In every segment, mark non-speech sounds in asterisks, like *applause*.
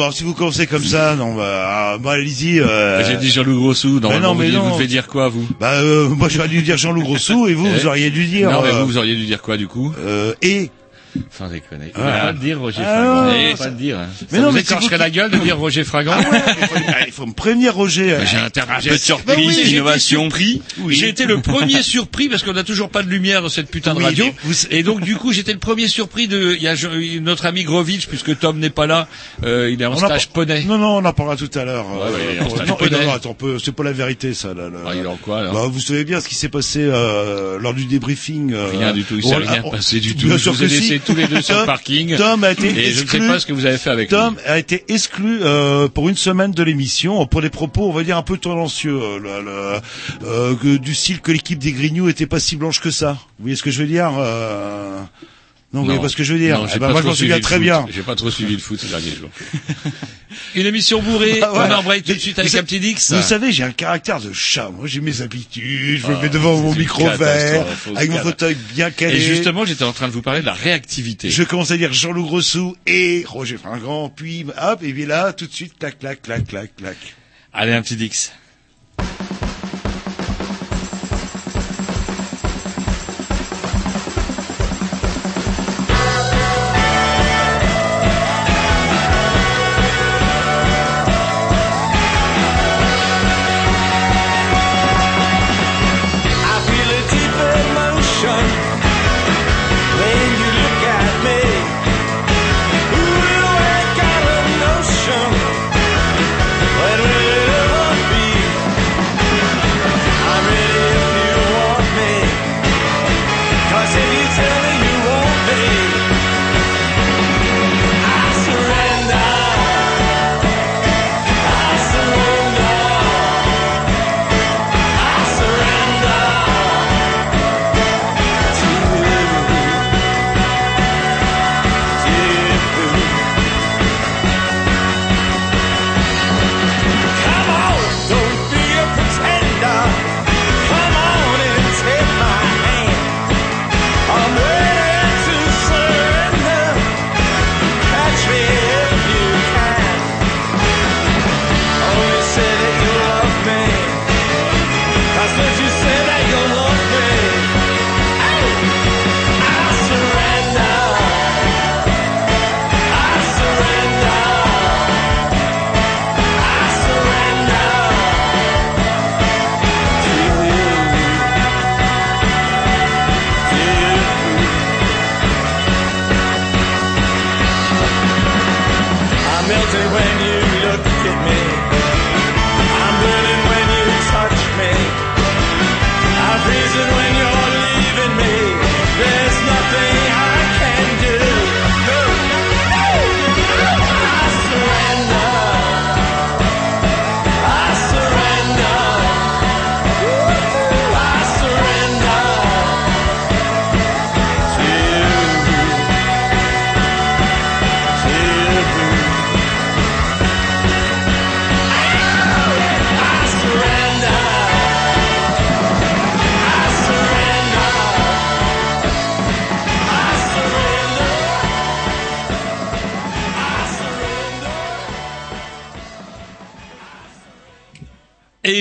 Bah si vous commencez comme ça, non, bah, ah, bah allez-y. Euh... J'ai dit Jean-Loup Grossou. Normalement, non, mais vous, non. vous devez dire quoi, vous? Bah euh, moi j'aurais dû dire Jean-Loup Grossou et vous *laughs* Eh vous auriez dû dire. Non, mais euh, vous, vous auriez dû dire quoi, du coup? euh, et Sans déconner. Ah. Il va pas le dire, Roger Ah, non, Il va ça- pas le dire. Mais Ça non, vous mais écorcherait la gueule de dire Roger Fragant. Ah ouais, il, faut, ah, il faut me prévenir Roger. J'ai un, Ah, peu de surprise, Bah oui, innovation. surpris. Oui. J'ai été le premier surpris parce qu'on n'a toujours pas de lumière dans cette putain de Oui, radio. vous- Et donc du coup, j'étais le premier surpris de. Il y a notre ami Grovitch, puisque Tom n'est pas là. Euh, il est en On en stage par- poney. Non, non, on en parlera tout à l'heure. Ouais, ouais, Euh, on stage non, poney. non, attends, peut- c'est pas la vérité, ça. Là, là. Ah, il est en quoi là Bah, vous savez bien ce qui s'est passé euh, lors du débriefing. euh, Rien du tout, il s'est rien on- passé du tout. Bien Je sûr vous ai que si. laissé tous les deux sur le parking. Tom a été Et je ne sais exclu. pas ce que vous avez fait avec Tom lui. a été exclu euh, pour une semaine de l'émission pour des propos, on va dire un peu tendancieux, euh, le- euh, que- du style que l'équipe des Grignoux était pas si blanche que ça. Vous voyez ce que je veux dire Non, vous voyez pas ce que je veux dire Non, Eh ben, pas Moi, je m'en souviens très foot. bien. J'ai pas trop suivi le foot ces derniers jours. *laughs* Une émission bourrée. Bah, *laughs* voilà. On embraye tout de suite avec Vous un petit Dix. Vous savez, j'ai un caractère de chat. Moi, j'ai mes habitudes. Je me Ah, mets devant mon micro vert, avec mon fauteuil bien calé. Et justement, j'étais en train de vous parler de la réactivité. Je commence à dire Jean-Loup Grossou et Roger Fringant, puis hop, et puis là, tout de suite, clac, clac, clac, clac, clac. Allez, un petit Dix.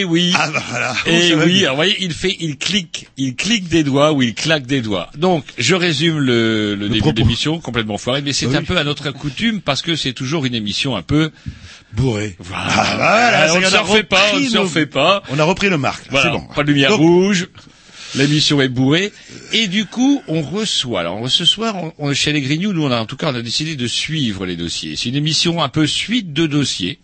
Oui. Ah bah voilà. Et va oui, alors, vous voyez, il fait, il clique, il clique des doigts ou il claque des doigts. Donc, je résume le, le, début propos. de l'émission complètement foiré, mais c'est Oui. un peu à notre coutume parce que c'est toujours une émission un peu. Bourré. Voilà, Ah, voilà, on ne y est, se a refait pas, on ne repris se nos- refait pas. On a repris le marque. Voilà, bon. pas de lumière Donc, rouge. L'émission est bourrée et du coup on reçoit. Alors ce soir, on, chez les Grignoux, nous on a en tout cas on a décidé de suivre les dossiers. C'est une émission un peu suite de dossiers,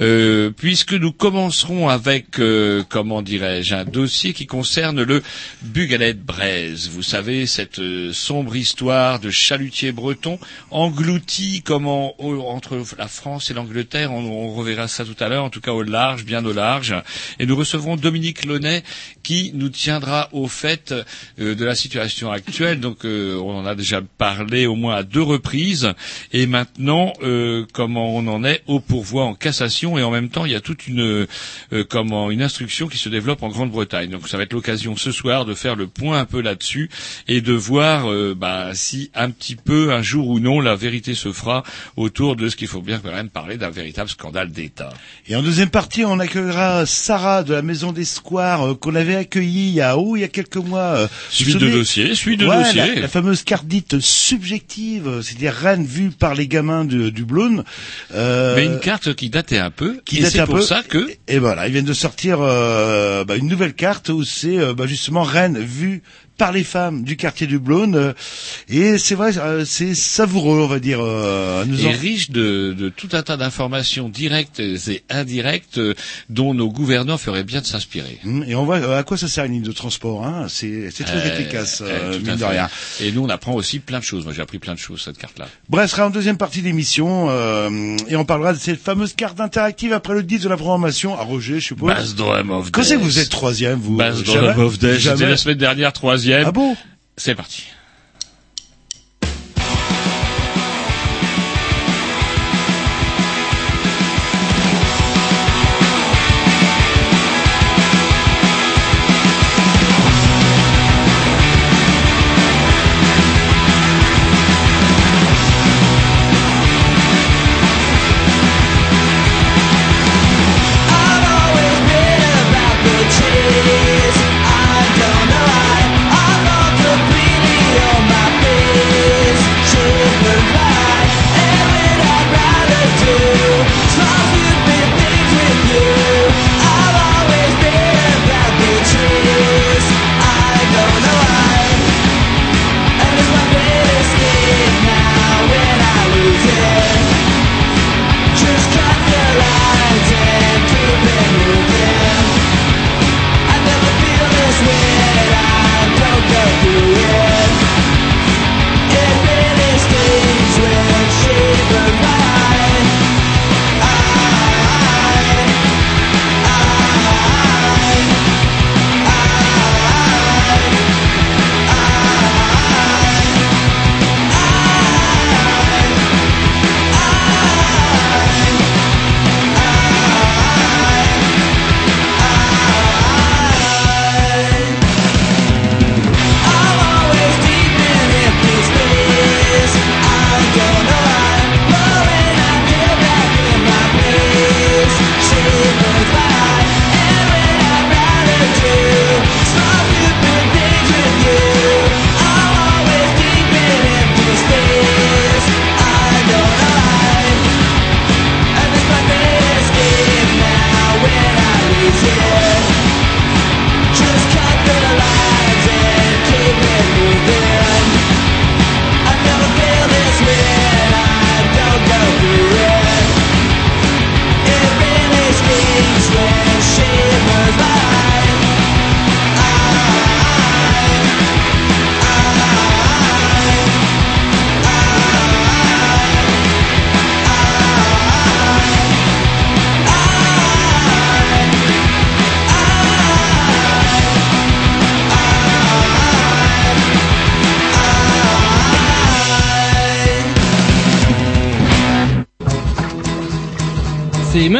euh, puisque nous commencerons avec euh, comment dirais-je un dossier qui concerne le Bugalet Braise. Vous savez cette euh, sombre histoire de chalutier breton englouti comment au- entre la France et l'Angleterre. On, on reverra ça tout à l'heure, en tout cas au large, bien au large. Et nous recevrons Dominique Launay qui nous tiendra au fait euh, de la situation actuelle. Donc euh, on en a déjà parlé au moins à deux reprises. Et maintenant, euh, comment on en est au pourvoi en cassation. Et en même temps, il y a toute une euh, comment une instruction qui se développe en Grande-Bretagne. Donc ça va être l'occasion ce soir de faire le point un peu là-dessus et de voir euh, bah, si un petit peu, un jour ou non, la vérité se fera autour de ce qu'il faut bien quand même parler d'un véritable scandale d'État. Et en deuxième partie, on accueillera Sarah de la Maison des Squares euh, qu'on avait accueillie il y a, oh, il y a quelques mois. euh, Suite vous de souvenez dossier, suite de Ouais, dossier. La, la fameuse carte dite subjective, c'est-à-dire reine vue par les gamins de- du Blône. Euh, Mais une carte qui datait un peu, qui et datait un pour peu. ça que Et voilà, ils viennent de sortir euh, bah, une nouvelle carte où c'est euh, bah, justement reine vue par les femmes du quartier du Blône. euh, et c'est vrai, euh, c'est savoureux, on va dire. euh, nous est en- riche de, de tout un tas d'informations directes et indirectes euh, dont nos gouvernants feraient bien de s'inspirer. Hum, Et on voit euh, à quoi ça sert une ligne de transport. Hein c'est c'est très Euh, efficace, euh, mine de rien. Et nous, on apprend aussi plein de choses. Moi, j'ai appris plein de choses cette carte-là. Bref, ce sera en deuxième partie d'émission euh, et on parlera de cette fameuse carte interactive après le 10 de la programmation. À Roger, je suppose. Bass Drum of Quand c'est que vous êtes troisième, vous Bass Drum of Death. J'étais la semaine dernière troisième. Ah bon? C'est parti.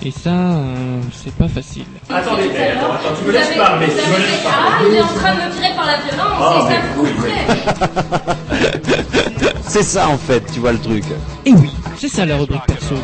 Et ça, euh, c'est pas facile. Attendez, attends, attends, tu me laisses parler, tu me laisses Ah, il est en train de me tirer par la violence, et ça me coûterait. C'est ça en fait, tu vois le truc. Et oui, c'est ça la rubrique perso.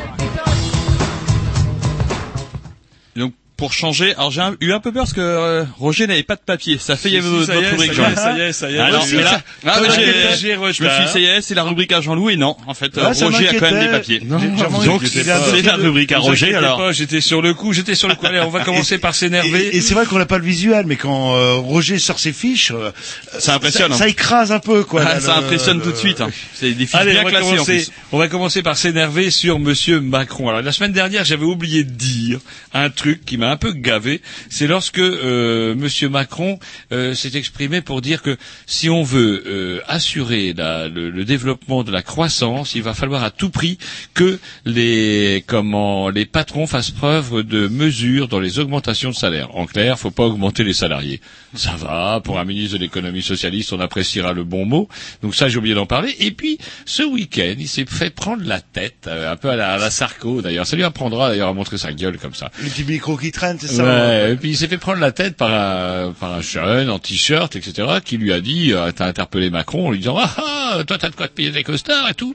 Pour changer, alors j'ai eu un peu peur parce que euh, Roger n'avait pas de papier. Ça fait il y avait Si, votre ça y est, rubrique. ça y ça y est, ça y est. Alors, mais là- ah, ça mais j'ai- m'inquiétait, j'ai je me suis dit, ça y est, c'est la rubrique à Jean-Loup et non, en fait, euh, Ah, Roger a quand même des papiers. Donc c'est la rubrique à Roger alors. J'étais sur le coup, j'étais sur le coup. Allez, on va commencer par s'énerver. Et, et c'est vrai qu'on n'a pas le visuel, mais quand euh, Roger sort ses fiches, euh, Ça impressionne. Ça, hein. ça écrase un peu, quoi. Ah, là, ça le- impressionne le- tout de suite. hein. C'est des fiches Allez, bien on va, classées en commencer, plus. on va commencer par s'énerver sur Monsieur Macron. Alors la semaine dernière, j'avais oublié de dire un truc qui m'a un peu gavé. C'est lorsque euh, Monsieur Macron euh, s'est exprimé pour dire que si on veut euh, assurer la- le, le développement de la croissance, il va falloir à tout prix que les comment les patrons fassent preuve de mesure dans les augmentations de salaire. En clair, faut pas augmenter les salariés. Ça va, pour un ministre de l'économie socialiste, on appréciera le bon mot. Donc ça, j'ai oublié d'en parler. Et puis, ce week-end, il s'est fait prendre la tête, euh, un peu à la, à Sarko d'ailleurs. Ça lui apprendra d'ailleurs à montrer sa gueule comme ça. Traîne, c'est ça Ouais, et puis il s'est fait prendre la tête par un, par un jeune en t-shirt, etc., qui lui a dit, euh, t'as interpellé Macron en lui disant, ah, ah, toi t'as de quoi te payer des costards et tout.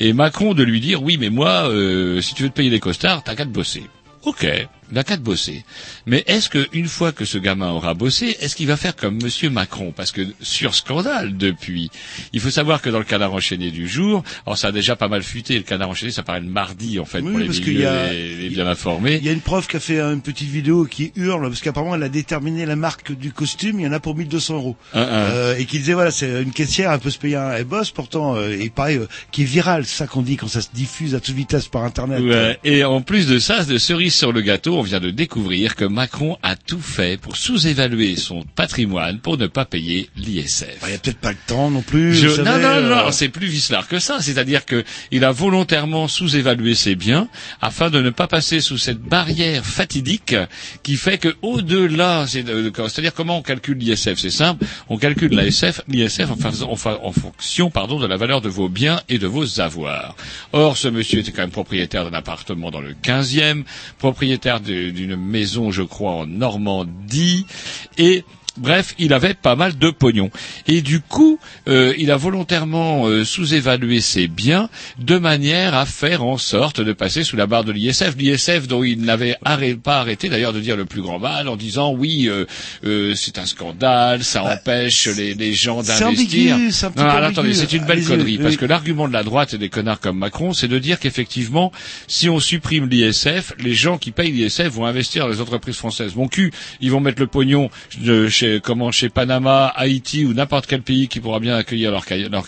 Et Macron de lui dire, oui, mais moi, euh, si tu veux te payer des costards, t'as qu'à te bosser. Ok, il a qu'à bosser. Mais est-ce que une fois que ce gamin aura bossé, est-ce qu'il va faire comme Monsieur Macron? Parce que sur scandale depuis, il faut savoir que dans le canard enchaîné du jour, alors ça a déjà pas mal fuité. Le canard enchaîné, ça paraît le mardi en fait Oui, pour les parce milieux y a- les, les bien informés. Il y a une prof qui a fait une petite vidéo qui hurle parce qu'apparemment elle a déterminé la marque du costume. Il y en a pour 1200 euros. Un, un. Euh, et qui disait voilà c'est une caissière elle peut se payer un elle bosse pourtant euh, et pareil euh, qui est viral c'est ça qu'on dit quand ça se diffuse à toute vitesse par internet Ouais. Et en plus de ça, de cerise sur le gâteau, on vient de découvrir que Macron a tout fait pour sous-évaluer son patrimoine pour ne pas payer l'ISF. Bah, il y a peut-être pas le temps non plus Je- non, savez, non, euh, non, c'est plus vicelard que ça. C'est-à-dire que il a volontairement sous-évalué ses biens afin de ne pas passer sous cette barrière fatidique qui fait que au-delà, c'est de- de- c'est-à-dire comment on calcule l'ISF, c'est simple. On calcule l'ISF, l'ISF en, en fonction, pardon, de la valeur de vos biens et de vos avoirs. Or, ce monsieur était quand même propriétaire d'un appartement dans le 15e, propriétaire de- d'une maison, je crois, en Normandie, et Bref, il avait pas mal de pognon. Et du coup, euh, il a volontairement euh, sous-évalué ses biens de manière à faire en sorte de passer sous la barre de l'ISF. L'ISF dont il n'avait arrêt- pas arrêté d'ailleurs de dire le plus grand mal en disant oui, euh, euh, c'est un scandale, ça empêche les, les gens Bah, d'investir. ambigu, c'est un petit Non, ambigu. attendez, c'est une belle Allez-y, connerie parce que l'argument de la droite et des connards comme Macron, c'est de dire qu'effectivement, si on supprime l'ISF, les gens qui payent l'ISF vont investir dans les entreprises françaises. Mon cul, ils vont mettre le pognon de chez comment chez Panama, Haïti ou n'importe quel pays qui pourra bien accueillir leur, leur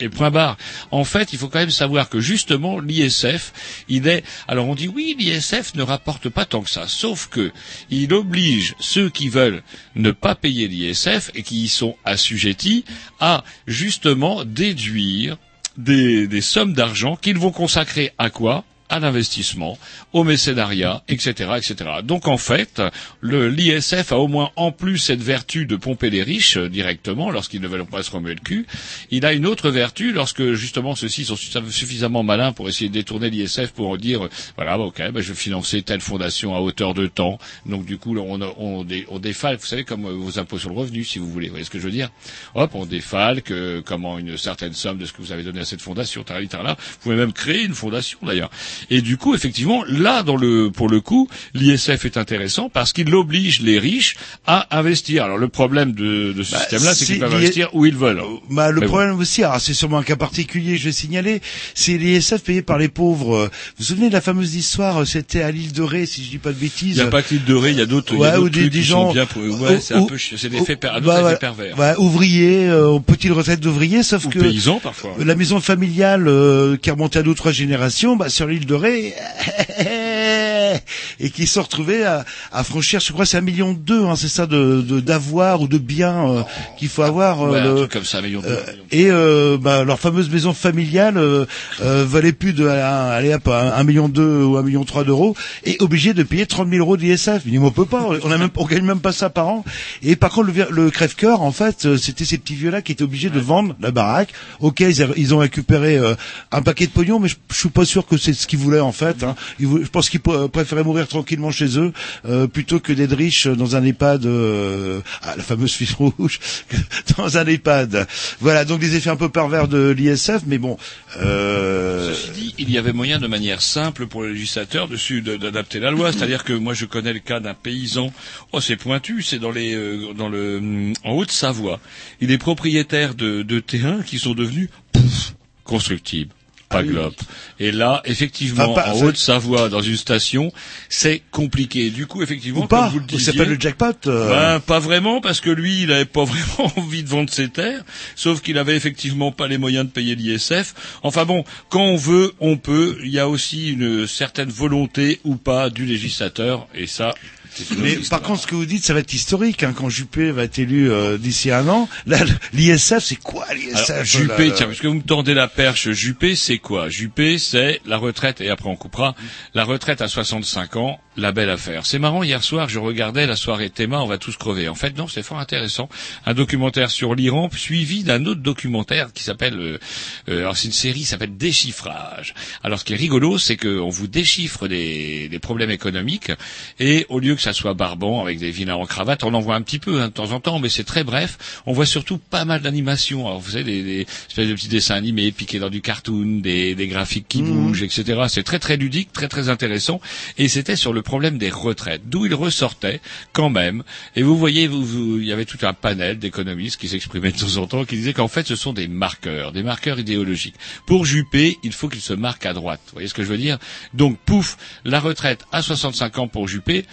et point barre. En fait, il faut quand même savoir que justement l'ISF, il est alors on dit oui, l'ISF ne rapporte pas tant que ça, sauf que il oblige ceux qui veulent ne pas payer l'ISF et qui y sont assujettis à justement déduire des sommes d'argent qu'ils vont consacrer à quoi? À l'investissement, au mécénariat, etc., etc. Donc en fait, le l'ISF a au moins en plus cette vertu de pomper les riches euh, directement lorsqu'ils ne veulent pas se remuer le cul. Il a une autre vertu lorsque justement ceux-ci sont su- suffisamment malins pour essayer de détourner l'ISF pour dire euh, voilà ok ben, je vais financer telle fondation à hauteur de temps. Donc du coup on, on, on défale, vous savez comme euh, vos impôts sur le revenu si vous voulez. Vous voyez ce que je veux dire Hop on défale que comment une certaine somme de ce que vous avez donné à cette fondation, tarali, tarala. Vous pouvez même créer une fondation d'ailleurs. Et du coup, effectivement, là, dans le, pour le coup, l'ISF est intéressant parce qu'il oblige les riches à investir. Alors, le problème de, de ce Bah, système-là, c'est qu'ils peuvent investir où ils veulent. Bah, le Mais bon. problème aussi, alors c'est sûrement un cas particulier, je vais signaler, c'est l'ISF payé par les pauvres. Euh, Vous vous souvenez de la fameuse histoire, euh, c'était à l'île de Ré, si je dis pas de bêtises? Il n'y a pas que l'île de Ré, il y a d'autres, il y a Ouais, ou des, des gens sont bien, pour- ouais, c'est un peu, c'est des faits bah, pervers. ouais, ouvriers, euh, aux petites retraites d'ouvriers, sauf Ou que paysans, parfois. la maison familiale euh, qui remontait à deux trois générations, bah, sur l'île de *laughs* ouais, *laughs* et qui se sont retrouvés à, à franchir, je crois, c'est un million deux, hein, c'est ça, de de- d'avoir ou de biens euh, qu'il faut avoir. euh, Ouais, un truc comme ça, un million de- euh, et euh, bah, leur fameuse maison familiale euh, euh, valait plus de euh, allez hop, un, un million deux ou un million trois d'euros et obligé de payer 30 000 euros d'ISF. Il dit, mais on peut pas, on a même, on gagne même pas ça par an. Et par contre, le, le crève-cœur, en fait, euh, c'était ces petits vieux-là qui étaient obligés de vendre la baraque. Ok, ils, a- ils ont récupéré euh, un paquet de pognon, mais je, je suis pas sûr que c'est ce qu'ils voulaient en fait. Hein. Ils je pense qu'ils p- préféraient mourir tranquillement chez eux euh, plutôt que d'être riches dans un EHPAD, euh, ah, la fameuse fiche rouge, *laughs* dans un EHPAD. Voilà, donc des effets un peu pervers de l'ISF, mais bon. Euh, Ceci dit, il y avait moyen de manière simple pour le législateur d'adapter la loi. C'est-à-dire que moi, je connais le cas d'un paysan. Oh, c'est pointu. C'est dans les, euh, dans le, en Haute-Savoie. Il est propriétaire de, de terrains qui sont devenus pouf, constructibles. Et là, effectivement, Enfin, pas- en Haute-Savoie, dans une station, c'est compliqué. Du coup, effectivement, ou pas, comme vous le jackpot. euh. ben, pas vraiment, parce que lui, il avait pas *laughs* vraiment envie de vendre ses terres, sauf qu'il avait effectivement pas les moyens de payer l'ISF. Enfin bon, quand on veut, on peut. Il y a aussi une certaine volonté ou pas du législateur, et ça, Mais par contre, ce que vous dites, ça va être historique. Hein, quand Juppé va être élu euh, d'ici un an, là, l'ISF, c'est quoi l'ISF Juppé, là, tiens, parce que vous me tendez la perche, Juppé, c'est quoi? Juppé, c'est la retraite, et après on coupera, la retraite à 65 ans, la belle affaire. C'est marrant, hier soir, je regardais la soirée Théma, on va tous crever. En fait, non, c'est fort intéressant. Un documentaire sur l'Iran, suivi d'un autre documentaire qui s'appelle, euh, euh, alors c'est une série qui s'appelle Déchiffrage. Alors ce qui est rigolo, c'est qu'on vous déchiffre des, des problèmes économiques, et au lieu que ça soit barbant, avec des vilains en cravate, on en voit un petit peu hein, de temps en temps, mais c'est très bref. On voit surtout pas mal d'animations. Alors vous savez, des, des espèces de petits dessins animés piqués dans du cartoon, des, des graphiques qui bougent, etc. C'est très très ludique, très très intéressant. Et c'était sur le problème des retraites, d'où il ressortait quand même. Et vous voyez, vous, vous- il y avait tout un panel d'économistes qui s'exprimaient de temps en temps, qui disaient qu'en fait, ce sont des marqueurs, des marqueurs idéologiques. Pour Juppé, il faut qu'il se marque à droite. Vous voyez ce que je veux dire? Donc, pouf, la retraite à 65 ans pour Juppé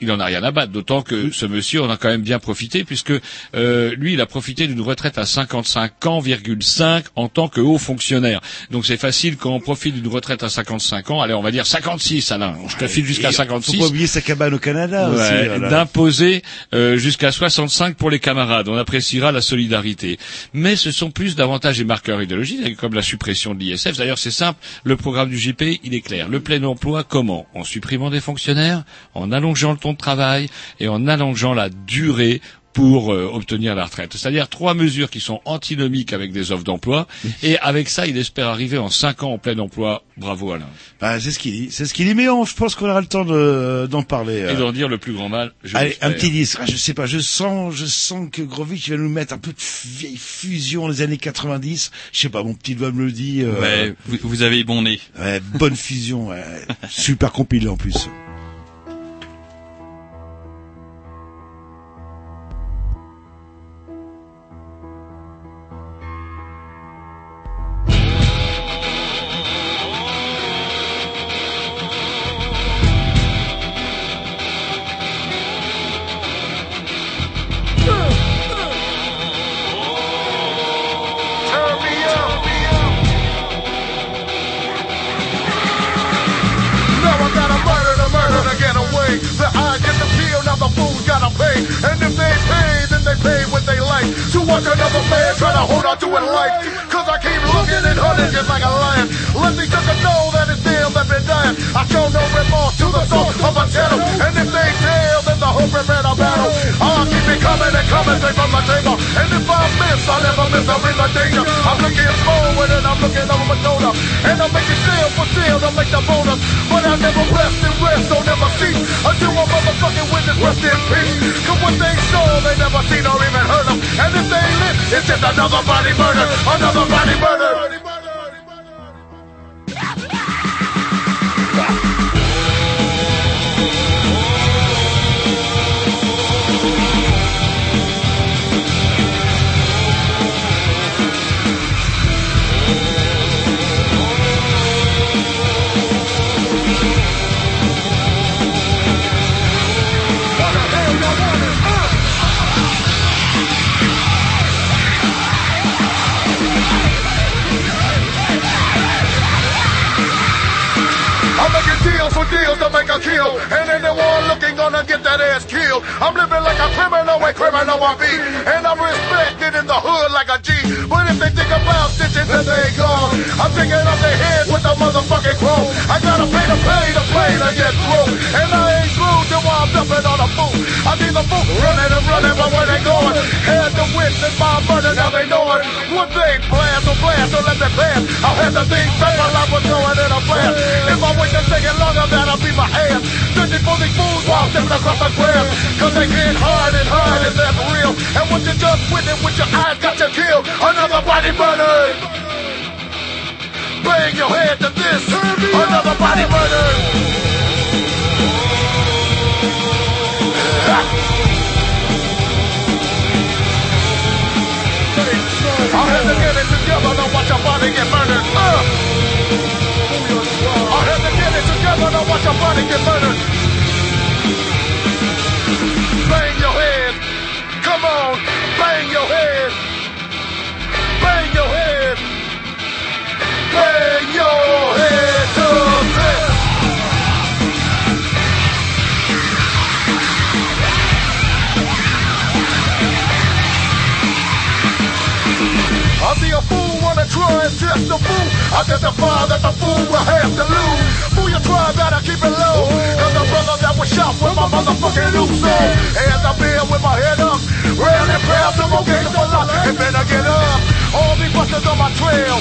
il en a rien à battre, d'autant que ce monsieur en a quand même bien profité, puisque euh, lui, il a profité d'une retraite à 55 ans,5 en tant que haut fonctionnaire. Donc c'est facile quand on profite d'une retraite à 55 ans, allez, on va dire 56, Alain, je te file jusqu'à Et 56. Faut pas oublier sa cabane au Canada aussi. Voilà. d'imposer euh, jusqu'à 65 pour les camarades. On appréciera la solidarité. Mais ce sont plus davantage des marqueurs idéologiques, comme la suppression de l'ISF. D'ailleurs, c'est simple. Le programme du JP, il est clair. Le plein emploi, comment? En supprimant des fonctionnaires, en allongeant le temps de travail et en allongeant la durée pour euh, obtenir la retraite. C'est-à-dire trois mesures qui sont antinomiques avec des offres d'emploi. Et avec ça, il espère arriver en cinq ans en plein emploi. Bravo Alain. Bah, c'est ce qu'il dit. C'est ce qu'il dit. Mais on, je pense qu'on aura le temps de- d'en parler. Et euh. d'en dire le plus grand mal. Je Allez, un petit disque. Ah, je sais pas, je sens, je sens que Grovitch va nous mettre un peu de vieille fusion des années 90. Je sais pas, mon petit doigt me le dit. euh, Ouais, vous, vous avez bon nez. ouais, bonne fusion, ouais. *laughs* super compilé en plus. Try to hold on to it life. Cause I keep looking and hunting just like a lion. Let me just know I show no remorse to the soul of a channel. And if they fail, then the hope prepare a battle. I'll keep it coming and coming straight from my table. And if I miss, I never miss, I bring the danger. I'm looking forward and I'm looking over my shoulder. And I'm making still for still to make the bonus. But I never rest and rest, don't ever cease. Until my motherfucking witness rest in peace. Cause what they saw, they never seen or even heard of. And if they live, it's just another body murder. Another body murder. Deals for deals to make a kill. And anyone looking gonna get that ass killed. I'm living like a criminal, a criminal I be. And I'm respected in the hood like a G. But if they think about stitching, then they gone. I'm taking off their head with a motherfucking chrome. I gotta pay to pay to play to get through. And I dumping on a fool. I see the fool running and running, but where they going? Had to witness my murder, now they know it. One thing, blast or blast, don't let me pass. I'll have the thing back, my life was going in a blast. If I wait to take it longer, that'll be my ass. For these fools while stepping across the grass. Cause they can't hide and hide, and that's real. And what you just witnessed with your eyes got you killed. Another body murdered. Bang your head to this. Another body murdered. Our hands together together, now watch your body get murdered. Uh. Our hands together together, now watch your body get murdered. Try and test the fool. I testify that the fool will have to lose. Fool, you try, better keep it low. Cause the brother that was shot with my motherfucking on. Hands up here with my head up. Round and proud, some more games for luck. And better get up. All these busters on my trail.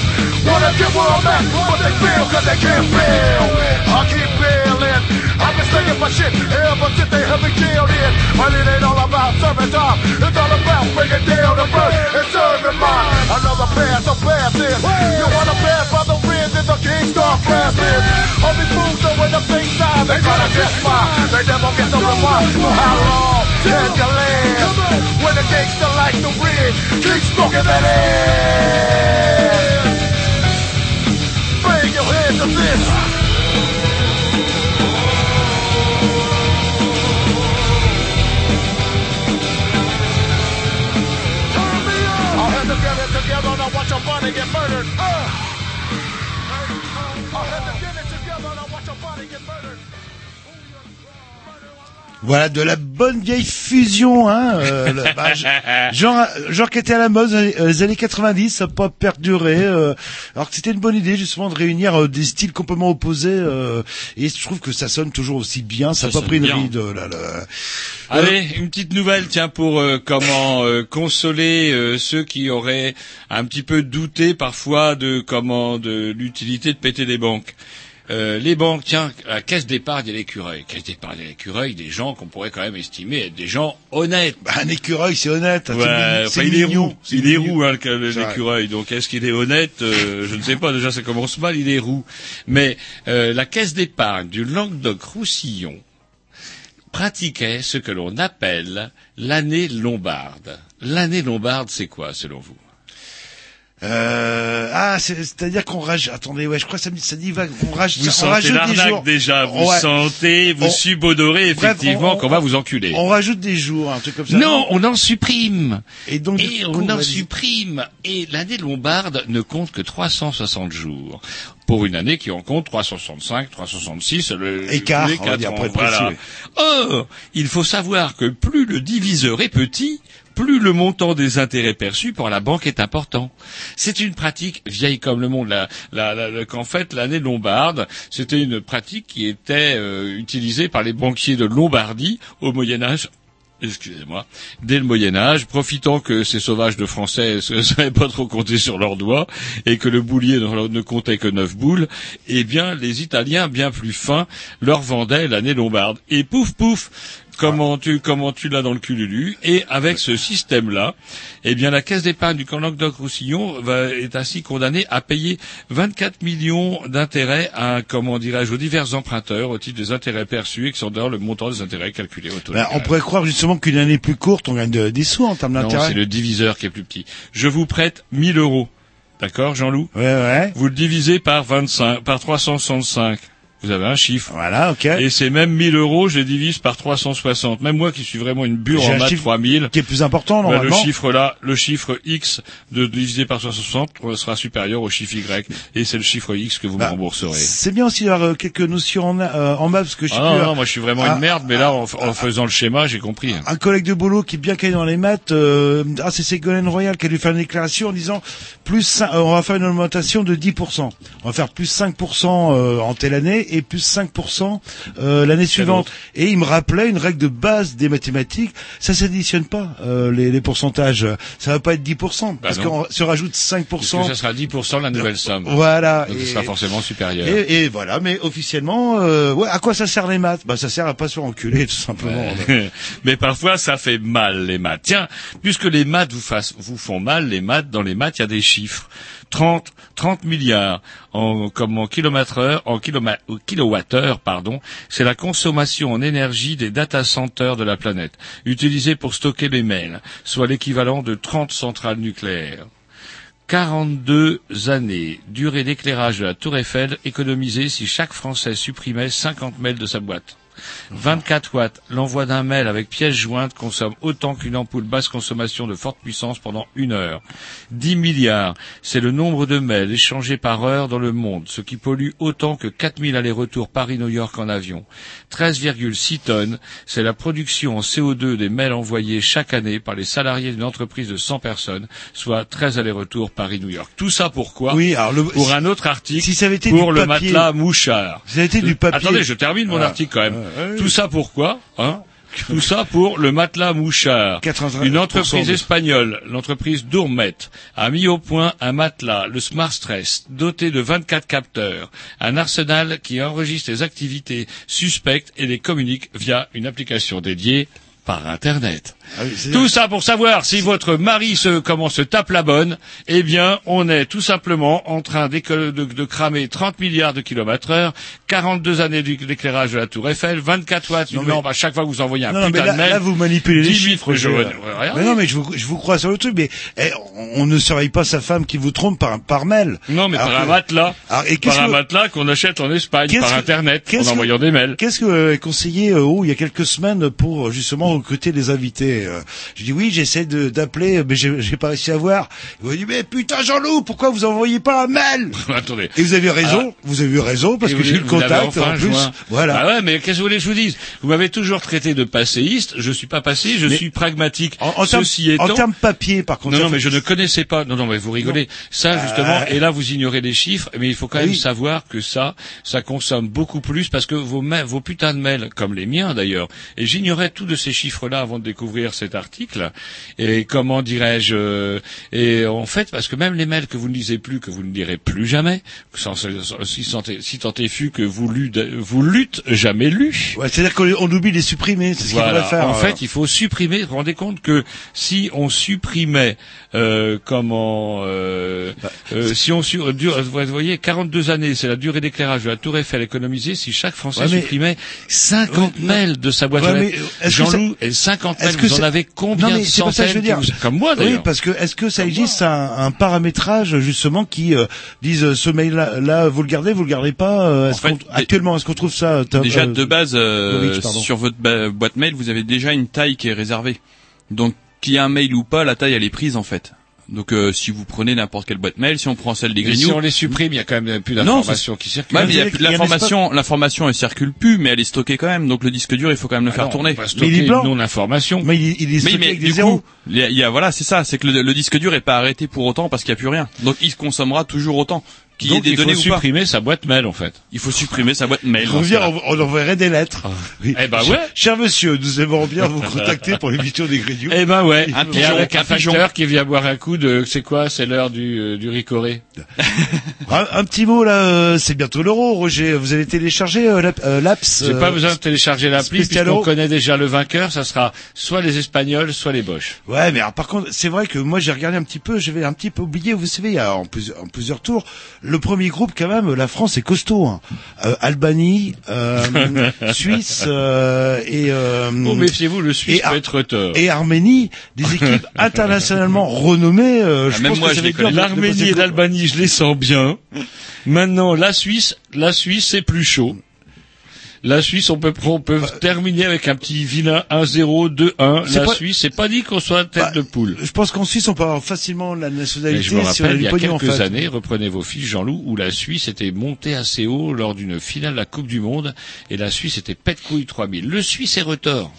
Wanna get where I'm at, but they fail cause they can't fail. I keep bailing. I've been singing for shit ever since they have me jailed in. But it ain't all about serving time. It's all about bringing down the bird and serving mine. Another pass, I'm passing. You wanna pass by the winds and the king passing. All these fools know when the same side, they to diss mine. They never get the reward. For how long can you live? When the gangster like the red, keep smoking that ass. Bang your head to this. Want and get murdered. Uh. Voilà de la bonne vieille fusion, hein. euh, le- *laughs* bah, genre, genre qui était à la mode euh, les années 90, ça n'a pas perduré. euh, alors que c'était une bonne idée justement de réunir euh, des styles complètement opposés. euh, et je trouve que ça sonne toujours aussi bien. Ça n'a pas pris une ride. euh, là, là. Allez, une petite nouvelle, tiens, pour euh, comment euh, consoler euh, ceux qui auraient un petit peu douté parfois de comment de l'utilité de péter des banques. Euh, les banques, tiens, la caisse d'épargne et l'écureuil. Caisse d'épargne et l'écureuil, des gens qu'on pourrait quand même estimer être des gens honnêtes. Bah, un écureuil, c'est honnête. Ouais, c'est enfin, il est roux. Il est roux, hein, l'écureuil. Donc, est-ce qu'il est honnête euh, Je ne sais pas. Déjà, ça commence mal. Il est roux. Mais euh, la caisse d'épargne du Languedoc-Roussillon pratiquait ce que l'on appelle l'année lombarde. L'année lombarde, c'est quoi, selon vous? Euh, ah, c'est- c'est-à-dire qu'on rajoute. Attendez, ouais, je crois que ça, me- ça dit vague. On rajoute, Vous on sentez l'arnaque déjà. Vous Ouais. sentez, vous On- subodorez effectivement on- qu'on va vous enculer. On rajoute des jours, un truc comme ça. Non, on en supprime. Et donc, du Et coup, on en supprime. Et l'année lombarde ne compte que 360 jours. Pour une année qui en compte 365, 366, le, Écart, les on va quatre dire, ans. pour être Voilà. précis. Or, il faut savoir que plus le diviseur est petit, plus le montant des intérêts perçus par la banque est important. C'est une pratique vieille comme le monde. Qu'en fait, l'année lombarde, c'était une pratique qui était euh, utilisée par les banquiers de Lombardie au Moyen Âge excusez-moi, dès le Moyen Âge, profitant que ces sauvages de Français ne *laughs* savaient pas trop compter sur leurs doigts et que le boulier ne comptait que neuf boules, eh bien les Italiens, bien plus fins, leur vendaient l'année lombarde. Et pouf pouf, comment tu comment tu l'as dans le cululu et avec ce système là eh bien la caisse d'épargne du Languedoc Roussillon va est ainsi condamnée à payer 24 millions d'intérêts à comment dirais-je aux divers emprunteurs au titre des intérêts perçus excédant le montant des intérêts calculés au taux légal. on pourrait croire justement qu'une année plus courte, on gagne de- des sous en termes Non, d'intérêt. c'est le diviseur qui est plus petit. Je vous prête 1000 euros. D'accord, Jean-Loup? Ouais, ouais. Vous le divisez par 25, par 365. Vous avez un chiffre. Voilà, ok. Et c'est même 1000 euros, je les divise par 360. Même moi qui suis vraiment une bure en un maths chiffre 3000. Qui est plus important, bah, le normalement. chiffre là, le chiffre X de divisé par 360 sera supérieur au chiffre Y. Et c'est le chiffre X que vous Bah, me rembourserez. C'est bien aussi d'avoir euh, quelques notions en, euh, en maths, parce que je Ah non, plus, non, moi je suis vraiment ah, une merde, mais là, en, en faisant le schéma, j'ai compris. un collègue de boulot qui est bien calé dans les maths, euh, ah c'est Ségolène Royal qui a dû faire une déclaration en disant plus euh, on va faire une augmentation de 10%. On va faire plus 5% euh, en telle année et plus 5% euh, l'année suivante. Et il me rappelait une règle de base des mathématiques, ça s'additionne pas euh, les, les pourcentages. Ça va pas être 10% parce Bah non. qu'on se rajoute 5%. Parce que ça sera 10% la nouvelle somme. Voilà. Donc Et- ce sera forcément supérieur. Et, et voilà, mais officiellement, euh, ouais, à quoi ça sert les maths? Bah ça sert à pas se faire enculer tout simplement. Ouais. *laughs* Mais parfois, ça fait mal, les maths. Tiens, puisque les maths vous, fassent- vous font mal, les maths, dans les maths, il y a des chiffres. 30, 30 milliards en, comme en kilomètre heure, en ou kilowattheure, pardon, c'est la consommation en énergie des data centers de la planète, utilisée pour stocker les mails, soit l'équivalent de 30 centrales nucléaires. 42 années, durée d'éclairage de la Tour Eiffel économisée si chaque Français supprimait 50 mails de sa boîte. 24 watts, l'envoi d'un mail avec pièce jointe consomme autant qu'une ampoule basse consommation de forte puissance pendant une heure. 10 milliards, c'est le nombre de mails échangés par heure dans le monde, ce qui pollue autant que 4000 allers-retours Paris-New York en avion. 13,6 tonnes, c'est la production en CO2 des mails envoyés chaque année par les salariés d'une entreprise de 100 personnes, soit 13 allers-retours Paris-New York. Tout ça pourquoi? Oui, alors le, Pour un autre article, si ça avait été pour du le papier- matelas mouchard. Si ça avait été du papier. Attendez, je termine mon article quand même. Tout ça pourquoi hein *laughs* Tout ça pour le matelas mouchard. 80% Une entreprise espagnole, l'entreprise Dourmet, a mis au point un matelas, le Smart Stress, doté de 24 capteurs, un arsenal qui enregistre les activités suspectes et les communique via une application dédiée par Internet. Ah oui, Tout ça pour savoir si votre mari se, comment se tape la bonne, eh bien, on est tout simplement en train d'éco- de, de cramer 30 milliards de kilomètres heure, 42 années d'éclairage de la Tour Eiffel, 24 watts, une Non, mais- lampe à chaque fois que vous envoyez un Non, non, mais putain là, de mail. là, vous manipulez les 10 chiffres. je- ouais, mais non, mais je vous, je vous crois sur le truc, mais eh, on ne surveille pas sa femme qui vous trompe par, par mail. Non, mais Alors par un que- matelas. Alors, et Par un que- matelas qu'on achète en Espagne, par que- Internet, en que- envoyant des mails. Qu'est-ce que euh, conseillé euh, oh, il y a quelques semaines pour euh, justement recruter des invités euh, Je dis oui, j'essaie d'appeler, mais j'ai pas réussi à voir. Il m'a dit mais putain Jean-Loup, pourquoi vous envoyez pas un mail *laughs* Attendez. Et vous avez raison, vous avez eu raison parce que j'ai eu le contact enfin en plus. joint. Voilà. Ah ouais, mais qu'est-ce que vous voulez que je vous dise? Vous m'avez toujours traité de passéiste. Je suis pas passé, je Mais- suis pragmatique. En, en termes Ceci étant, en termes papier, par contre. non, non, mais je ne connaissais pas. Non, non, mais vous rigolez. Ça, justement, Ah. et là, vous ignorez les chiffres, mais il faut quand même Oui. savoir que ça, ça consomme beaucoup plus parce que vos, vos putains de mails, comme les miens d'ailleurs, et j'ignorais tous de ces chiffres-là avant de découvrir cet article. Et comment dirais-je euh, Et en fait, parce que même les mails que vous ne lisez plus, que vous ne lirez plus jamais, sans, sans- si, tant est- si tant est fut que vous lutte, vous lutte jamais lu. Ouais, c'est-à-dire qu'on on oublie de les supprimer, c'est ce qu'il Voilà. faudrait faire. En euh. fait, il faut supprimer. Vous vous rendez compte que si on supprimait, euh, comment, euh, Bah, euh, si on su, euh, dur- vous voyez, 42 années, c'est la durée d'éclairage de la Tour Eiffel économisée. Si chaque Français Ouais, supprimait 50 Ouais, mails de sa boîte Ouais, aux Jean-Loup, et 50 mails, vous en avez combien non, mais de c'est pas ça que je veux centaines dire. vous- Comme moi Oui, d'ailleurs. parce que est-ce que ça existe un, un paramétrage justement qui euh, dise euh, ce mail-là, là, vous le gardez, vous le gardez pas euh, fait, Actuellement, est-ce qu'on trouve ça top, Déjà euh, de base, euh, sur votre boîte mail, vous avez déjà une taille qui est réservée. Donc qu'il y ait un mail ou pas, la taille elle est prise en fait. Donc euh, si vous prenez n'importe quelle boîte mail, si on prend celle des Et si Grignoux, on les supprime, il y a quand même plus Non, d'informations qui circulent. Ouais, mais il y a Il y a- plus- l'information, l'information elle circule plus, mais elle est stockée quand même. Donc le disque dur, il faut quand même le Ah faire non, tourner. Mais il est blanc. non-information. Mais il, il est stocké mais avec des du zéros. coup, il y a, il y a- voilà, c'est ça, c'est que le, le disque dur est pas arrêté pour autant parce qu'il y a plus rien. Donc il se consommera toujours autant. Donc il faut pas. supprimer sa boîte mail en fait. Il faut supprimer sa boîte mail. On, on, on enverrait des lettres. Oui. Eh ben ouais. Cher monsieur, nous aimerions bien vous *laughs* contacter pour l'émission des Grignoux. Eh ben ouais, Un pigeon, avec un un facteur qui vient boire un coup de, c'est quoi, c'est l'heure du, euh, du ricoré. *laughs* Un, un petit mot là, euh, c'est bientôt l'euro, Roger. Vous avez téléchargé euh, l'ap- euh, l'apps J'ai pas besoin de télécharger l'appli puisqu'on connaît déjà le vainqueur, ça sera soit les Espagnols, soit les Boches. Ouais, mais alors, par contre, c'est vrai que moi j'ai regardé un petit peu, j'avais un petit peu oublié, vous savez, il y a en, plusieurs- en plusieurs tours, le premier groupe quand même, la France est costaud. Hein. Euh, Albanie, euh, *laughs* Suisse euh, et euh, Oh, méfiez-vous, le Suisse et peut être tort. et Arménie, des *laughs* équipes internationalement renommées. euh, je Ah, même pense moi, que je ça de- de L'Arménie et l'Albanie, je les sens bien. Maintenant, la Suisse, la Suisse, c'est plus chaud. La Suisse, on peut, on peut terminer avec un petit vilain 1-0, 2-1. C'est La pas- Suisse, c'est pas dit qu'on soit tête Bah, de poule. Je pense qu'en Suisse, on peut avoir facilement la Mais nationalité je me si on a rappelle, il y a en quelques fait. années, reprenez vos fiches, Jean-Loup, où la Suisse était montée assez haut lors d'une finale de la Coupe du Monde, et la Suisse était pète couille 3000. Le Suisse est retort.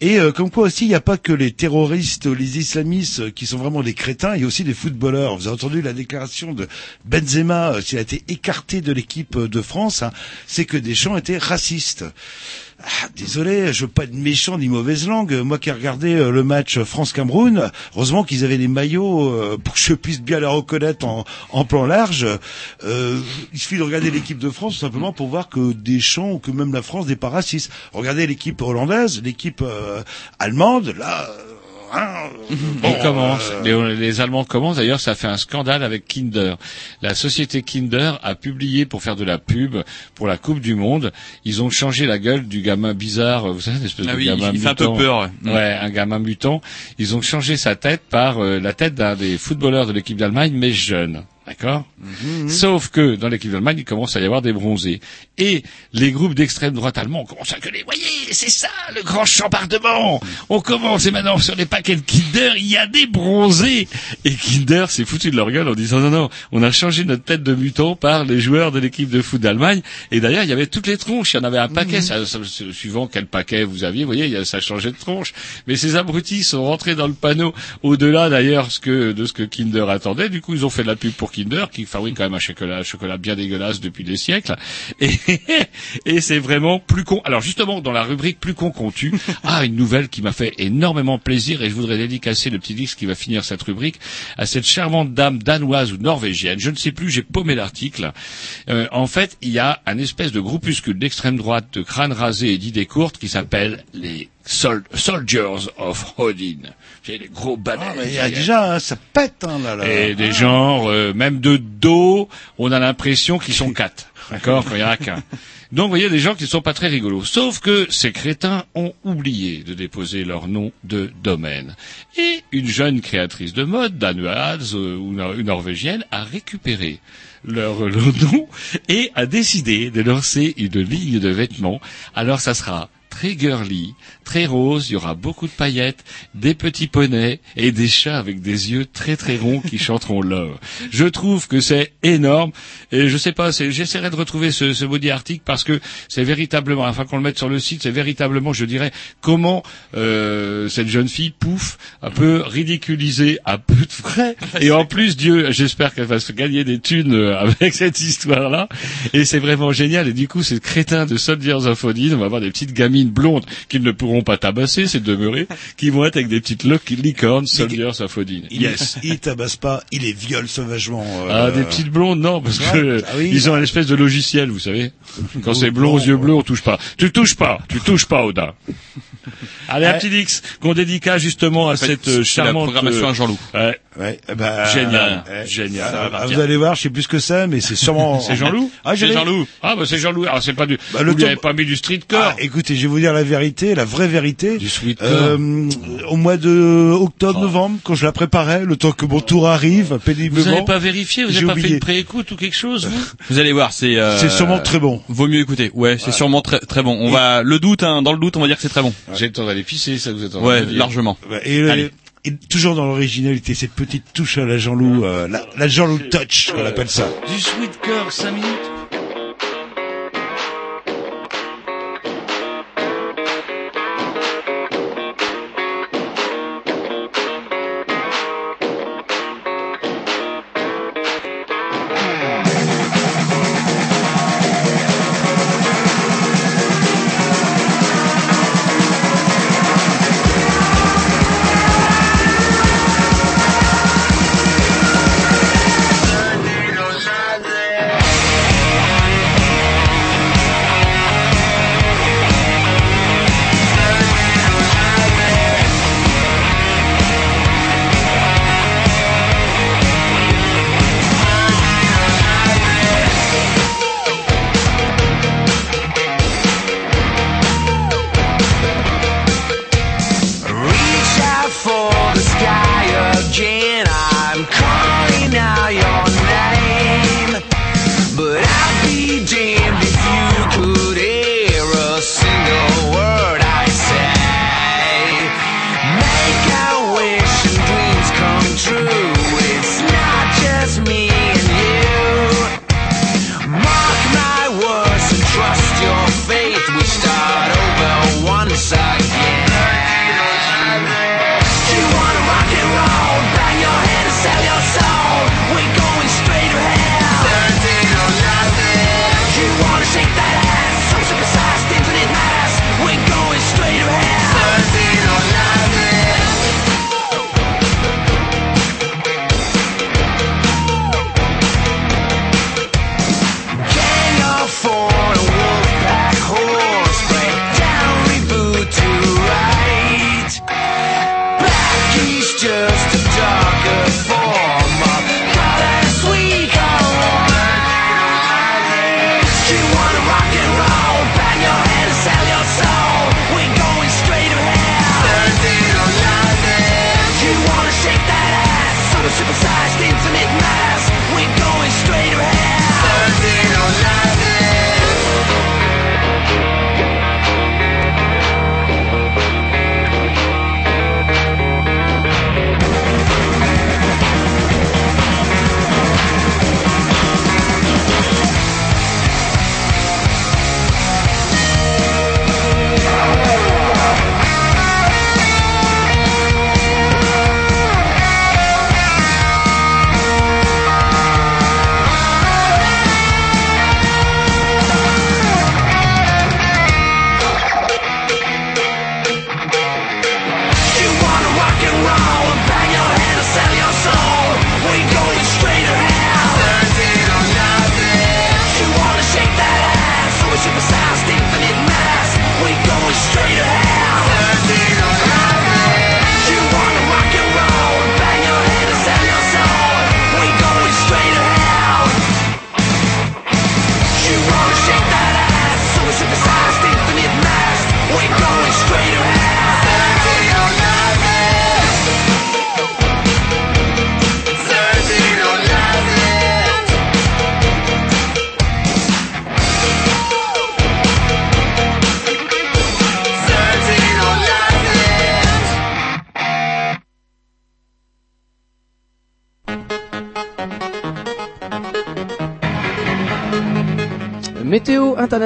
Et euh, comme quoi aussi, il n'y a pas que les terroristes, les islamistes euh, qui sont vraiment des crétins, il y a aussi des footballeurs. Vous avez entendu la déclaration de Benzema, euh, s'il a été écarté de l'équipe euh, de France, hein, c'est que Deschamps était raciste. Ah, désolé, je veux pas être méchant ni mauvaise langue. Moi qui ai regardé euh, le match France-Cameroun, heureusement qu'ils avaient les maillots euh, pour que je puisse bien les reconnaître en, en plan large. Euh, il suffit de regarder l'équipe de France tout simplement pour voir que Deschamps ou que même la France n'est pas raciste. Regardez l'équipe hollandaise, l'équipe euh, allemande, là... euh, hein, On commence. euh, Les, les Allemands commencent. D'ailleurs, ça fait un scandale avec Kinder. La société Kinder a publié pour faire de la pub pour la Coupe du Monde. Ils ont changé la gueule du gamin bizarre. Vous savez, une espèce Ah de oui, gamin il fait un peu mutant. peur, ouais. Ouais, un gamin mutant. Ils ont changé sa tête par euh, la tête d'un des footballeurs de l'équipe d'Allemagne, mais jeune. D'accord Sauf que dans l'équipe d'Allemagne, il commence à y avoir des bronzés. Et les groupes d'extrême droite allemands commencent à gueuler. Voyez, c'est ça, le grand chambardement. On commence et maintenant sur les paquets de Kinder, il y a des bronzés. Et Kinder s'est foutu de leur gueule en disant non, non, on a changé notre tête de mutant par les joueurs de l'équipe de foot d'Allemagne. Et d'ailleurs, il y avait toutes les tronches. Il y en avait un paquet, ça, ça- suivant quel paquet vous aviez. Vous voyez, ça changeait de tronche. Mais ces abrutis sont rentrés dans le panneau au-delà d'ailleurs ce que, de ce que Kinder attendait. Du coup, ils ont fait de la pub pour Kinder, qui fabrique quand même un chocolat, un chocolat bien dégueulasse depuis des siècles. *laughs* Et, et c'est vraiment plus con. Alors justement, dans la rubrique plus con qu'on tue, *laughs* ah, une nouvelle qui m'a fait énormément plaisir et je voudrais dédicacer le petit disque qui va finir cette rubrique à cette charmante dame danoise ou norvégienne. Je ne sais plus, j'ai paumé l'article. Euh, en fait, il y a un espèce de groupuscule d'extrême droite de crâne rasé et d'idées courtes qui s'appelle les Sol- Soldiers of Odin. J'ai les gros Ah, bananes. mais il y a déjà, hein, ça pète, hein, là, là. Et des Ah. genres, euh, même de dos, on a l'impression qu'ils sont quatre. *laughs* D'accord Quand il y en a qu'un. Donc, vous voyez, des gens qui ne sont pas très rigolos. Sauf que ces crétins ont oublié de déposer leur nom de domaine. Et une jeune créatrice de mode, danoise euh, ou ou norvégienne, a récupéré leur, *laughs* leur nom et a décidé de lancer une ligne de vêtements. Alors, ça sera très girly, très rose, il y aura beaucoup de paillettes, des petits poneys et des chats avec des yeux très très ronds qui chanteront *laughs* love. Je trouve que c'est énorme et je sais pas, j'essaierai de retrouver ce, ce maudit article parce que c'est véritablement, afin qu'on le mette sur le site, c'est véritablement, je dirais, comment euh, cette jeune fille, pouf, un peu ridiculisée à peu de frais *laughs* et en plus, Dieu, j'espère qu'elle va se gagner des thunes euh, avec *laughs* cette histoire-là. Et c'est vraiment génial. Et du coup, ces crétins de Soldiers of Odin, on va avoir des petites gamines blondes qui ne pourront pas tabasser, c'est demeuré, *laughs* qui vont être avec des petites licornes Soldiers of Odin. Il, Yes. il tabasse pas, il les viole sauvagement. euh, Ah, des petites blondes, non, parce que Ah oui, ils ont bah. un espèce de logiciel, vous savez. Quand c'est blond aux yeux bleus, on touche pas. Tu touches pas, tu touches pas, Odin. *laughs* Allez, un petit Dix qu'on dédicace justement à fait, cette euh, c'est la charmante programmation euh, à Jean-Loup. Ouais, Ouais, Génial, euh, génial. ça vous allez voir, je sais plus ce que c'est, mais c'est sûrement. *laughs* c'est Jean-Loup Ah, C'est Jean-Loup. Ah, bah c'est Jean-Loup. Alors c'est pas du. Bah, le vous avez pas mis du streetcore. Ah, écoutez, je vais vous dire la vérité, la vraie vérité. Du sweetcore. Euh, au mois de octobre, novembre, quand je la préparais, le temps que mon tour arrive, péniblement. vous n'avez pas vérifié, vous n'avez pas fait une préécoute ou quelque chose, vous? Vous allez voir, c'est euh, C'est sûrement très bon. Vaut mieux écouter. Ouais, c'est sûrement très très bon. On va le doute, hein, dans le doute, on va dire que c'est très bon. J'ai le temps d'aller pisser, ça vous train Ouais, largement. Et, le- Allez. et toujours dans l'originalité, cette petite touche à la Jean-Loup, euh, la, la Jean-Loup touch, on appelle ça. Du sweetcore, 5 minutes.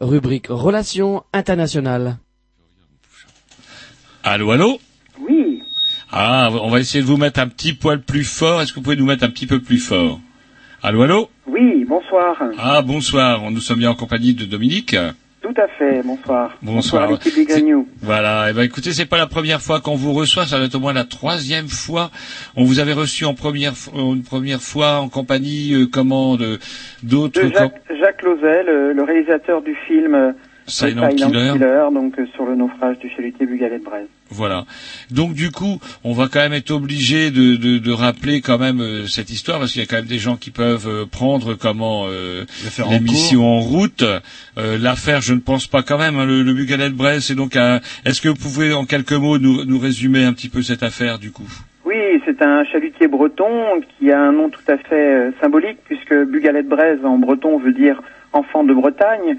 Rubrique Relations internationales. Allô, allô Oui. Ah, on va essayer de vous mettre un petit poil plus fort. Est-ce que vous pouvez nous mettre un petit peu plus fort? Allô, allô? Oui, bonsoir. Ah, bonsoir. Nous sommes bien en compagnie de Dominique. Tout à fait, bonsoir. Bonsoir. l'équipe des Grignoux. Voilà. Eh ben, écoutez, c'est pas la première fois qu'on vous reçoit. Ça va être au moins la troisième fois. On vous avait reçu en première, une première fois en compagnie, euh, comment, de, d'autres, De Jacques, Jacques Lauzet, le, le réalisateur du film euh, Silent Killer. donc euh, sur le naufrage du chalutier Bugalet de Brest. Voilà. Donc du coup, on va quand même être obligé de, de, de rappeler quand même euh, cette histoire parce qu'il y a quand même des gens qui peuvent euh, prendre comment euh, faire en l'émission en, route. Euh, L'affaire, je ne pense pas quand même. hein, le, le Bugalet de Brest, c'est donc. un- Est-ce que vous pouvez en quelques mots nous, nous résumer un petit peu cette affaire du coup? Oui, c'est un chalutier breton qui a un nom tout à fait euh, symbolique puisque Bugalet de Brest en breton veut dire enfant de Bretagne.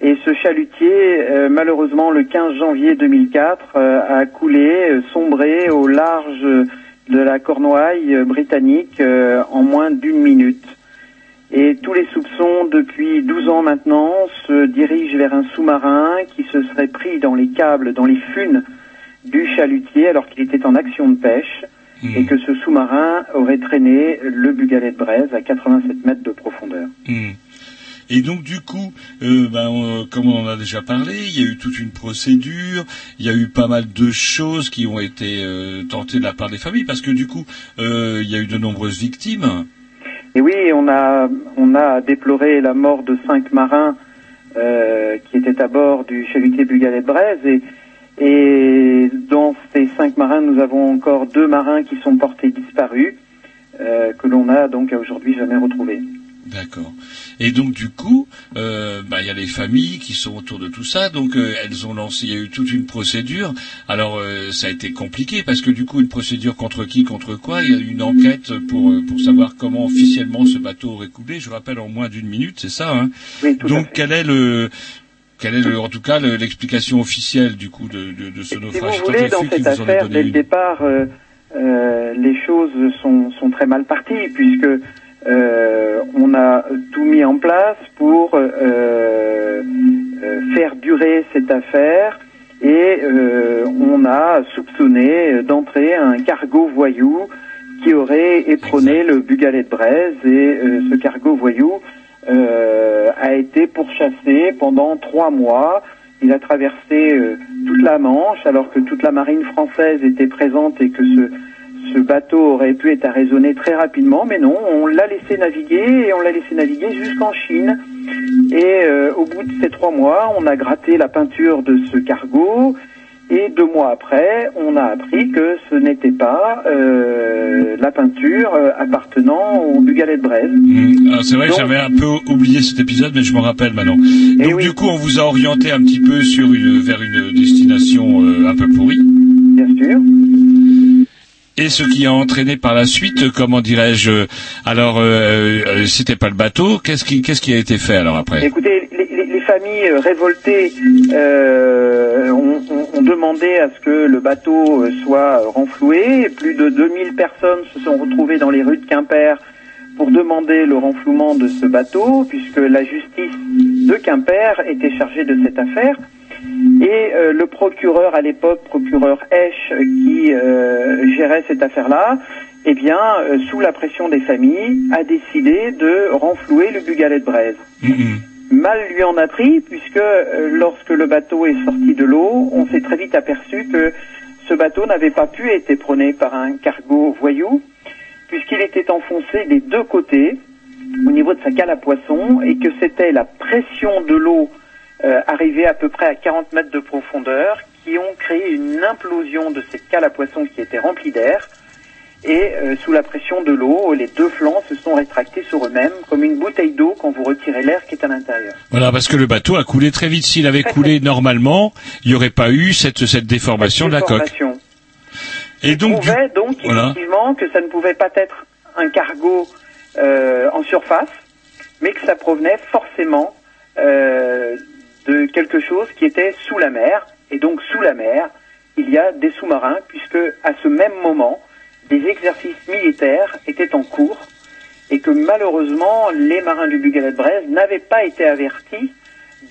Et ce chalutier, euh, malheureusement, le 15 janvier 2004, euh, a coulé, euh, sombré au large de la Cornouaille euh, britannique euh, en moins d'une minute. Et tous les soupçons, depuis 12 ans maintenant, se dirigent vers un sous-marin qui se serait pris dans les câbles, dans les funes du chalutier alors qu'il était en action de pêche et que ce sous-marin aurait traîné le Bugalet de Braise à 87 mètres de profondeur. Hmm. Et donc du coup, euh, ben, on- comme on en a déjà parlé, il y a eu toute une procédure, il y a eu pas mal de choses qui ont été euh, tentées de la part des familles, parce que du coup, euh, il y a eu de nombreuses victimes. Et oui, on a, on a déploré la mort de cinq marins euh, qui étaient à bord du chalutier Bugalet de et, dans ces cinq marins, nous avons encore deux marins qui sont portés disparus euh, que l'on a donc aujourd'hui jamais retrouvés. D'accord. Et donc du coup, euh, ben, il y a les familles qui sont autour de tout ça, donc euh, elles ont lancé, il y a eu toute une procédure. Alors euh, ça a été compliqué parce que du coup une procédure contre qui, contre quoi? Il y a eu une enquête pour euh, pour savoir comment officiellement ce bateau aurait coulé. Je rappelle en moins d'une minute, c'est ça. Hein? Donc quel est le quel est le, en tout cas le- l'explication officielle du coup de, de, de ce Si naufrage? vous voulez, dans cette affaire, dès le départ, euh, euh, les choses sont, sont très mal parties puisque euh, on a tout mis en place pour euh, euh, faire durer cette affaire et euh, on a soupçonné d'entrer un cargo voyou qui aurait éperonné le Bugalet de Braise et ce cargo voyou euh, a été pourchassé pendant trois mois. Il a traversé toute la Manche alors que toute la marine française était présente et que ce, ce bateau aurait pu être arraisonné très rapidement, mais non, on l'a laissé naviguer et on l'a laissé naviguer jusqu'en Chine. Et euh, au bout de ces trois mois, on a gratté la peinture de ce cargo. Et deux mois après, on a appris que ce n'était pas euh, la peinture euh, appartenant au Bugalet de Braise. Hmm. Alors, c'est vrai que j'avais un peu oublié cet épisode, mais je me rappelle maintenant. Eh Donc du coup, on vous a orienté un petit peu sur une vers une destination euh, un peu pourrie. Bien sûr. Et ce qui a entraîné par la suite, comment dirais-je Alors, euh, euh, c'était pas le bateau. Qu'est-ce qui qu'est-ce qui a été fait alors après? Écoutez, les, les- les familles euh, révoltées euh, ont, ont- ont demandé à ce que le bateau euh, soit renfloué. Plus de 2000 personnes se sont retrouvées dans les rues de Quimper pour demander le renflouement de ce bateau, puisque la justice de Quimper était chargée de cette affaire. Et euh, le procureur à l'époque, procureur Esch, qui euh, gérait cette affaire-là, eh bien, euh, sous la pression des familles, a décidé de renflouer le Bugalet de Braise. Mal lui en a pris, puisque lorsque le bateau est sorti de l'eau, on s'est très vite aperçu que ce bateau n'avait pas pu être éperonné par un cargo voyou, puisqu'il était enfoncé des deux côtés au niveau de sa cale à poisson, et que c'était la pression de l'eau euh, arrivée à peu près à 40 mètres de profondeur qui ont créé une implosion de cette cale à poisson qui était remplie d'air. Et euh, sous la pression de l'eau, les deux flancs se sont rétractés sur eux-mêmes, comme une bouteille d'eau quand vous retirez l'air qui est à l'intérieur. Voilà, parce que le bateau a coulé très vite. S'il avait coulé *laughs* normalement, il n'y aurait pas eu cette, cette déformation de la coque. Et donc, du- donc voilà. effectivement que ça ne pouvait pas être un cargo euh, en surface, mais que ça provenait forcément euh, de quelque chose qui était sous la mer. Et donc sous la mer, il y a des sous-marins, puisque à ce même moment, des exercices militaires étaient en cours et que malheureusement, les marins du Bugalet de Brest n'avaient pas été avertis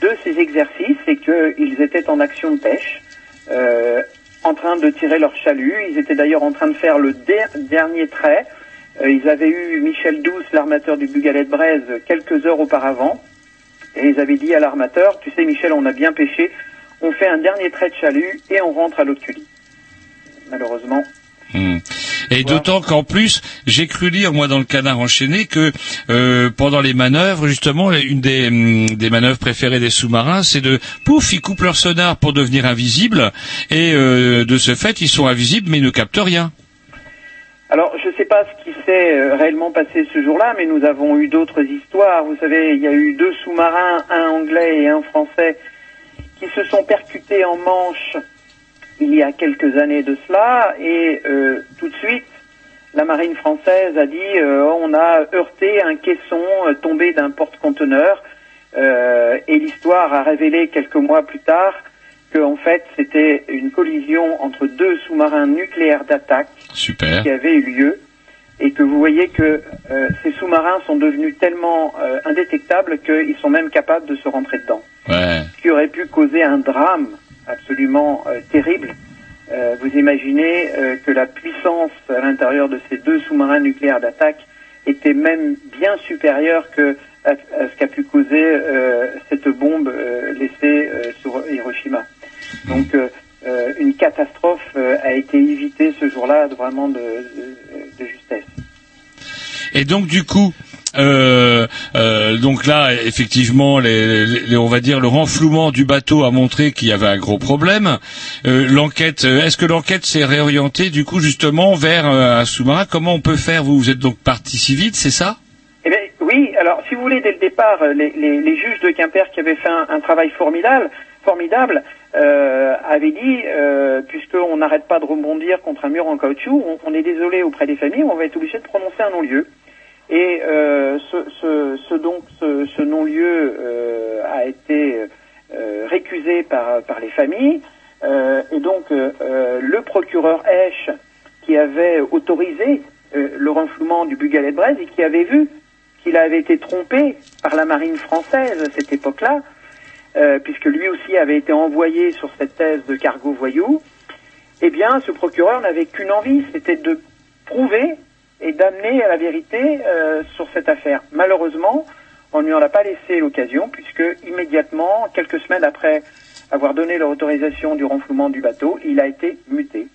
de ces exercices et qu'ils étaient en action de pêche, euh, en train de tirer leur chalut. Ils étaient d'ailleurs en train de faire le der- dernier trait. Euh, ils avaient eu Michel Douce, l'armateur du Bugalet de Braise, quelques heures auparavant. Et ils avaient dit à l'armateur, tu sais Michel, on a bien pêché, on fait un dernier trait de chalut et on rentre à Cully. Malheureusement, Hmm. Et d'autant qu'en plus, j'ai cru lire moi dans le canard enchaîné que euh, pendant les manœuvres, justement, une des, hum, des manœuvres préférées des sous-marins, c'est de pouf, ils coupent leur sonar pour devenir invisibles, et euh, de ce fait, ils sont invisibles mais ils ne captent rien. Alors, je ne sais pas ce qui s'est euh, réellement passé ce jour-là, mais nous avons eu d'autres histoires. Vous savez, il y a eu deux sous-marins, un anglais et un français, qui se sont percutés en Manche il y a quelques années de cela, et euh, tout de suite, la marine française a dit euh, on a heurté un caisson tombé d'un porte-conteneur, et l'histoire a révélé quelques mois plus tard en fait c'était une collision entre deux sous-marins nucléaires d'attaque Super. qui avait eu lieu et que vous voyez que euh, ces sous-marins sont devenus tellement euh, indétectables qu'ils sont même capables de se rentrer dedans. Ouais. Ce qui aurait pu causer un drame absolument euh, terrible. Vous imaginez que la puissance à l'intérieur de ces deux sous-marins nucléaires d'attaque était même bien supérieure que à, à ce qu'a pu causer cette bombe laissée sur Hiroshima. Donc euh, euh, une catastrophe euh, a été évitée ce jour-là vraiment de, de- de justesse. Et donc du coup, euh, donc là, effectivement, les, les- on va dire le renflouement du bateau a montré qu'il y avait un gros problème. L'enquête, est-ce que l'enquête s'est réorientée du coup justement vers un sous-marin? Comment on peut faire? Vous, vous êtes donc partie si vite, c'est ça? Eh bien, oui, alors si vous voulez, dès le départ, les, les- les juges de Quimper qui avaient fait un, un travail formidable, formidable euh, avaient dit, euh, puisqu'on n'arrête pas de rebondir contre un mur en caoutchouc, on, est désolé auprès des familles, on va être obligé de prononcer un non-lieu. Et euh, ce, donc ce, non-lieu euh, a été récusé par, par les familles. Et donc le procureur Esch, qui avait autorisé le renflouement du Bugalet de Braise et qui avait vu qu'il avait été trompé par la marine française à cette époque-là, euh, puisque lui aussi avait été envoyé sur cette thèse de cargo voyou, eh bien, ce procureur n'avait qu'une envie, c'était de prouver et d'amener à la vérité euh, sur cette affaire. Malheureusement, on ne lui en a pas laissé l'occasion, puisque immédiatement, quelques semaines après avoir donné l'autorisation du renflouement du bateau, il a été muté.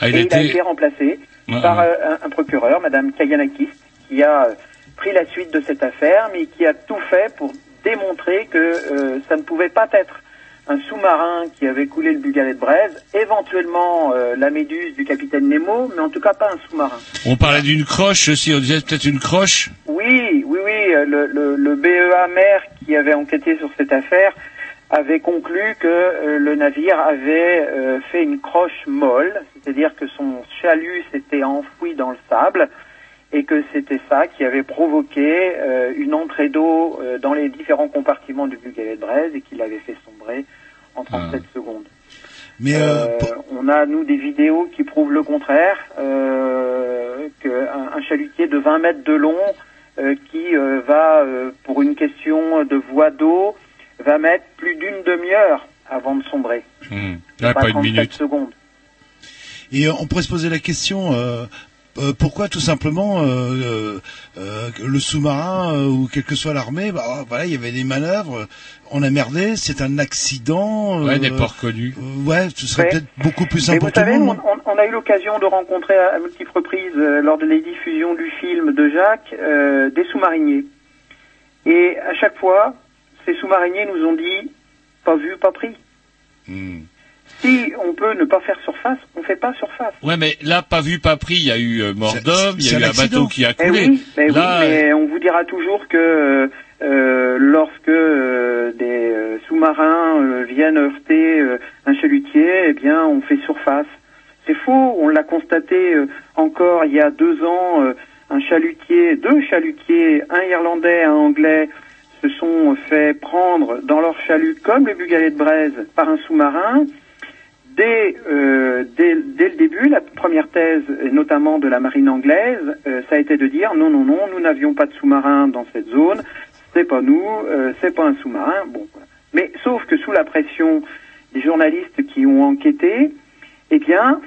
Ah, il et a il a été- remplacé Ouais, par ouais. euh, un, un procureur, Madame Kayanakis, qui a pris la suite de cette affaire, mais qui a tout fait pour démontrer que euh, ça ne pouvait pas être un sous-marin qui avait coulé le Bugalet de Braise, éventuellement euh, la Méduse du capitaine Nemo, mais en tout cas pas un sous-marin. On parlait d'une croche aussi. On disait peut-être une croche. Oui, oui, oui, le, le, le BEA maire qui avait enquêté sur cette affaire avait conclu que euh, le navire avait euh, fait une croche molle, c'est-à-dire que son chalut s'était enfoui dans le sable et que c'était ça qui avait provoqué euh, une entrée d'eau euh, dans les différents compartiments du Bugalet de Braise et qui l'avait fait sombrer en 37 secondes. Mais euh, on a nous des vidéos qui prouvent le contraire, qu'un un chalutier de 20 mètres de long qui va, pour une question de voie d'eau, va mettre plus d'une demi-heure avant de sombrer. Hmm. Ouais, pas une 37 minute. secondes. Et on pourrait se poser la question euh, euh, pourquoi tout simplement euh, euh, euh, le sous-marin euh, ou quelle que soit l'armée, bah, voilà, il y avait des manœuvres, on a merdé, c'est un accident. Ouais, des ports connus. euh, ouais, ce serait Ouais. peut-être beaucoup plus Mais simple vous pour tout le savez, on, monde. on- on a eu l'occasion de rencontrer à, à multiples reprises, euh, lors de les diffusions du film de Jacques, euh, des sous-mariniers. Et à chaque fois, ces sous-mariniers nous ont dit, pas vu, pas pris. Hmm. Si on peut ne pas faire surface, on fait pas surface. Ouais, mais là, pas vu, pas pris, il y a eu euh, mort d'homme, il y a eu un accident. bateau qui a Eh coulé. oui, mais, oui, là, mais on vous dira toujours que euh, lorsque euh, des sous-marins euh, viennent heurter euh, un chalutier, eh bien, on fait surface. C'est faux. On l'a constaté euh, encore il y a deux ans. euh, un chalutier, deux chalutiers, un irlandais, un anglais, se sont fait prendre dans leur chalut comme le Bugalet de Braise par un sous-marin. Dès, euh, dès, le début, la première thèse, notamment de la marine anglaise, euh, ça a été de dire non, non, non, nous n'avions pas de sous-marin dans cette zone, c'est pas nous, euh, c'est pas un sous-marin. Mais sauf que sous la pression des journalistes qui ont enquêté, eh bien,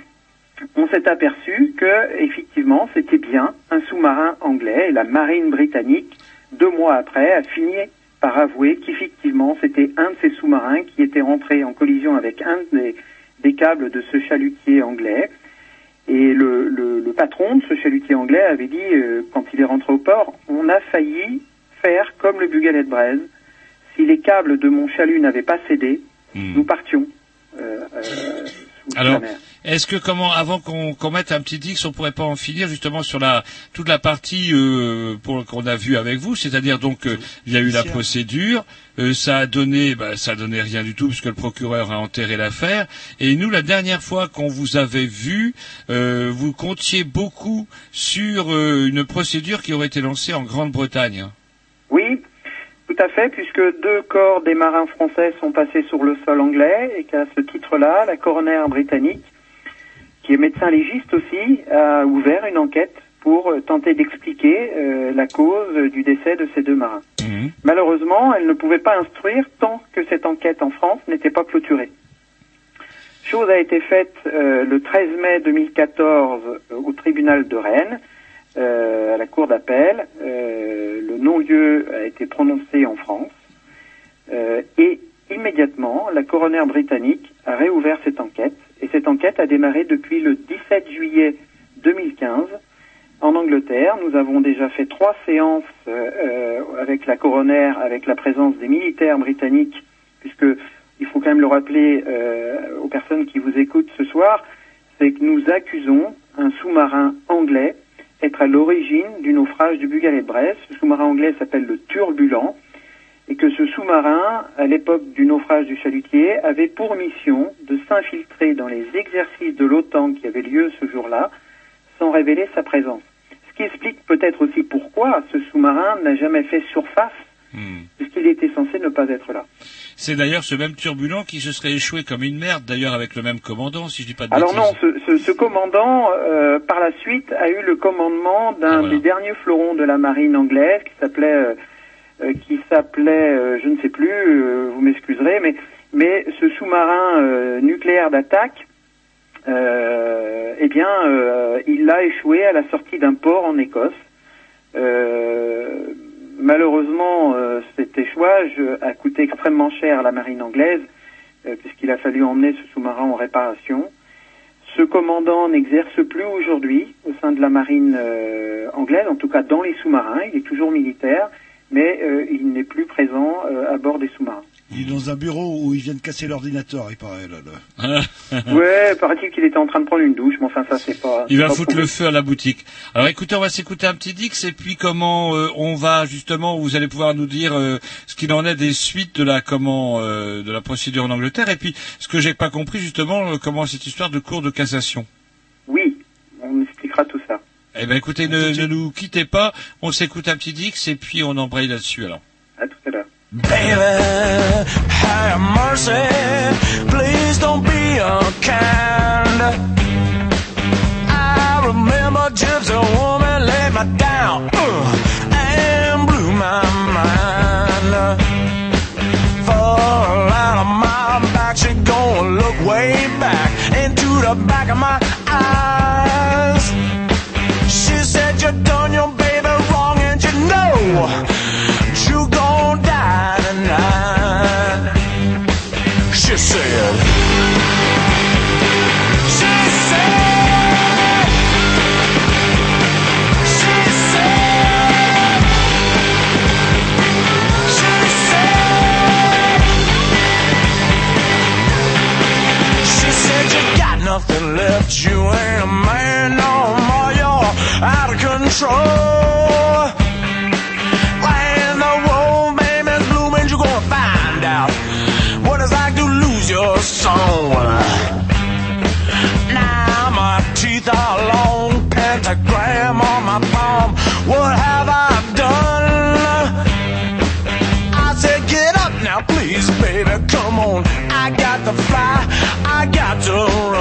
on s'est aperçu que effectivement, c'était bien un sous-marin anglais et la marine britannique, deux mois après, a fini par avouer qu'effectivement, c'était un de ces sous-marins qui était rentré en collision avec un des, des câbles de ce chalutier anglais. Et le, le, le patron de ce chalutier anglais avait dit, euh, quand il est rentré au port, on a failli faire comme le Bugalet de Braise. Si les câbles de mon chalut n'avaient pas cédé, nous partions euh, euh, Alors, est-ce que comment, avant qu'on qu'on mette un petit X, on pourrait pas en finir justement sur la toute la partie euh, pour qu'on a vu avec vous, c'est-à-dire donc euh, il y a eu la procédure, euh, ça a donné, bah, ça a donné rien du tout puisque le procureur a enterré l'affaire. Et nous, la dernière fois qu'on vous avait vu, euh, vous comptiez beaucoup sur euh, une procédure qui aurait été lancée en Grande-Bretagne. Oui, tout à fait, puisque deux corps des marins français sont passés sur le sol anglais et qu'à ce titre-là, la coroner britannique, qui est médecin légiste aussi, a ouvert une enquête pour tenter d'expliquer euh, la cause du décès de ces deux marins. Malheureusement, elle ne pouvait pas instruire tant que cette enquête en France n'était pas clôturée. Chose a été faite euh, le 13 mai 2014 euh, au tribunal de Rennes, à la cour d'appel. Euh, le non-lieu a été prononcé en France Euh, et immédiatement, la coroner britannique a réouvert cette enquête et cette enquête a démarré depuis le 17 juillet 2015 en Angleterre. Nous avons déjà fait trois séances euh, euh, avec la coroner, avec la présence des militaires britanniques, puisque il faut quand même le rappeler euh, aux personnes qui vous écoutent ce soir, c'est que nous accusons un sous-marin anglais être à l'origine du naufrage du Bugalet de Brest. Ce sous-marin anglais s'appelle le Turbulent et que ce sous-marin, à l'époque du naufrage du chalutier, avait pour mission de s'infiltrer dans les exercices de l'OTAN qui avaient lieu ce jour-là, sans révéler sa présence. Ce qui explique peut-être aussi pourquoi ce sous-marin n'a jamais fait surface, puisqu'il était censé ne pas être là. C'est d'ailleurs ce même turbulent qui se serait échoué comme une merde, d'ailleurs avec le même commandant, si je dis pas de Alors bêtises. non, ce, ce- ce commandant, euh, par la suite, a eu le commandement d'un des derniers fleurons de la marine anglaise qui s'appelait, euh, euh, qui s'appelait, euh, je ne sais plus, euh, vous m'excuserez, mais mais ce sous-marin euh, nucléaire d'attaque, euh, eh bien, euh, il l'a échoué à la sortie d'un port en Écosse. Euh, malheureusement, euh, cet échouage a coûté extrêmement cher à la marine anglaise, euh, puisqu'il a fallu emmener ce sous-marin en réparation. Ce commandant n'exerce plus aujourd'hui au sein de la marine euh, anglaise, en tout cas dans les sous-marins. Il est toujours militaire, mais euh, il n'est plus présent euh, à bord des sous-marins. Il est dans un bureau où ils viennent casser l'ordinateur, il paraît. Là, là. *laughs* ouais, paraît-il qu'il était en train de prendre une douche, mais enfin ça c'est pas. Il va pas foutre prouvé. le feu à la boutique. Alors écoutez, on va s'écouter un petit Dix et puis comment euh, on va justement, vous allez pouvoir nous dire euh, ce qu'il en est des suites de la comment euh, de la procédure en Angleterre et puis ce que j'ai pas compris justement euh, comment cette histoire de cours de cassation. Oui, on expliquera tout ça. Eh ben écoutez, ne, ne nous quittez pas, on s'écoute un petit Dix et puis on embraye là-dessus alors. À tout à l'heure. Baby, have mercy. Please don't be unkind. I remember a woman laid me down uh, and blew my mind. A lot of my back, she gonna look way back into the back of my eyes. She said you done your baby wrong and you know She said. She said. She said. She said. You got nothing left. You ain't a man no more. You're out of control. Now my teeth are long, pentagram on my palm. What have I done? I said, get up now, please, baby, come on. I got to fly, I got to run.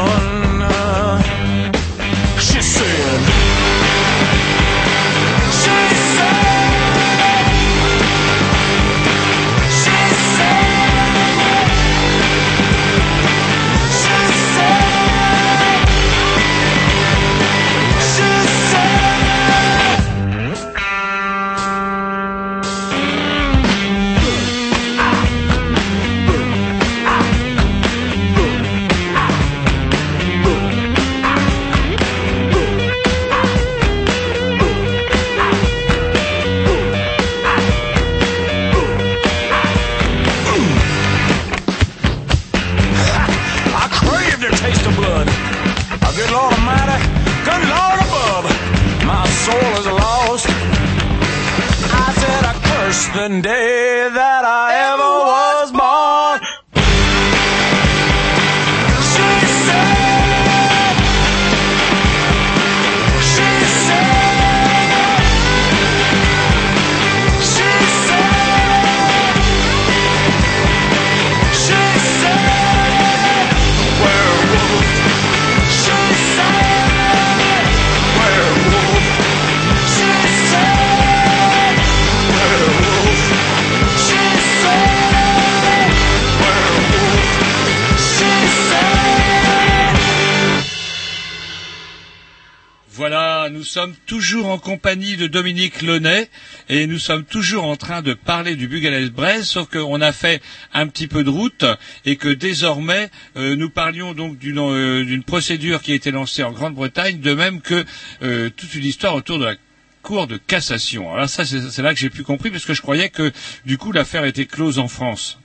De Dominique Launay et nous sommes toujours en train de parler du Bugalès Brest, sauf qu'on a fait un petit peu de route et que désormais euh, nous parlions donc d'une euh, d'une procédure qui a été lancée en Grande-Bretagne, de même que euh, toute une histoire autour de la Cour de cassation. Alors ça, c'est là que j'ai plus compris, parce que je croyais que du coup l'affaire était close en France.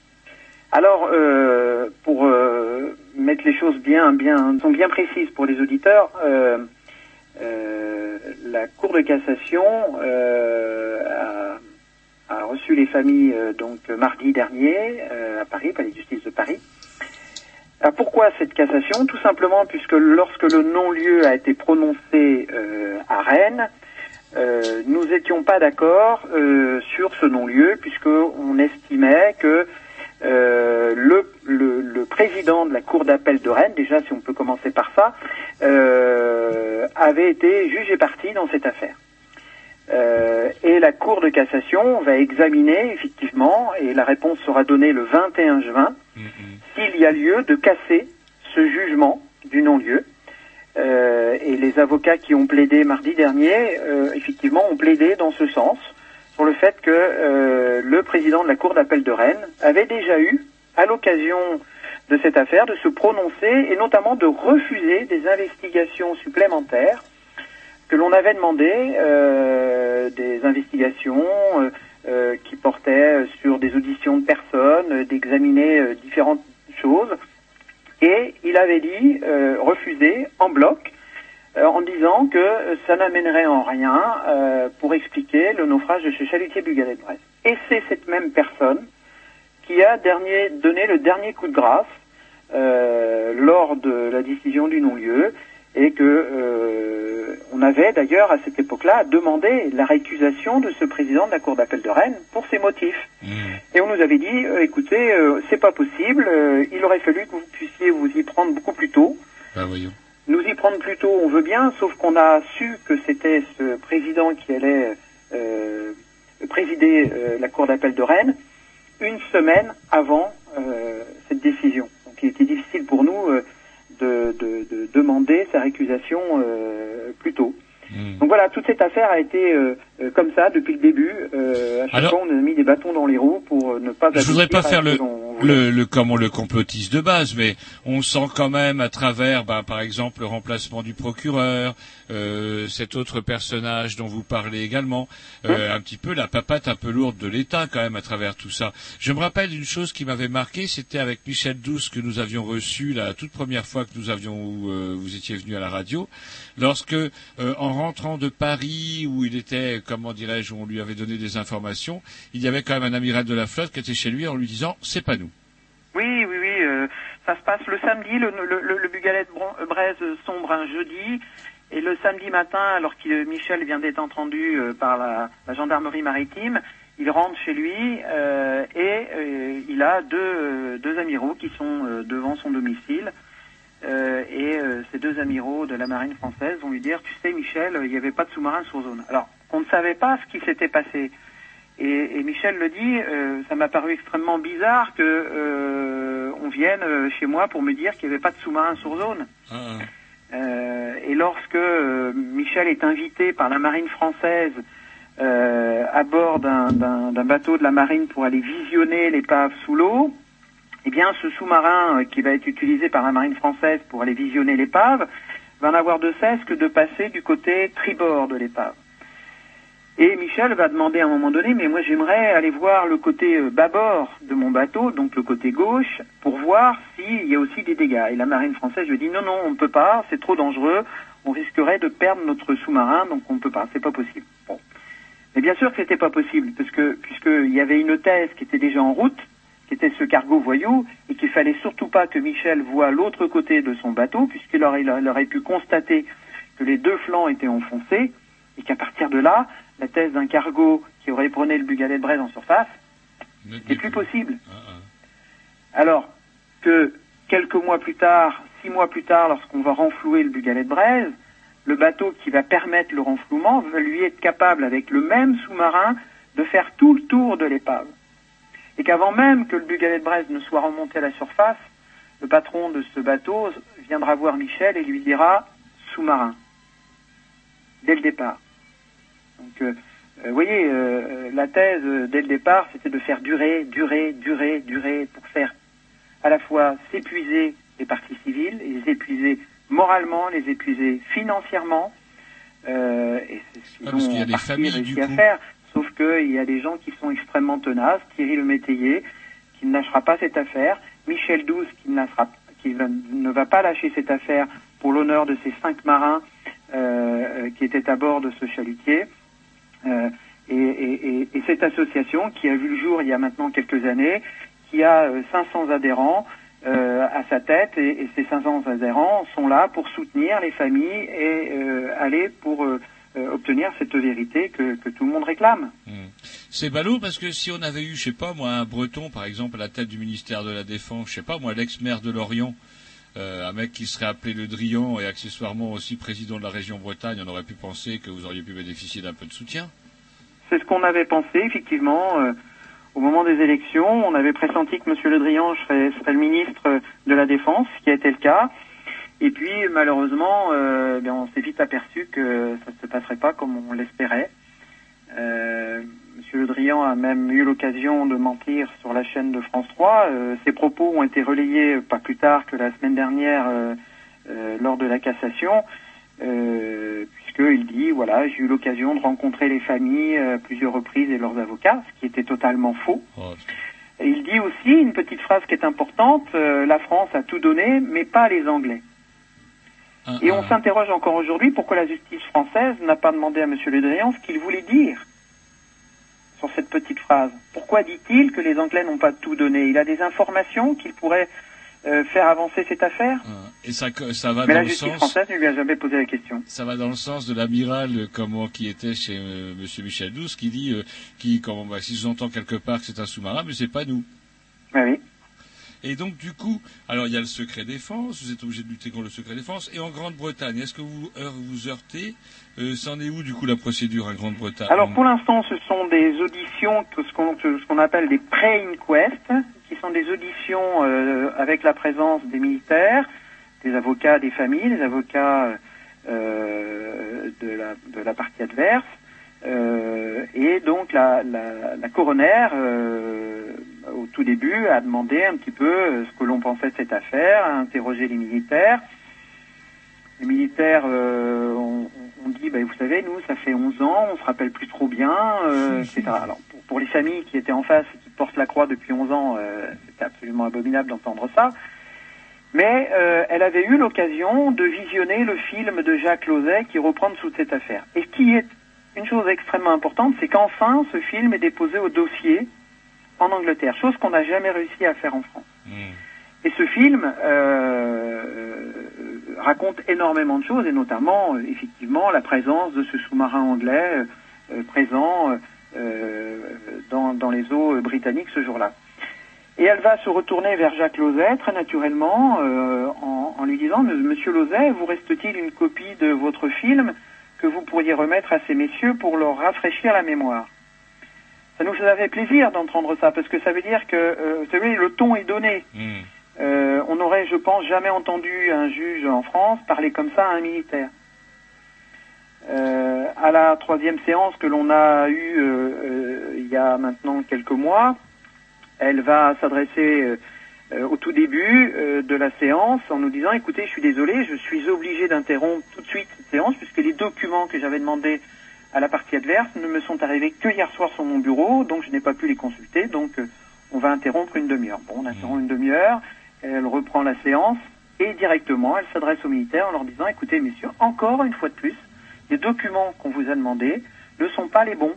Alors, pour mettre les choses bien, bien, sont bien précises pour les auditeurs, euh, la Cour de cassation euh, a, a reçu les familles euh, donc mardi dernier à Paris, palais de justice de Paris. Alors pourquoi cette cassation? Tout simplement puisque lorsque le non-lieu a été prononcé à Rennes, nous n'étions pas d'accord sur ce non-lieu puisque on estimait que euh, le, le, le président de la cour d'appel de Rennes, déjà si on peut commencer par ça, euh, avait été jugé parti dans cette affaire. Euh, et la Cour de cassation va examiner effectivement, et la réponse sera donnée le 21 juin, s'il y a lieu de casser ce jugement du non-lieu. Euh, et les avocats qui ont plaidé mardi dernier, euh, effectivement, ont plaidé dans ce sens, sur le fait que euh, le président de la Cour d'appel de Rennes avait déjà eu, à l'occasion de cette affaire, de se prononcer et notamment de refuser des investigations supplémentaires que l'on avait demandé, euh, des investigations euh, qui portaient sur des auditions de personnes, d'examiner différentes choses. Et il avait dit refuser en bloc en disant que euh, ça n'amènerait en rien euh, pour expliquer le naufrage de ce chalutier Bugalet de Brest. Et c'est cette même personne qui a dernier, donné le dernier coup de grâce euh, lors de la décision du non-lieu et que euh, on avait d'ailleurs à cette époque-là demandé la récusation de ce président de la Cour d'appel de Rennes pour ces motifs. Et on nous avait dit, euh, écoutez, euh, c'est pas possible, euh, il aurait fallu que vous puissiez vous y prendre beaucoup plus tôt. Ben voyons. Nous y prendre plus tôt, on veut bien, sauf qu'on a su que c'était ce président qui allait euh, présider euh, la Cour d'appel de Rennes une semaine avant euh, cette décision. Donc il était difficile pour nous euh, de, de- de demander sa récusation euh, plus tôt. Donc voilà, toute cette affaire a été euh, euh, comme ça depuis le début. Euh, à chaque Alors- fois, on a mis des bâtons dans les roues pour ne pas. Je voudrais pas faire le- le, le comment le complotiste de base, mais on sent quand même à travers, ben, par exemple, le remplacement du procureur, euh, cet autre personnage dont vous parlez également, euh, un petit peu la papate un peu lourde de l'État quand même à travers tout ça. Je me rappelle d'une chose qui m'avait marqué, c'était avec Michel Douce que nous avions reçu la toute première fois que nous avions, euh, vous étiez venu à la radio, lorsque euh, en rentrant de Paris où il était, comment dirais-je, où on lui avait donné des informations, il y avait quand même un amiral de la flotte qui était chez lui en lui disant c'est pas nous. Oui, oui, oui. euh, ça se passe le samedi. Le, le, le, le Bugalet de Braise sombre un jeudi. Et le samedi matin, alors que Michel vient d'être entendu euh, par la, gendarmerie maritime, il rentre chez lui euh, et euh, il a deux, euh, deux amiraux qui sont euh, devant son domicile. Euh, et euh, ces deux amiraux de la marine française vont lui dire, tu sais Michel, euh, il n'y avait pas de sous-marin sur zone. Alors, on ne savait pas ce qui s'était passé. Et, et Michel le dit, euh, ça m'a paru extrêmement bizarre que euh, on vienne euh, chez moi pour me dire qu'il n'y avait pas de sous-marin sur zone. Euh, et lorsque euh, Michel est invité par la marine française euh, à bord d'un- bateau de la marine pour aller visionner l'épave sous l'eau, eh bien ce sous-marin qui va être utilisé par la marine française pour aller visionner l'épave va n'avoir de cesse que de passer du côté tribord de l'épave. Et Michel va demander à un moment donné, mais moi j'aimerais aller voir le côté euh, bâbord de mon bateau, donc le côté gauche, pour voir s'il y a aussi des dégâts. Et la marine française lui dit, non, non, on ne peut pas, c'est trop dangereux, on risquerait de perdre notre sous-marin, donc on ne peut pas, c'est pas possible. Bon. Mais bien sûr que c'était pas possible, puisqu'il y avait une thèse qui était déjà en route, qui était ce cargo voyou, et qu'il fallait surtout pas que Michel voie l'autre côté de son bateau, puisqu'il aurait, aurait pu constater que les deux flancs étaient enfoncés, et qu'à partir de là, la thèse d'un cargo qui aurait prôné le Bugalet de Braise en surface, c'est plus possible. Alors que quelques mois plus tard, six mois plus tard, lorsqu'on va renflouer le Bugalet de Braise, le bateau qui va permettre le renflouement va lui être capable, avec le même sous-marin, de faire tout le tour de l'épave. Et qu'avant même que le Bugalet de Braise ne soit remonté à la surface, le patron de ce bateau viendra voir Michel et lui dira sous-marin, dès le départ. Donc, euh, euh, vous voyez, euh, la thèse euh, dès le départ, c'était de faire durer, durer, durer, durer, pour faire à la fois s'épuiser les parties civiles, les épuiser moralement, les épuiser financièrement. Euh, et c'est ce qu'ils Ah, qu'il y a ont des familles, réussi du à coup. faire. Sauf qu'il y a des gens qui sont extrêmement tenaces. Thierry Le Métayer, qui ne lâchera pas cette affaire. Michel Douce, qui ne, lâchera- qui va- ne va pas lâcher cette affaire pour l'honneur de ces cinq marins euh, euh, qui étaient à bord de ce chalutier. Euh, et, et- et- et cette association qui a vu le jour il y a maintenant quelques années, qui a euh, 500 adhérents euh, à sa tête, et, ces 500 adhérents sont là pour soutenir les familles et euh, aller pour euh, euh, obtenir cette vérité que, tout le monde réclame. C'est ballot parce que si on avait eu, je sais pas moi, un Breton par exemple à la tête du ministère de la Défense, je sais pas moi, l'ex-maire de Lorient, euh, un mec qui serait appelé Le Drian et accessoirement aussi président de la région Bretagne, on aurait pu penser que vous auriez pu bénéficier d'un peu de soutien. C'est ce qu'on avait pensé, effectivement, euh, au moment des élections. On avait pressenti que M. Le Drian serait, le ministre de la Défense, ce qui a été le cas. Et puis, malheureusement, euh, ben, on s'est vite aperçu que ça ne se passerait pas comme on l'espérait. Euh, M. Le Drian a même eu l'occasion de mentir sur la chaîne de France 3. Euh, ses propos ont été relayés pas plus tard que la semaine dernière lors de la cassation, puisqu'il dit, voilà, j'ai eu l'occasion de rencontrer les familles euh, à plusieurs reprises et leurs avocats, ce qui était totalement faux. Et il dit aussi une petite phrase qui est importante, euh, la France a tout donné, mais pas les Anglais. Et on s'interroge encore aujourd'hui pourquoi la justice française n'a pas demandé à M. Le Drian ce qu'il voulait dire sur cette petite phrase. Pourquoi dit-il que les Anglais n'ont pas tout donné? Il a des informations qu'il pourrait euh, faire avancer cette affaire Et ça, ça va Mais dans la le sens. française ne lui a jamais posé la question. Ça va dans le sens de l'amiral euh, comment qui était chez euh, Monsieur Michel Douce qui dit euh, qui comment bah, si j'entends quelque part que c'est un sous-marin mais c'est pas nous. oui. Et donc du coup, alors il y a le secret défense, vous êtes obligé de lutter contre le secret défense et en Grande-Bretagne, est-ce que vous heure- vous heurtez euh, C'en est où du coup la procédure en Grande-Bretagne? Alors pour l'instant, ce sont des auditions, ce qu'on appelle des pré-inquest, qui sont des auditions euh, avec la présence des militaires, des avocats des familles, des avocats euh, de, la, de la partie adverse, euh, et donc la, la, la coroner au tout début, a demandé un petit peu ce que l'on pensait de cette affaire, a interrogé les militaires. Les militaires ont, dit, bah, vous savez, nous, ça fait 11 ans, on se rappelle plus trop bien, euh, *laughs* etc. Alors, pour, pour les familles qui étaient en face portent la croix depuis 11 ans, euh, c'était absolument abominable d'entendre ça. Mais euh, elle avait eu l'occasion de visionner le film de Jacques Lauzet qui reprend toute cette affaire. Et ce qui est une chose extrêmement importante, c'est qu'enfin, ce film est déposé au dossier en Angleterre, chose qu'on n'a jamais réussi à faire en France. Et ce film euh, euh, raconte énormément de choses, et notamment, effectivement, la présence de ce sous-marin anglais euh, présent dans, dans les eaux euh, britanniques ce jour-là. Et elle va se retourner vers Jacques Lauzet, très naturellement, euh, en, en lui disant, Monsieur Lauzet, vous reste-t-il une copie de votre film que vous pourriez remettre à ces messieurs pour leur rafraîchir la mémoire? Ça nous avait plaisir d'entendre ça, parce que ça veut dire que, euh, vous savez, le ton est donné. Euh, on n'aurait, je pense, jamais entendu un juge en France parler comme ça à un militaire. Euh, à la troisième séance que l'on a eue euh, euh, il y a maintenant quelques mois, elle va s'adresser au tout début de la séance en nous disant écoutez, je suis désolé, je suis obligé d'interrompre tout de suite cette séance puisque les documents que j'avais demandés à la partie adverse ne me sont arrivés que hier soir sur mon bureau, donc je n'ai pas pu les consulter, donc on va interrompre une demi-heure. Bon, on interrompt une demi-heure, elle reprend la séance et directement elle s'adresse aux militaires en leur disant écoutez messieurs, encore une fois de plus, les documents qu'on vous a demandés ne sont pas les bons.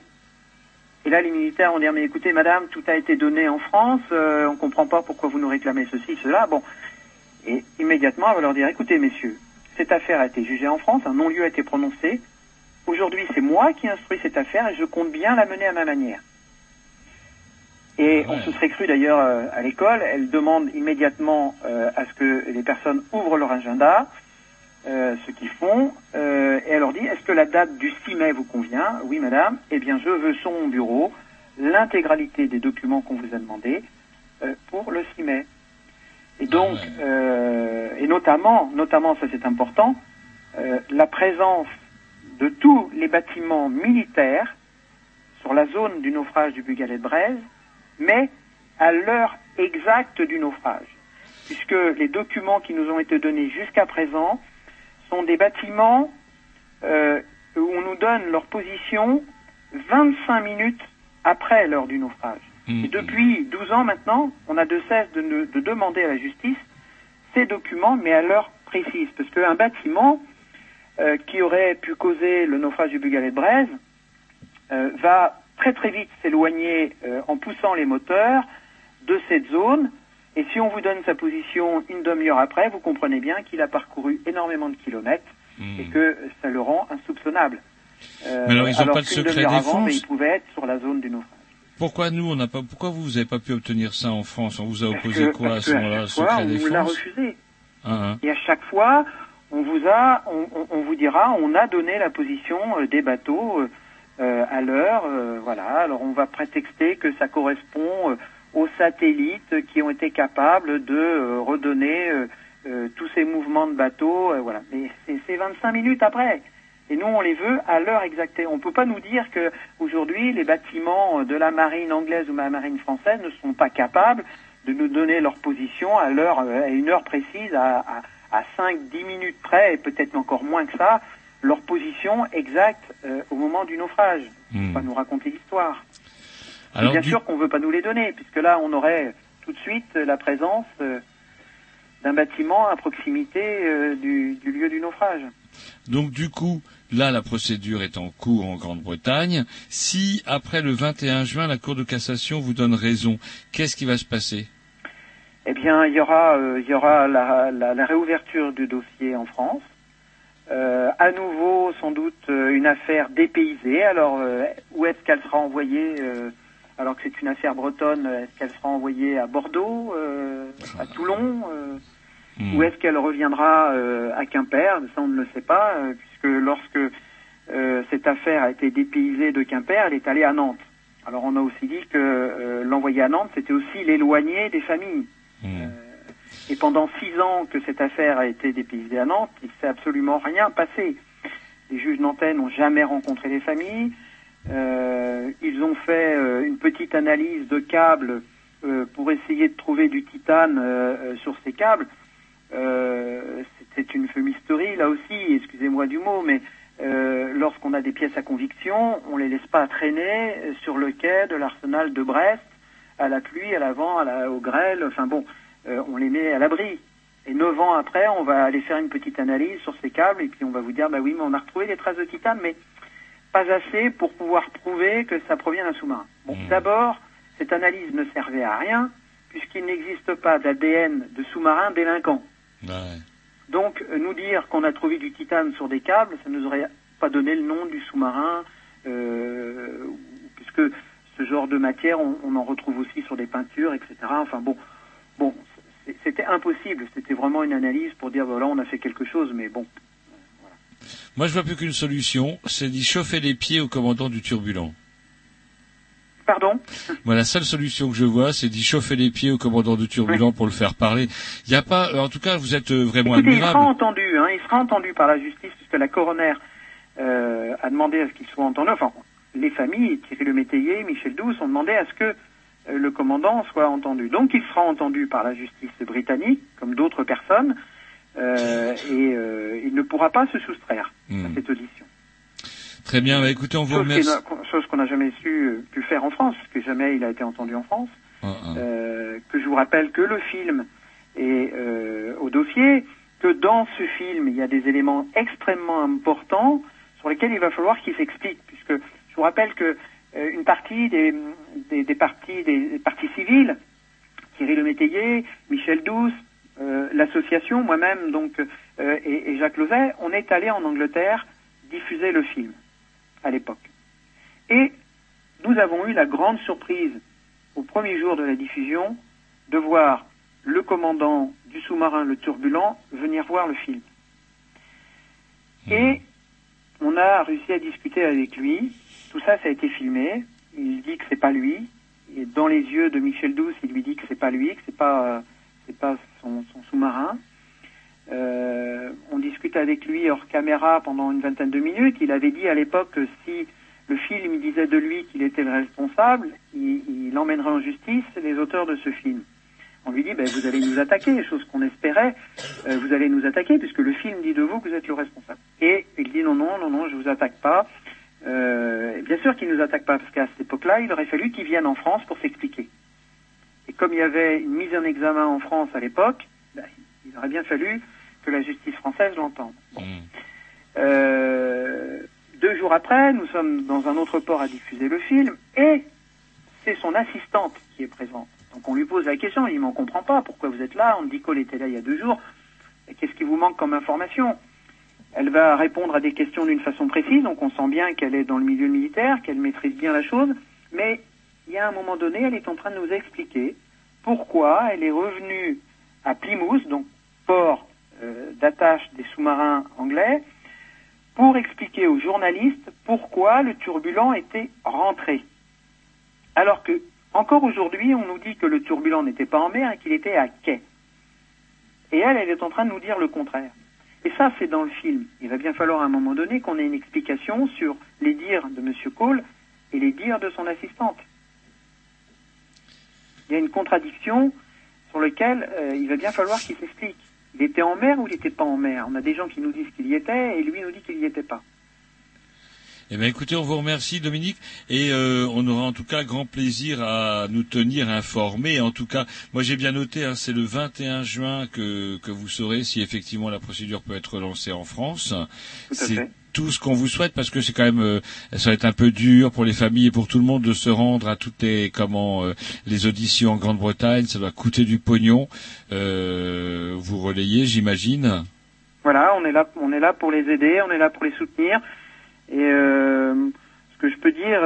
Et là, les militaires vont dire, mais écoutez, madame, tout a été donné en France, euh, on comprend pas pourquoi vous nous réclamez ceci, cela. Bon. Et immédiatement, elle va leur dire, écoutez, messieurs, cette affaire a été jugée en France, un non-lieu a été prononcé. Aujourd'hui, c'est moi qui instruis cette affaire et je compte bien la mener à ma manière. Et on se serait cru d'ailleurs euh, à l'école, elle demande immédiatement euh, à ce que les personnes ouvrent leur agenda, euh, ce qu'ils font, euh, et elle leur dit est-ce que la date du 6 mai vous convient? Oui, madame. Eh bien, je veux sur mon bureau l'intégralité des documents qu'on vous a demandés euh, pour le 6 mai. Et donc, euh, et notamment, notamment, ça c'est important, euh, la présence de tous les bâtiments militaires sur la zone du naufrage du Bugalet de Braise, mais à l'heure exacte du naufrage, puisque les documents qui nous ont été donnés jusqu'à présent sont des bâtiments euh, où on nous donne leur position 25 minutes après l'heure du naufrage. Et depuis 12 ans maintenant, on a de cesse de, ne- de demander à la justice ces documents, mais à l'heure précise. Parce qu'un bâtiment euh, qui aurait pu causer le naufrage du Bugalet de Braise euh, va très très vite s'éloigner euh, en poussant les moteurs de cette zone. Et si on vous donne sa position une demi-heure après, vous comprenez bien qu'il a parcouru énormément de kilomètres et que ça le rend insoupçonnable. Euh, Mais alors, ils ont pas de secret demi-heure avant, défense mais il pouvait être sur la zone du naufrage. Pourquoi nous, on n'a pas, pourquoi vous, vous avez pas pu obtenir ça en France? On vous a opposé que- quoi à ce moment-là on vous l'a défense? refusé. Hein, hein. Et à chaque fois, on vous a, on, vous dira, on a donné la position euh, des bateaux euh, à l'heure, euh, voilà. Alors on va prétexter que ça correspond aux satellites qui ont été capables de euh, redonner euh, euh, tous ces mouvements de bateaux, euh, voilà. Mais c'est c'est 25 minutes après. Et nous, on les veut à l'heure exacte. On ne peut pas nous dire que aujourd'hui, les bâtiments de la marine anglaise ou de la marine française ne sont pas capables de nous donner leur position à l'heure, à une heure précise, à, à, à 5-10 minutes près, et peut-être encore moins que ça, leur position exacte euh, au moment du naufrage. On ne peut pas nous raconter l'histoire. Alors, bien du- sûr qu'on ne veut pas nous les donner, puisque là, on aurait tout de suite euh, la présence euh, d'un bâtiment à proximité euh, du, du lieu du naufrage. Donc du coup, là, la procédure est en cours en Grande-Bretagne. Si après le 21 juin, la Cour de cassation vous donne raison, qu'est-ce qui va se passer? Eh bien, il y aura, euh, il y aura la, la- la réouverture du dossier en France. Euh, à nouveau, sans doute, une affaire dépaysée. Alors, euh, où est-ce qu'elle sera envoyée Alors que c'est une affaire bretonne, est-ce qu'elle sera envoyée à Bordeaux, euh, à Toulon euh, Ou est-ce qu'elle reviendra euh, à Quimper? Ça, on ne le sait pas, puisque lorsque cette affaire a été dépaysée de Quimper, elle est allée à Nantes. Alors, on a aussi dit que euh, l'envoyer à Nantes, c'était aussi l'éloigner des familles. Euh, et pendant six ans que cette affaire a été dépaysée à Nantes, il ne s'est absolument rien passé. Les juges nantais n'ont jamais rencontré les familles. Euh, ils ont fait euh, une petite analyse de câbles euh, pour essayer de trouver du titane sur ces câbles. C'est une fumisterie là aussi, excusez-moi du mot, mais lorsqu'on a des pièces à conviction, on les laisse pas traîner sur le quai de l'arsenal de Brest, à la pluie, à la vent, à la, au grêle, enfin bon, on les met à l'abri. Et neuf ans après, on va aller faire une petite analyse sur ces câbles et puis on va vous dire, bah oui, mais on a retrouvé des traces de titane, mais pas assez pour pouvoir prouver que ça provient d'un sous-marin. Bon, d'abord, cette analyse ne servait à rien puisqu'il n'existe pas d'ADN de sous-marin délinquant. Donc, euh, nous dire qu'on a trouvé du titane sur des câbles, ça nous aurait pas donné le nom du sous-marin, euh, puisque ce genre de matière, on, on en retrouve aussi sur des peintures, etc. Enfin bon, bon, c'était impossible. C'était vraiment une analyse pour dire voilà, on a fait quelque chose, mais bon. Moi, je vois plus qu'une solution, c'est d'y chauffer les pieds au commandant du turbulent. Pardon? Moi, la seule solution que je vois, c'est d'y chauffer les pieds au commandant du turbulent pour le faire parler. Il n'y a pas, en tout cas, vous êtes euh, vraiment Écoutez, il sera admirable. entendu, hein, il sera entendu par la justice, puisque la coroner euh, a demandé à ce qu'il soit entendu. Enfin, les familles, Thierry Le Métayer, Michel Douce, ont demandé à ce que euh, le commandant soit entendu. Donc, il sera entendu par la justice britannique, comme d'autres personnes, euh, et euh, il ne pourra pas se soustraire à cette audition. Très bien, bah, écoutez, on vous Chose remercie. chose qu'on n'a jamais su euh, pu faire en France, puisque jamais il a été entendu en France. Ah, Euh, que je vous rappelle que le film est au dossier, que dans ce film, il y a des éléments extrêmement importants sur lesquels il va falloir qu'il s'explique, puisque je vous rappelle que une partie des, des, des partis des, des partis civils, Thierry Le Métayer, Michel Douce, l'association, moi-même donc euh, et, et Jacques Lauzet, on est allé en Angleterre diffuser le film à l'époque. Et nous avons eu la grande surprise au premier jour de la diffusion de voir le commandant du sous-marin Le Turbulent venir voir le film. Et on a réussi à discuter avec lui. Tout ça, ça a été filmé. Il dit que c'est pas lui. Et dans les yeux de Michel Douce, il lui dit que c'est pas lui, que c'est pas, euh, pas son, sous-marin. Euh, on discute avec lui hors caméra pendant une vingtaine de minutes. Il avait dit à l'époque que si le film disait de lui qu'il était le responsable, il, emmènerait en justice les auteurs de ce film. On lui dit, ben, vous allez nous attaquer, chose qu'on espérait, euh, vous allez nous attaquer puisque le film dit de vous que vous êtes le responsable. Et il dit non, non, non, non, je vous attaque pas. Euh, bien sûr qu'il nous attaque pas parce qu'à cette époque-là, il aurait fallu qu'il vienne en France pour s'expliquer. Et comme il y avait une mise en examen en France à l'époque, ben, il aurait bien fallu que la justice française l'entende. Bon. Euh, deux jours après, nous sommes dans un autre port à diffuser le film et c'est son assistante qui est présente. Donc on lui pose la question, il dit mais on comprend pas, pourquoi vous êtes là? On dit qu'elle était là il y a deux jours. Qu'est-ce qui vous manque comme information? Elle va répondre à des questions d'une façon précise, donc on sent bien qu'elle est dans le milieu militaire, qu'elle maîtrise bien la chose, mais y a un moment donné, elle est en train de nous expliquer pourquoi elle est revenue à Plymouth, donc port euh, d'attache des sous-marins anglais, pour expliquer aux journalistes pourquoi le turbulent était rentré. Alors que, encore aujourd'hui, on nous dit que le turbulent n'était pas en mer et qu'il était à quai. Et elle, elle est en train de nous dire le contraire. Et ça, c'est dans le film. Il va bien falloir à un moment donné qu'on ait une explication sur les dires de M. Cole et les dires de son assistante. Il y a une contradiction sur laquelle euh, il va bien falloir qu'il s'explique. Il était en mer ou il n'était pas en mer? On a des gens qui nous disent qu'il y était et lui nous dit qu'il n'y était pas. Eh bien, écoutez, on vous remercie, Dominique, et euh, on aura en tout cas grand plaisir à nous tenir informés. En tout cas, moi j'ai bien noté, hein, c'est le 21 juin que, que vous saurez si effectivement la procédure peut être lancée en France. C'est tout ce qu'on vous souhaite parce que c'est quand même, euh, ça va être un peu dur pour les familles et pour tout le monde de se rendre à toutes les comment euh, les auditions en Grande-Bretagne. Ça doit coûter du pognon. Euh, vous relayez, j'imagine. Voilà, on est là, on est là pour les aider, on est là pour les soutenir. Et ce que je peux dire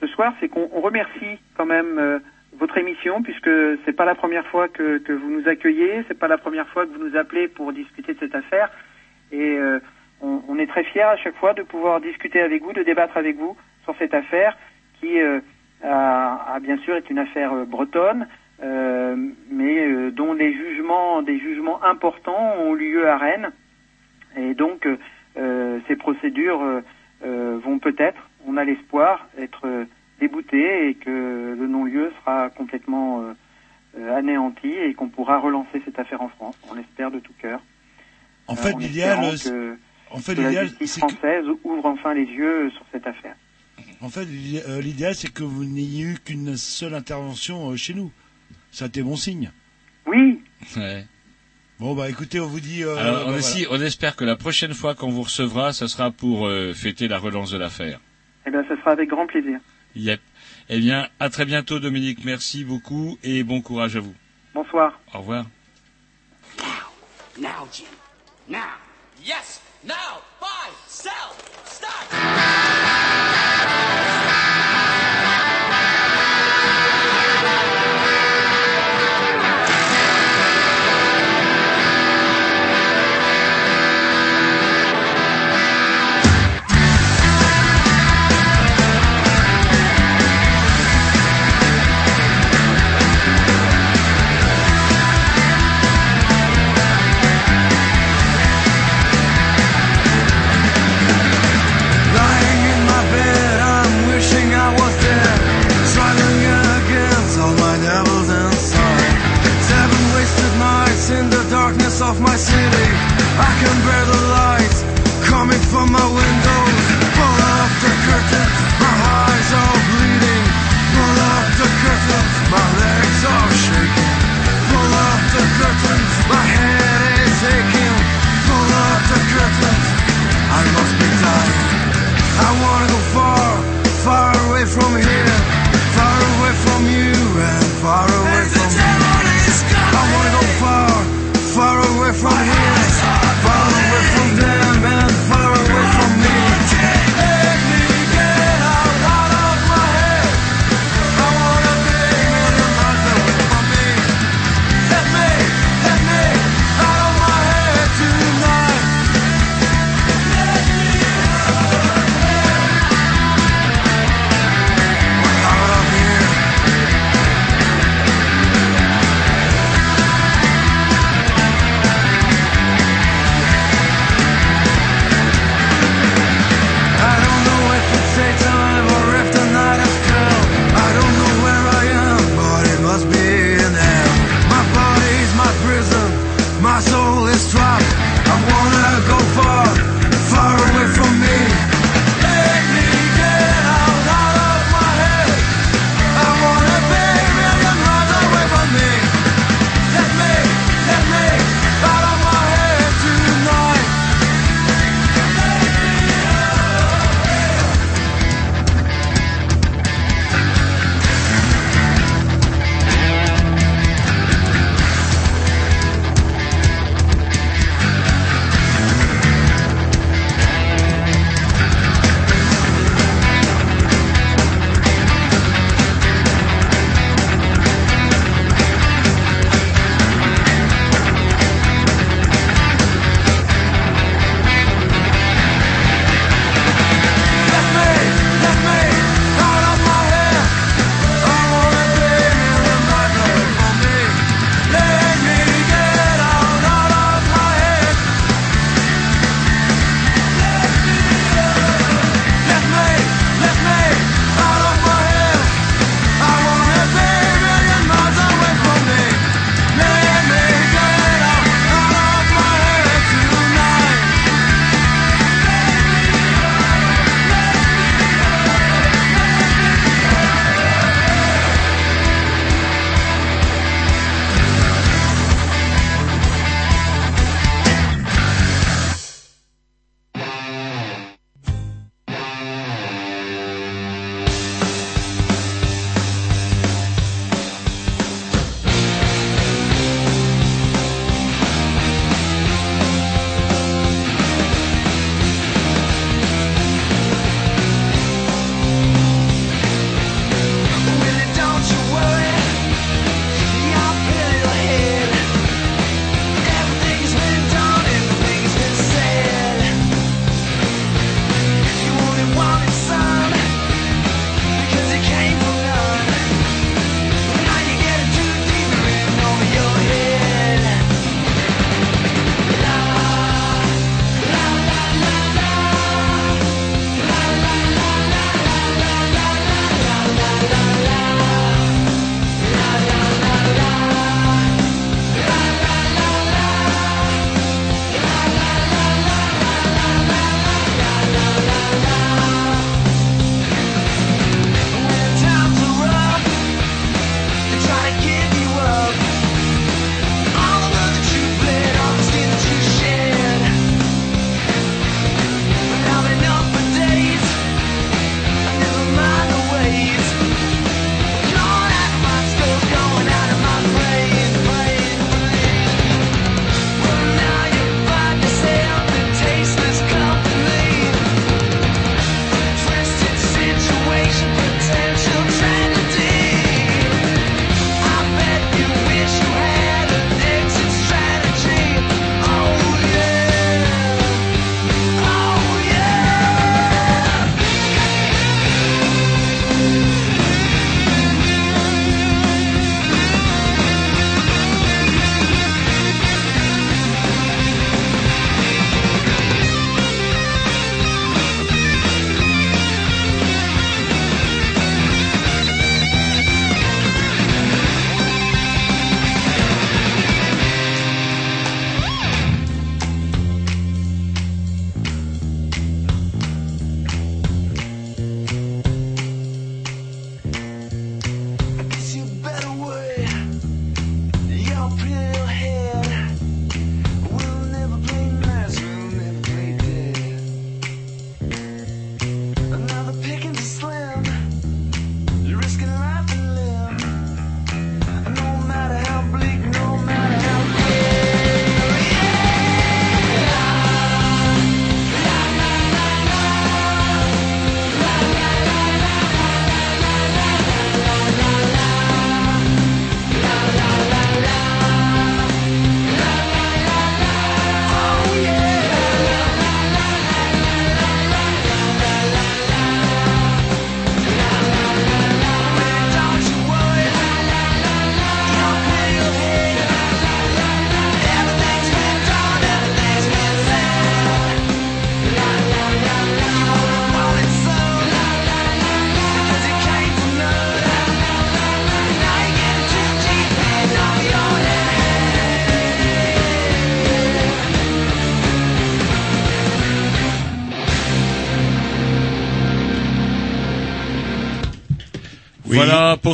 ce soir, c'est qu'on on remercie quand même votre émission, puisque c'est pas la première fois que, vous nous accueillez, c'est pas la première fois que vous nous appelez pour discuter de cette affaire. Et on, on est très fiers à chaque fois de pouvoir discuter avec vous, de débattre avec vous sur cette affaire qui, euh, a, a bien sûr est une affaire euh, bretonne, euh, mais euh, dont les jugements, des jugements importants ont eu lieu à Rennes. Et donc, ces procédures vont peut-être, on a l'espoir, être déboutées et que le non-lieu sera complètement anéantie et qu'on pourra relancer cette affaire en France. On l'espère de tout cœur. En fait, l'idéal, espérant que, en fait, que la l'idéal, justice c'est que- française ouvre enfin les yeux sur cette affaire. En fait, euh, l'idéal, c'est que vous n'ayez eu qu'une seule intervention euh, chez nous. Ça a été bon signe. Oui. Ouais. Bon, bah écoutez, on vous dit... euh, Alors, on, bah, on espère que la prochaine fois qu'on vous recevra, ce sera pour euh, fêter la relance de l'affaire. Eh bien, ce sera avec grand plaisir. Yep. Eh bien, à très bientôt, Dominique. Merci beaucoup et bon courage à vous. Bonsoir. Au revoir. Now, Jim. Now. Yes. Now. Buy. Sell. Start.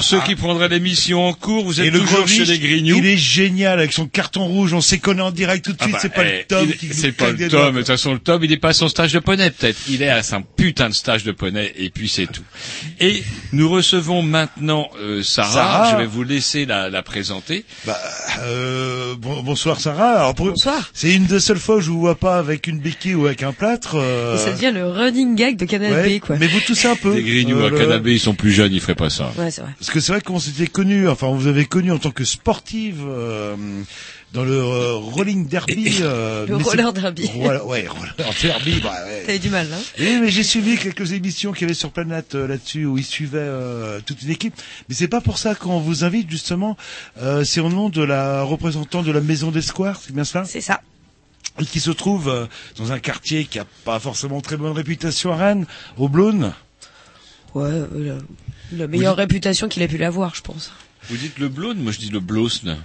Pour ceux qui prendraient l'émission en cours, vous êtes Et le toujours Grovich, chez les Grignoux. il est génial avec son carton rouge. On sait qu'on est en direct tout de Ah suite. bah, c'est pas eh, le Tom il- qui C'est pas le. Tom. De toute façon, le Tom, il est pas à son stage de poney, peut-être. Il est à un putain de stage de poney, et puis c'est tout. Et nous recevons maintenant euh, Sarah. Sarah. Je vais vous laisser la, la présenter. Bah, euh, bon- bonsoir Sarah. Alors, pour- Bonsoir. C'est une des seules fois où je vous vois pas avec une béquille ou avec un plâtre. euh, Et ça devient le running gag de ouais, B, quoi. Mais vous toussez un peu. Les Grignoux Euh, à le- Canabé, ils sont plus jeunes, ils feraient pas ça. Ouais, c'est vrai. Parce que c'est vrai qu'on s'était connus, enfin on vous avait connu en tant que sportive euh, dans le euh, rolling derby. *laughs* euh, Le c'est- roller derby. *laughs* Voilà, ouais, roller derby. Bah, ouais. *laughs* T'avais du mal, hein Oui, mais j'ai suivi quelques émissions qu'il y avait sur Planète euh, là-dessus où ils suivaient euh, toute une équipe. Mais c'est pas pour ça qu'on vous invite justement. Euh, c'est au nom de la représentante de la Maison des Squares, c'est bien cela? C'est ça. Et qui se trouve euh, dans un quartier qui a pas forcément très bonne réputation à Rennes, au Blône. Ouais, euh, la, la meilleure réputation qu'il a pu l'avoir, je pense. Vous dites le Blône, moi je dis le Blosne.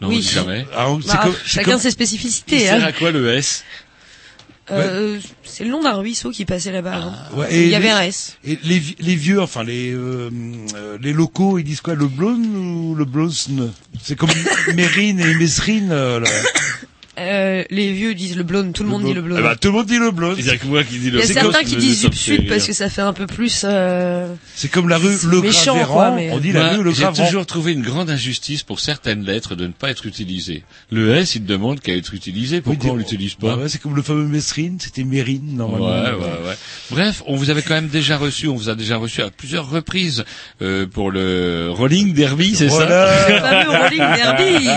Non, Oui. jamais. Alors, Bah, chacun ses Il spécificités. sert Hein. à quoi le S Euh, C'est le nom d'un ruisseau qui passait là-bas avant. Ouais, Il y avait les- un S. Et les, vi- les vieux, enfin les euh, euh, les locaux, ils disent quoi, le blonde ou le blosne C'est comme *laughs* Mérine et Mesrine. euh, là. Euh, les vieux disent le blonde, tout le, monde dit le blonde. Eh ben, tout le monde dit le blonde. Il y a que moi qui dis Il le y a certains qui disent ça fait sud parce que ça fait un peu plus. Euh... C'est comme la rue Le méchant, Gravérand, quoi, mais- on dit la rue Le J'ai toujours trouvé une grande injustice pour certaines lettres de ne pas être utilisées. Le S, il demande qu'à être utilisé. Pourquoi Oui, on l'utilise pas Bah ouais, C'est comme le fameux Mesrine, c'était Mérine normalement. ouais, ouais. Bref, on vous avait quand même déjà reçu, on vous a déjà reçu à plusieurs reprises euh, pour le rolling derby, c'est Voilà. Le ça fameux rolling derby.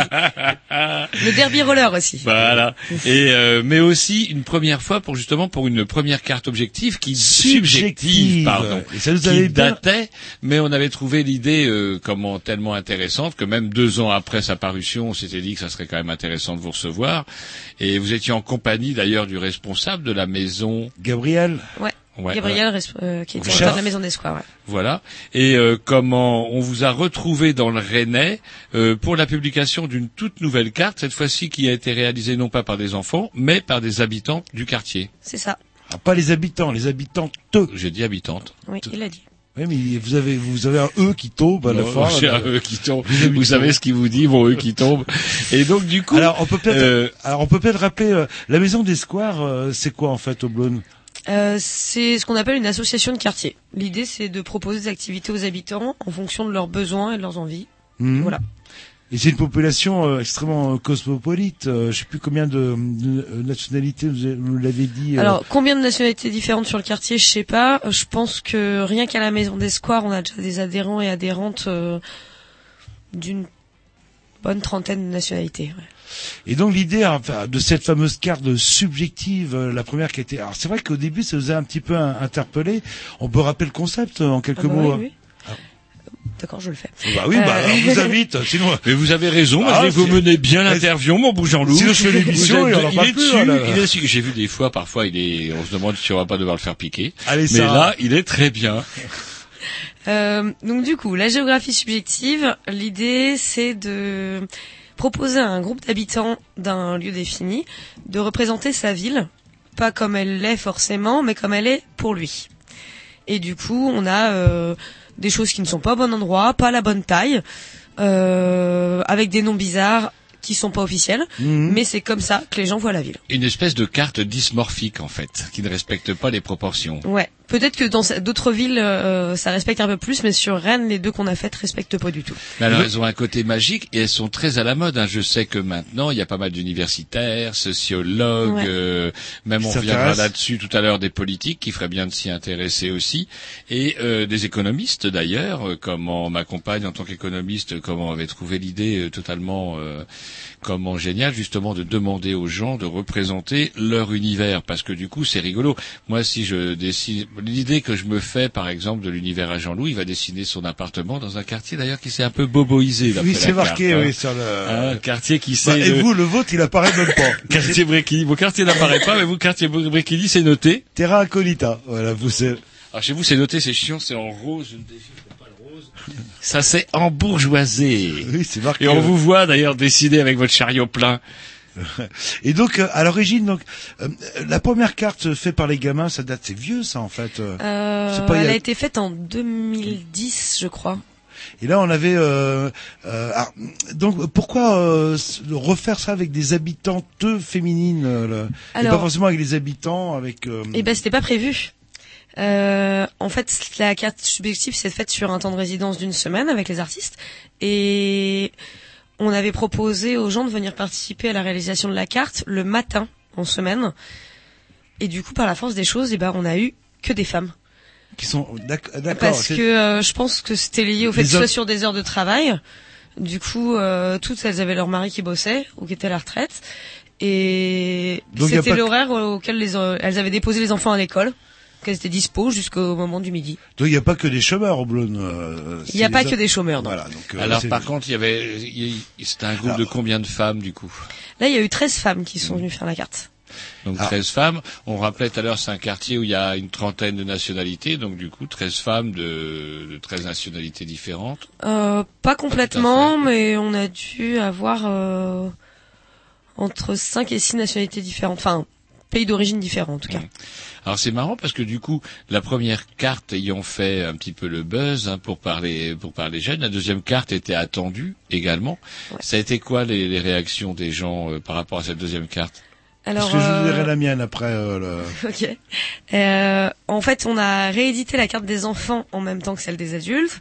Le derby roller aussi. *laughs* Voilà. Et euh, mais aussi une première fois pour justement pour une première carte objective qui subjective, Subjective. pardon, Et ça nous qui datait, mais on avait trouvé l'idée euh, comment tellement intéressante que même deux ans après sa parution, on s'était dit que ça serait quand même intéressant de vous recevoir. Et vous étiez en compagnie d'ailleurs du responsable de la maison. Gabriel. Ouais. Ouais, Gabriel, euh, qui est Richard. directeur de la maison d'espoir. Ouais. Voilà. Et euh, comment on vous a retrouvé dans le Rennais euh, pour la publication d'une toute nouvelle carte, cette fois-ci qui a été réalisée non pas par des enfants, mais par des habitants du quartier. C'est ça. Ah, pas les habitants, les habitantes. J'ai dit habitantes. Oui, il a dit. Oui, mais vous avez vous avez un e qui tombe à la Non, fin. j'ai un eux qui tombe. Vous savez ce qu'il vous dit, mon eux qui tombe. Et donc du coup, Alors on peut peut-être euh, alors on peut peut-être rappeler euh, la maison des squares, euh, c'est quoi en fait au Blône Euh, c'est ce qu'on appelle une association de quartier. L'idée, c'est de proposer des activités aux habitants en fonction de leurs besoins et de leurs envies. Mhm. Voilà. Et c'est une population euh, extrêmement euh, cosmopolite. Euh, je sais plus combien de, de, nationalités vous, avez- vous l'avez dit. Alors, combien de nationalités différentes sur le quartier, je sais pas. Je pense que rien qu'à la Maison des Squares, on a déjà des adhérents et adhérentes d'une bonne trentaine de nationalités. ouais. Et donc l'idée enfin, de cette fameuse carte subjective, euh, la première qui été. Alors c'est vrai qu'au début ça nous a un petit peu in- interpellé. On peut rappeler le concept euh, en quelques Ah bah mots. oui, oui. D'accord, je le fais. Bah oui, bah, Euh, alors, je vous invite. *laughs* Sinon, mais vous avez raison. Ah, vous menez bien l'interview, mon beau Jean-Loup. Sinon, je fais l'émission et on en il parle est plus, dessus, voilà. il est dessus. J'ai vu des fois, parfois, il est. On se demande si on va pas devoir le faire piquer. Allez, mais là, il est très bien. Euh, donc du coup, la géographie subjective, l'idée c'est de proposer à un groupe d'habitants d'un lieu défini de représenter sa ville, pas comme elle l'est forcément, mais comme elle est pour lui. Et du coup, on a euh, des choses qui ne sont pas au bon endroit, pas à la bonne taille, euh, avec des noms bizarres qui sont pas officiels, Mhm. mais c'est comme ça que les gens voient la ville. Une espèce de carte dysmorphique, en fait, qui ne respecte pas les proportions. Ouais. Peut-être que dans d'autres villes, euh, ça respecte un peu plus, mais sur Rennes, les deux qu'on a faites respectent pas du tout. Mais alors, elles ont un côté magique et elles sont très à la mode. hein. Je sais que maintenant, il y a pas mal d'universitaires, sociologues, Ouais. euh, même on reviendra là-dessus tout à l'heure, des politiques qui feraient bien de s'y intéresser aussi, et euh, des économistes d'ailleurs, euh, comment ma compagne en tant qu'économiste, comment avait trouvé l'idée euh, totalement euh, comment génial justement de demander aux gens de représenter leur univers, parce que du coup c'est rigolo. Moi, si je dessine l'idée que je me fais, par exemple, de l'univers à Jean-Louis, il va dessiner son appartement dans un quartier d'ailleurs qui s'est un peu boboisé. Oui, c'est marqué, carte, hein. oui, sur le. Un quartier qui Bah, s'est... et vous, le vôtre, il apparaît même pas. *laughs* Quartier Bréquigny. Vos quartier n'apparaît pas, mais vous, quartier Bréquigny, c'est noté. Terra Incognita. Voilà, vous c'est. Alors chez vous, c'est noté, c'est chiant, c'est en rose. Je Ça, c'est embourgeoisé. Oui, c'est marqué. Et on vous voit d'ailleurs décider avec votre chariot plein. *laughs* Et donc, euh, à l'origine, donc, euh, la première carte faite par les gamins, ça date, c'est vieux, ça, en fait. euh. Euh, pas elle a- a été faite en 2010, je crois. Et là, on avait. Euh, euh, alors, donc, pourquoi euh, refaire ça avec des habitantes féminines euh, le- et Alors- pas forcément avec les habitants, avec. euh, Eh ben, c'était pas prévu. Euh, en fait, la carte subjective s'est faite sur un temps de résidence d'une semaine avec les artistes et on avait proposé aux gens de venir participer à la réalisation de la carte le matin en semaine. Et du coup, par la force des choses, eh ben, on a eu que des femmes. qui sont d'ac- d'accord. Parce que euh, je pense que c'était lié au fait Les que ce soit sur des heures de travail. Du coup, euh, toutes elles avaient leur mari qui bossait ou qui était à la retraite. Et c'était que- l'horaire auquel les, euh, elles avaient déposé les enfants à l'école, qu'elles étaient dispo jusqu'au moment du midi. Donc, il n'y a pas que des chômeurs au Blône. euh, Il n'y a pas que des chômeurs. non. Voilà. Donc, euh, Alors par contre, il y avait, c'était un groupe de combien de femmes du coup? Là, il y a eu 13 femmes qui sont venues faire la carte. Donc Ah. 13 femmes. On rappelait tout à l'heure, c'est un quartier où il y a une trentaine de nationalités, donc du coup 13 femmes de, de 13 nationalités différentes. Euh, pas complètement, mais on a dû avoir euh, entre 5 et 6 nationalités différentes. Enfin, pays d'origine différents en tout cas. Alors c'est marrant parce que du coup, la première carte ayant fait un petit peu le buzz hein, pour parler pour parler jeunes, la deuxième carte était attendue également. Ça a été quoi les, les réactions des gens euh, par rapport à cette deuxième carte? Alors, Parce que je vous euh, dirai la mienne après. euh, le- *laughs* Ok. Euh, en fait, on a réédité la carte des enfants en même temps que celle des adultes.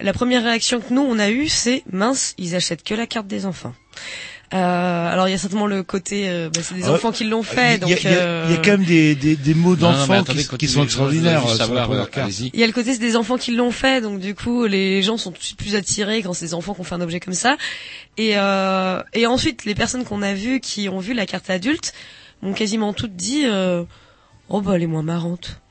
La première réaction que nous on a eue, c'est mince, ils achètent que la carte des enfants. Euh, alors il y a certainement le côté, euh, bah, c'est des Ah, enfants qui l'ont fait, Il y, a- donc il y a- euh, il y a quand même des, des, des mots d'enfants qui, sont extraordinaires euh, juste sur la savoir, première carte. allez-y. Il y a le côté c'est des enfants qui l'ont fait, donc du coup les gens sont tout de suite plus attirés quand c'est des enfants qui ont fait un objet comme ça. Et, euh, et ensuite les personnes qu'on a vues qui ont vu la carte adulte m'ont quasiment toutes dit euh, oh bah elle est moins marrante.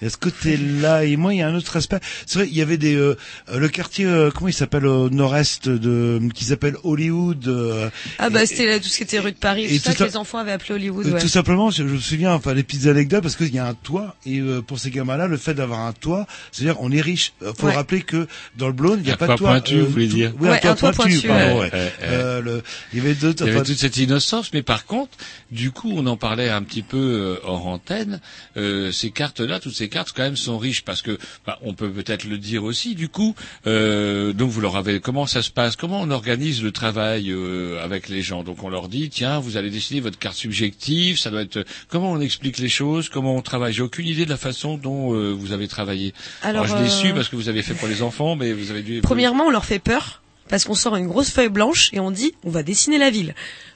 Il y a ce côté-là et moi il y a un autre aspect. C'est vrai, il y avait des euh, euh, le quartier euh, comment il s'appelle au nord-est de qui s'appelle Hollywood. euh, Ah bah c'était là, tout ce qui était rue de Paris, et tout ça tout que les enfants avaient appelé Hollywood. Euh, ouais. Tout simplement, je, je me souviens, enfin, les petites anecdotes, parce qu'il y a un toit, et euh, pour ces gamins-là, le fait d'avoir un toit, c'est-à-dire on est riche. Faut Ouais. rappeler que dans le Blône, il n'y a Un pas toit de toit. pointu, vous voulez dire Oui, Ouais, un toit pointu, pardon, ouais. ouais. Ouais, Euh, le- il y avait d'autres. Il y avait enfin, toute cette innocence, mais par contre, du coup, on en parlait un petit peu euh, hors antenne. euh, ces cartes-là, toutes ces cartes, quand même, sont riches parce que, bah, on peut peut-être le dire aussi. Du coup, euh, donc vous leur avez, comment ça se passe? Comment on organise le travail euh, avec les gens? Donc on leur dit, tiens, vous allez dessiner votre carte subjective. Ça doit être. Comment on explique les choses? Comment on travaille? J'ai aucune idée de la façon dont euh, vous avez travaillé. Alors, je l'ai su parce que vous avez fait pour les enfants, mais vous avez dû. Premièrement, on leur fait peur parce qu'on sort une grosse feuille blanche et on dit on va dessiner la ville.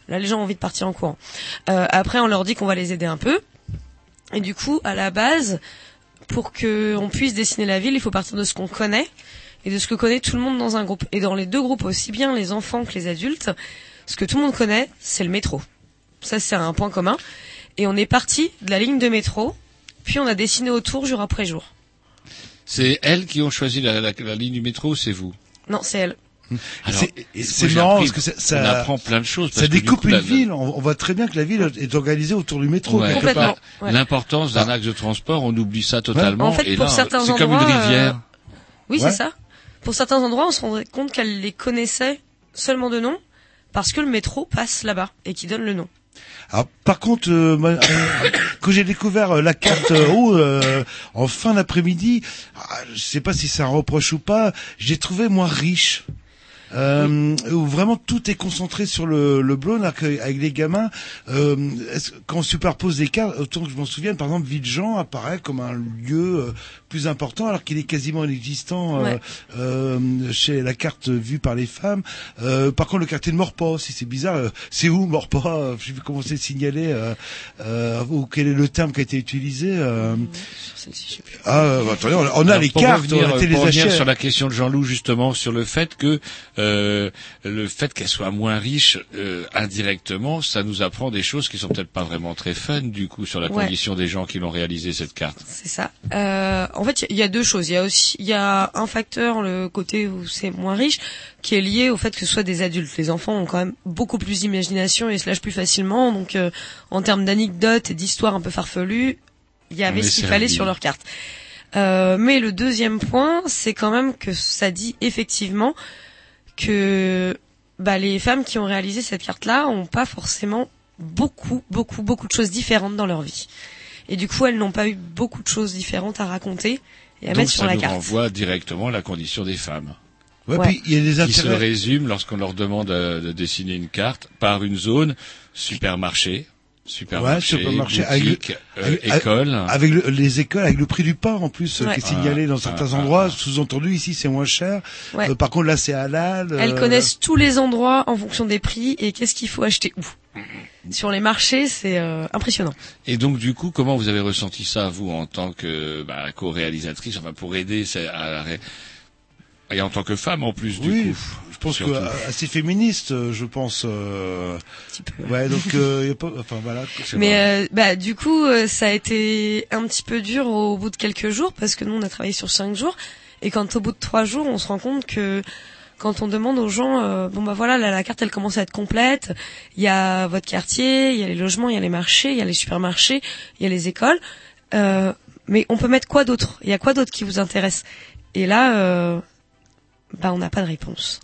Là, les gens ont envie de partir en courant. Euh, après, on leur dit qu'on va les aider un peu. Et du coup, à la base, pour que on puisse dessiner la ville, il faut partir de ce qu'on connaît et de ce que connaît tout le monde dans un groupe. Et dans les deux groupes, aussi bien les enfants que les adultes, ce que tout le monde connaît, c'est le métro. Ça, c'est un point commun. Et on est parti de la ligne de métro, puis on a dessiné autour jour après jour. C'est elles qui ont choisi la, la- la ligne du métro, ou c'est vous? Non, c'est elle. C'est- marrant parce que ça, ça- on apprend plein de choses. Ça que découpe coup, une la- ville. On, on voit très bien que la ville est organisée autour du métro. Ouais. L'importance d'un axe de transport, on oublie ça totalement. En fait, et pour là, certains c'est comme une endroits, rivière. euh, Oui, Ouais. c'est ça. Pour certains endroits, on se rendrait compte qu'elle les connaissait seulement de nom parce que le métro passe là-bas et qui donne le nom. Alors, par contre, euh, euh, *coughs* quand j'ai découvert euh, la carte euh, haut euh, en fin d'après-midi, ah, je sais pas si c'est un reproche ou pas, j'ai trouvé moins riche. Euh, où vraiment tout est concentré sur le, le Blône, qu'avec les gamins, euh, est-ce- quand on superpose des cartes, autant que je m'en souvienne, par exemple, Villejean apparaît comme un lieu euh, plus important, alors qu'il est quasiment inexistant euh, Ouais. euh, chez la carte vue par les femmes. Euh, par contre, le quartier de Morpas, si c'est bizarre, euh, c'est où Morpas? Euh, Je sais plus comment c'est signalé, euh, euh, ou quel est le terme qui a été utilisé. euh, ah, euh, attendez, on a, Alors, les pour cartes, revenir, on a été pour les revenir achats. sur la question de Jean-Loup justement sur le fait que euh, le fait qu'elle soit moins riche euh, indirectement, ça nous apprend des choses qui sont peut-être pas vraiment très fun du coup sur la Ouais. condition des gens qui l'ont réalisé cette carte. C'est ça. Euh, en fait, il y a deux choses. Il y a aussi, il y a un facteur, le côté où c'est moins riche, qui est lié au fait que ce soit des adultes. Les enfants ont quand même beaucoup plus d'imagination et se lâchent plus facilement. Donc, euh, en termes d'anecdotes et d'histoires un peu farfelues, il y avait ce qu'il fallait sur leur carte. Euh, mais le deuxième point, c'est quand même que ça dit effectivement que bah, les femmes qui ont réalisé cette carte-là ont pas forcément beaucoup, beaucoup, beaucoup de choses différentes dans leur vie. Et du coup, elles n'ont pas eu beaucoup de choses différentes à raconter et à Donc mettre sur ça la nous carte. renvoie directement à la condition des femmes. Ouais, Ouais. puis il y a des Qui se intérêts. résume lorsqu'on leur demande euh, de dessiner une carte par une zone supermarché, supermarché, Ouais, supermarché, avec boutique, euh, avec- école. Avec le- les écoles, avec le prix du pain en plus euh, Ouais. qui est signalé Ah, dans certains ah, endroits. ah. Sous-entendu ici c'est moins cher. Ouais. Euh, par contre là c'est halal. Elles euh, connaissent tous les endroits en fonction des prix et qu'est-ce qu'il faut acheter où? Sur les marchés, c'est euh, impressionnant. Et donc du coup, comment vous avez ressenti ça vous en tant que bah, co-réalisatrice, enfin pour aider à la ré- et en tant que femme en plus du Oui, coup? Je pense que surtout. euh, assez féministe, euh, je pense. Euh... Ouais, donc euh, y a pas, enfin voilà. Mais euh, bah du coup, euh, ça a été un petit peu dur au bout de quelques jours parce que nous on a travaillé sur cinq jours et quand au bout de trois jours, on se rend compte que quand on demande aux gens, euh, bon bah voilà, la, la carte elle commence à être complète. Il y a votre quartier, il y a les logements, il y a les marchés, il y a les supermarchés, il y a les écoles. Euh, mais on peut mettre quoi d'autre? Il y a quoi d'autre qui vous intéresse? Et là, euh, bah on n'a pas de réponse.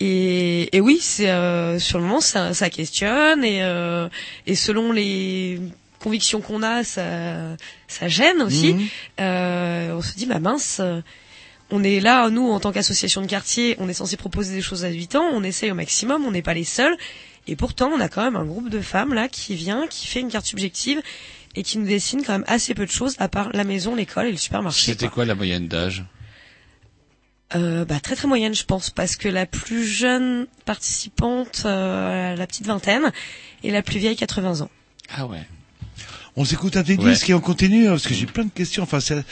Et, et oui, c'est euh, sur le moment ça, ça questionne et euh, et selon les convictions qu'on a, ça ça gêne aussi. Mhm. Euh, on se dit bah mince, on est là nous en tant qu'association de quartier, on est censé proposer des choses à 8 ans, on essaye au maximum, on n'est pas les seuls. Et pourtant, on a quand même un groupe de femmes là qui vient, qui fait une carte subjective et qui nous dessine quand même assez peu de choses à part la maison, l'école et le supermarché. C'était quoi la moyenne d'âge? Euh, bah, très très moyenne, je pense, parce que la plus jeune participante, euh, la petite vingtaine, et la plus vieille, 80 ans. Ah ouais. On s'écoute un des Ouais. disques et on continue hein, parce que j'ai plein de questions. Enfin, c'est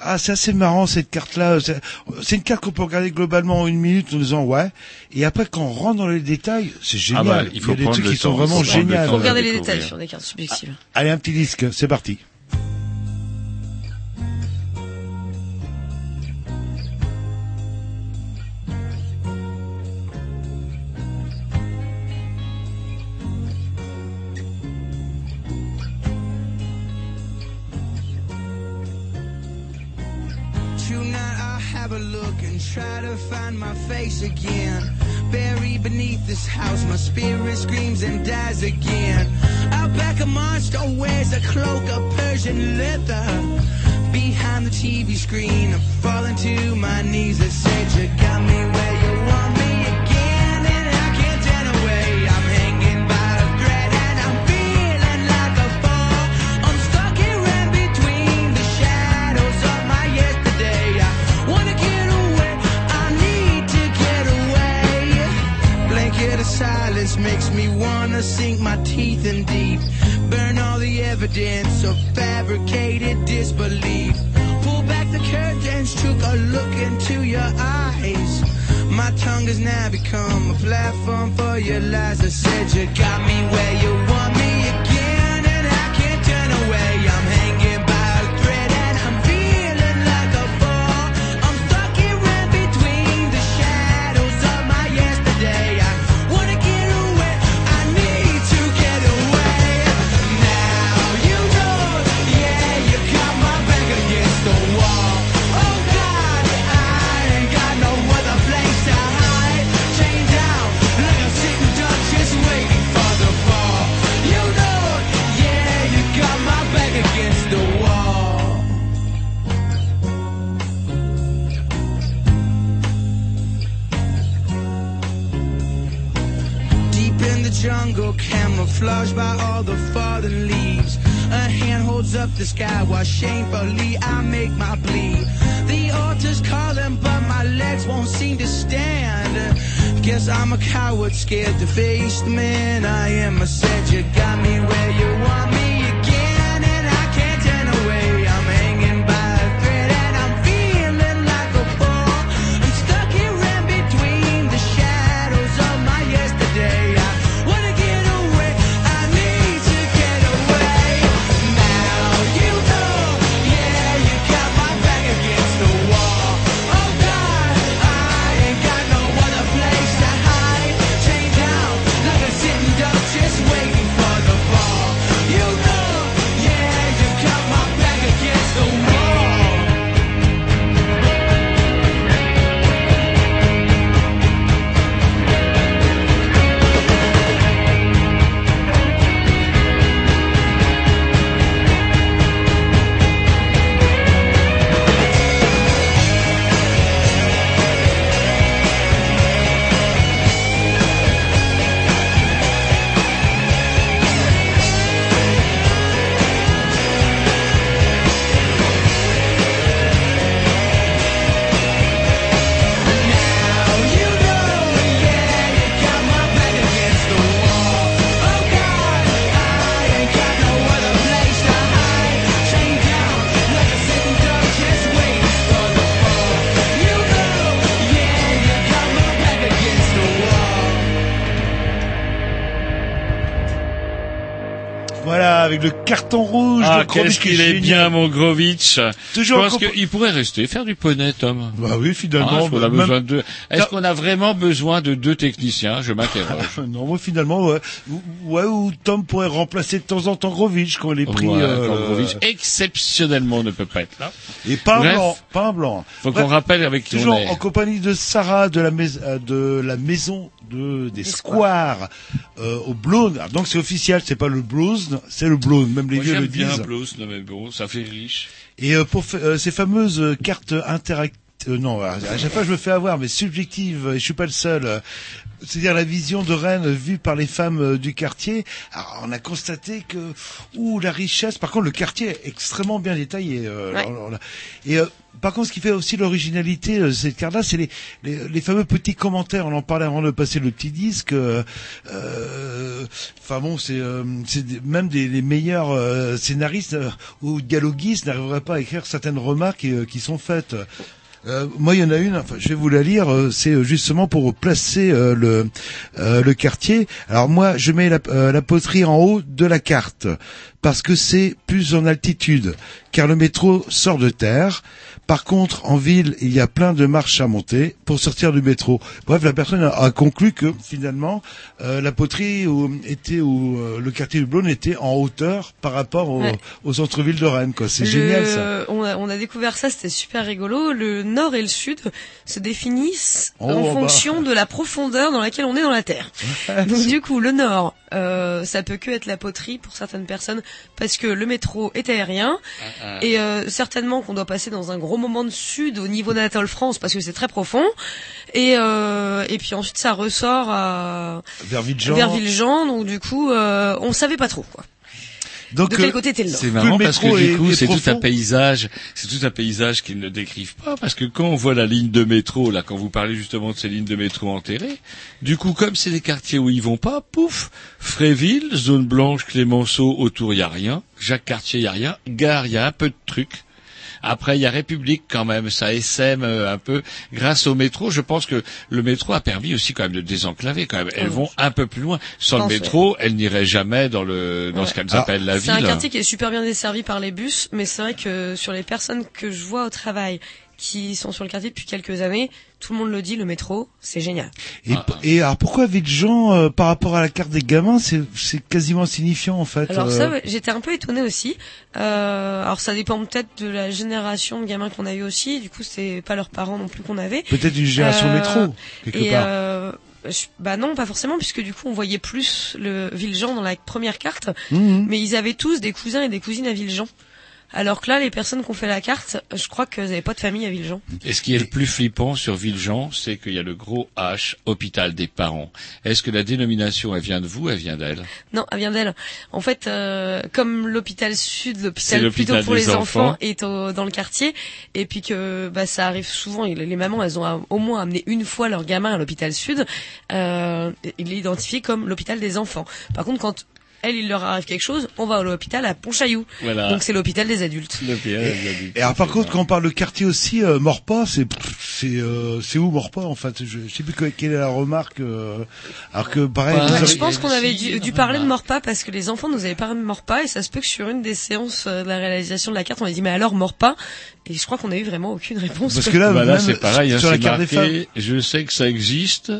ah, c'est assez marrant cette carte-là. C'est c'est une carte qu'on peut regarder globalement en une minute en disant ouais. Et après, quand on rentre dans les détails, c'est génial. Ah bah, il faut y a des prendre trucs le qui sont temps, vraiment géniaux. de Regardez les détails sur des cartes subjectives. Allez, un petit disque, c'est parti. Have a look and try to find my face again. Buried beneath this house, my spirit screams and dies again. Out back, a monster wears a cloak of Persian leather. Behind the TV screen, I'm falling to my knees. I said you got me where me wanna sink my teeth in deep. Burn all the evidence of fabricated disbelief. Pull back the curtains, took a look into your eyes. My tongue has now become a platform for your lies. I said you got me where you want all the fallen leaves. A hand holds up the sky while shamefully I make my plea. The altar's calling, but my legs won't seem to stand. Guess I'm a coward, scared to face the man I am. I said you got me where you want Voilà, avec le carton rouge Ah, qu'est-ce qui qu'il est bien, mon Grovitch. Toujours Je pense compo- qu'il pourrait rester, faire du poney, Tom. Bah oui, finalement. Ah, est-ce qu'on a même- besoin de deux Est-ce Non. qu'on a vraiment besoin de deux techniciens? Je m'interroge. *laughs* Non, moi, finalement, ouais. Ou- Ouais, ou Tom pourrait remplacer de temps en temps Grovitch quand il est pris. Ouais, euh, quand Grovitch, exceptionnellement, ne peut pas être là. Et pas un Bref. blanc, pas un blanc. Faut qu'on rappelle avec qui Toujours on est. en compagnie de Sarah de la, mais- euh, de la maison de, des squares euh, au. Alors, Donc c'est officiel, c'est pas le blues, c'est le Blône. Même les Moi, vieux le bien disent. Blues, non, mais bon, ça fait riche. Et euh, pour euh, ces fameuses euh, cartes interactives, non, à à chaque fois je me fais avoir, mais subjectives, et je suis pas le seul. euh, C'est-à-dire la vision de Rennes vue par les femmes euh, du quartier. Alors, on a constaté que, ouh, la richesse. Par contre, le quartier est extrêmement bien détaillé. euh, Ouais. alors, là. Et euh, par contre, ce qui fait aussi l'originalité euh, de cette carte-là, c'est les, les, les fameux petits commentaires. On en parlait avant de passer le petit disque. euh, euh, Enfin bon, c'est euh, même des, les meilleurs euh, scénaristes euh, ou dialoguistes n'arriveraient pas à écrire certaines remarques euh, qui sont faites. Euh, moi, il y en a une. Enfin, je vais vous la lire. euh, c'est euh, justement pour placer euh, le le quartier. Alors moi, je mets la, la poterie en haut de la carte parce que c'est plus en altitude, car le métro sort de terre. Par contre, en ville, il y a plein de marches à monter pour sortir du métro. Bref, la personne a, conclu que finalement, euh, la poterie où, était où euh, le quartier du Blône était en hauteur par rapport au, Ouais. au centre-ville de Rennes. Quoi, c'est Le- génial ça. On a, on a découvert ça, c'était super rigolo. Le nord et le sud se définissent Oh, en bah. fonction de la profondeur dans laquelle on est dans la Terre. *laughs* Donc du coup, le nord, euh, ça peut que être la poterie pour certaines personnes parce que le métro est aérien ah. et euh, certainement qu'on doit passer dans un gros moment de sud au niveau d'Anatole France parce que c'est très profond et euh, et puis ensuite ça ressort à Vers Villejean. vers Villejean donc du coup euh, on savait pas trop quoi. Donc, de quel euh, côté était le nord C'est marrant parce que du coup, c'est tout un paysage, c'est tout un paysage qu'ils ne décrivent pas parce que quand on voit la ligne de métro, là, quand vous parlez justement de ces lignes de métro enterrées, du coup, comme c'est des quartiers où ils vont pas, pouf, Fréville, zone blanche, Clémenceau, autour y a rien, Jacques Cartier y a rien, Gare y a un peu de trucs. Après, il y a République quand même, ça essaime euh, un peu. Grâce au métro, je pense que le métro a permis aussi quand même de désenclaver quand même. Elles Oh, vont un peu plus loin. Sans le métro, elles n'iraient jamais dans le dans ce qu'elles Ah, appellent la C'est un ville. quartier qui est super bien desservi par les bus, mais c'est vrai que sur les personnes que je vois au travail qui sont sur le quartier depuis quelques années, tout le monde le dit, le métro, c'est génial. Et, et alors pourquoi Villejean euh, par rapport à la carte des gamins, c'est quasiment insignifiant en fait. Alors euh, ça, j'étais un peu étonnée aussi. Euh, alors ça dépend peut-être de la génération de gamins qu'on a eu aussi. Du coup, c'est pas leurs parents non plus qu'on avait. Peut-être une génération Euh, métro quelque et part. euh, je- bah non, pas forcément, puisque du coup, on voyait plus le Villejean dans la première carte. Mhm. Mais ils avaient tous des cousins et des cousines à Villejean. Alors que là, les personnes qui ont fait la carte, je crois qu'elles n'avaient pas de famille à Villejean. Et ce qui est le plus flippant sur Villejean, c'est qu'il y a le gros H, hôpital des parents. Est-ce que la dénomination, elle vient de vous, elle vient d'elle? Non, elle vient d'elle. En fait, euh, comme l'hôpital sud, l'hôpital plutôt pour les enfants, enfants. est au- dans le quartier, et puis que bah, ça arrive souvent, les mamans, elles ont au moins amené une fois leur gamin à l'hôpital sud, euh, il est identifié comme l'hôpital des enfants. Par contre, quand elle, il leur arrive quelque chose, on va à l'hôpital à Pontchaillou. Voilà. Donc c'est l'hôpital des adultes. Et alors par contre, quand on parle de quartier aussi, euh, Morpas, c'est c'est euh, c'est où Morpas en fait je, je sais plus que- quelle est la remarque. euh, alors que pareil. Avez- je pense qu'on avait dû, dû parler de Morpas parce que les enfants nous avaient parlé de Morpas et ça se peut que sur une des séances euh, de la réalisation de la carte, on a dit mais alors Morpas et je crois qu'on a eu vraiment aucune réponse. Parce que là, Bah là, c'est pareil, hein, sur la carte des femmes. je sais que ça existe,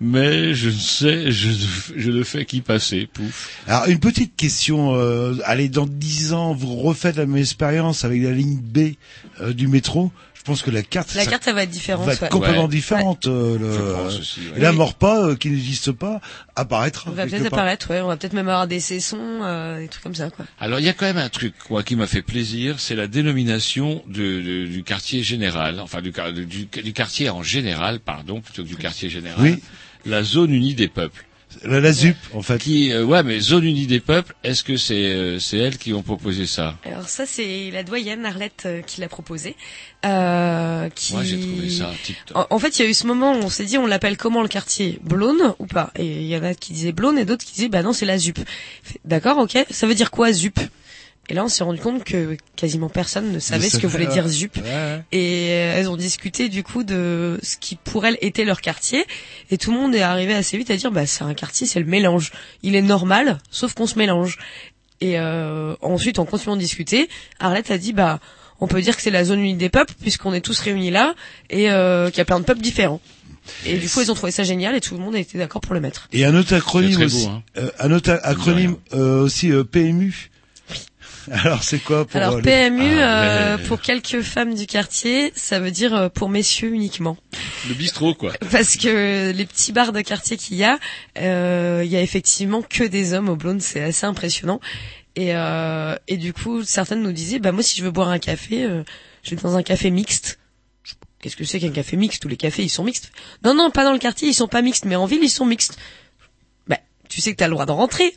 mais je ne sais, je, je ne fais qu'y passer, pouf. Alors une petite question. Euh, allez, dans dix ans, vous refaites la même expérience avec la ligne B euh, du métro? Je pense que la carte, La ça carte, elle va être différente. va être ouais. complètement Ouais. différente. euh, le- Je pense aussi, ouais. Et là, Oui. Morpas, euh, qui n'existe pas, apparaîtra. On va peut-être part. apparaître, ouais. On va peut-être même avoir des sessons, euh, des trucs comme ça, quoi. Alors il y a quand même un truc quoi, qui m'a fait plaisir, c'est la dénomination de, de- du quartier général, enfin du, du, du quartier en général, pardon, plutôt que du quartier général, Oui. la zone unie des peuples. La, la ZUP, en fait. Qui, euh, ouais, mais zone unie des peuples, est-ce que c'est euh, c'est elles qui ont proposé ça Alors ça, c'est la doyenne Arlette euh, qui l'a proposé. Euh, qui... Moi j'ai trouvé ça. En, en fait, il y a eu ce moment où on s'est dit, on l'appelle comment le quartier Blône ou pas? Et il y en a qui disaient Blône et d'autres qui disaient, bah non, c'est la ZUP. D'accord, ok. Ça veut dire quoi ZUP? Et là, on s'est rendu compte que quasiment personne ne savait ce que voulait dire ZUP. Ouais, ouais. Et euh, elles ont discuté du coup de ce qui pour elles était leur quartier. Et tout le monde est arrivé assez vite à dire, bah c'est un quartier, c'est le mélange. Il est normal, sauf qu'on se mélange. Et euh, ensuite, en continuant de discuter, Arlette a dit bah on peut dire que c'est la zone unique des peuples puisqu'on est tous réunis là et euh, qu'il y a plein de peuples différents. Et du coup, ils ont trouvé ça génial et tout le monde a été d'accord pour le mettre. Et un autre acronyme très aussi, beau, hein. euh, un autre acronyme euh, aussi euh, PMU. *laughs* Alors c'est quoi pour Alors euh, PMU, Ah, euh, pour quelques femmes du quartier, ça veut dire euh, pour messieurs uniquement. Le bistrot, quoi. *laughs* Parce que les petits bars de quartier qu'il y a, euh, il y a effectivement que des hommes au blonde, c'est assez impressionnant. Et, euh, et du coup, certaines nous disaient, bah moi si je veux boire un café, euh, je vais dans un café mixte. Qu'est-ce que c'est qu'un café mixte? Tous les cafés ils sont mixtes. Non non, pas dans le quartier, ils sont pas mixtes, mais en ville ils sont mixtes. Bah tu sais que t'as le droit d'en rentrer.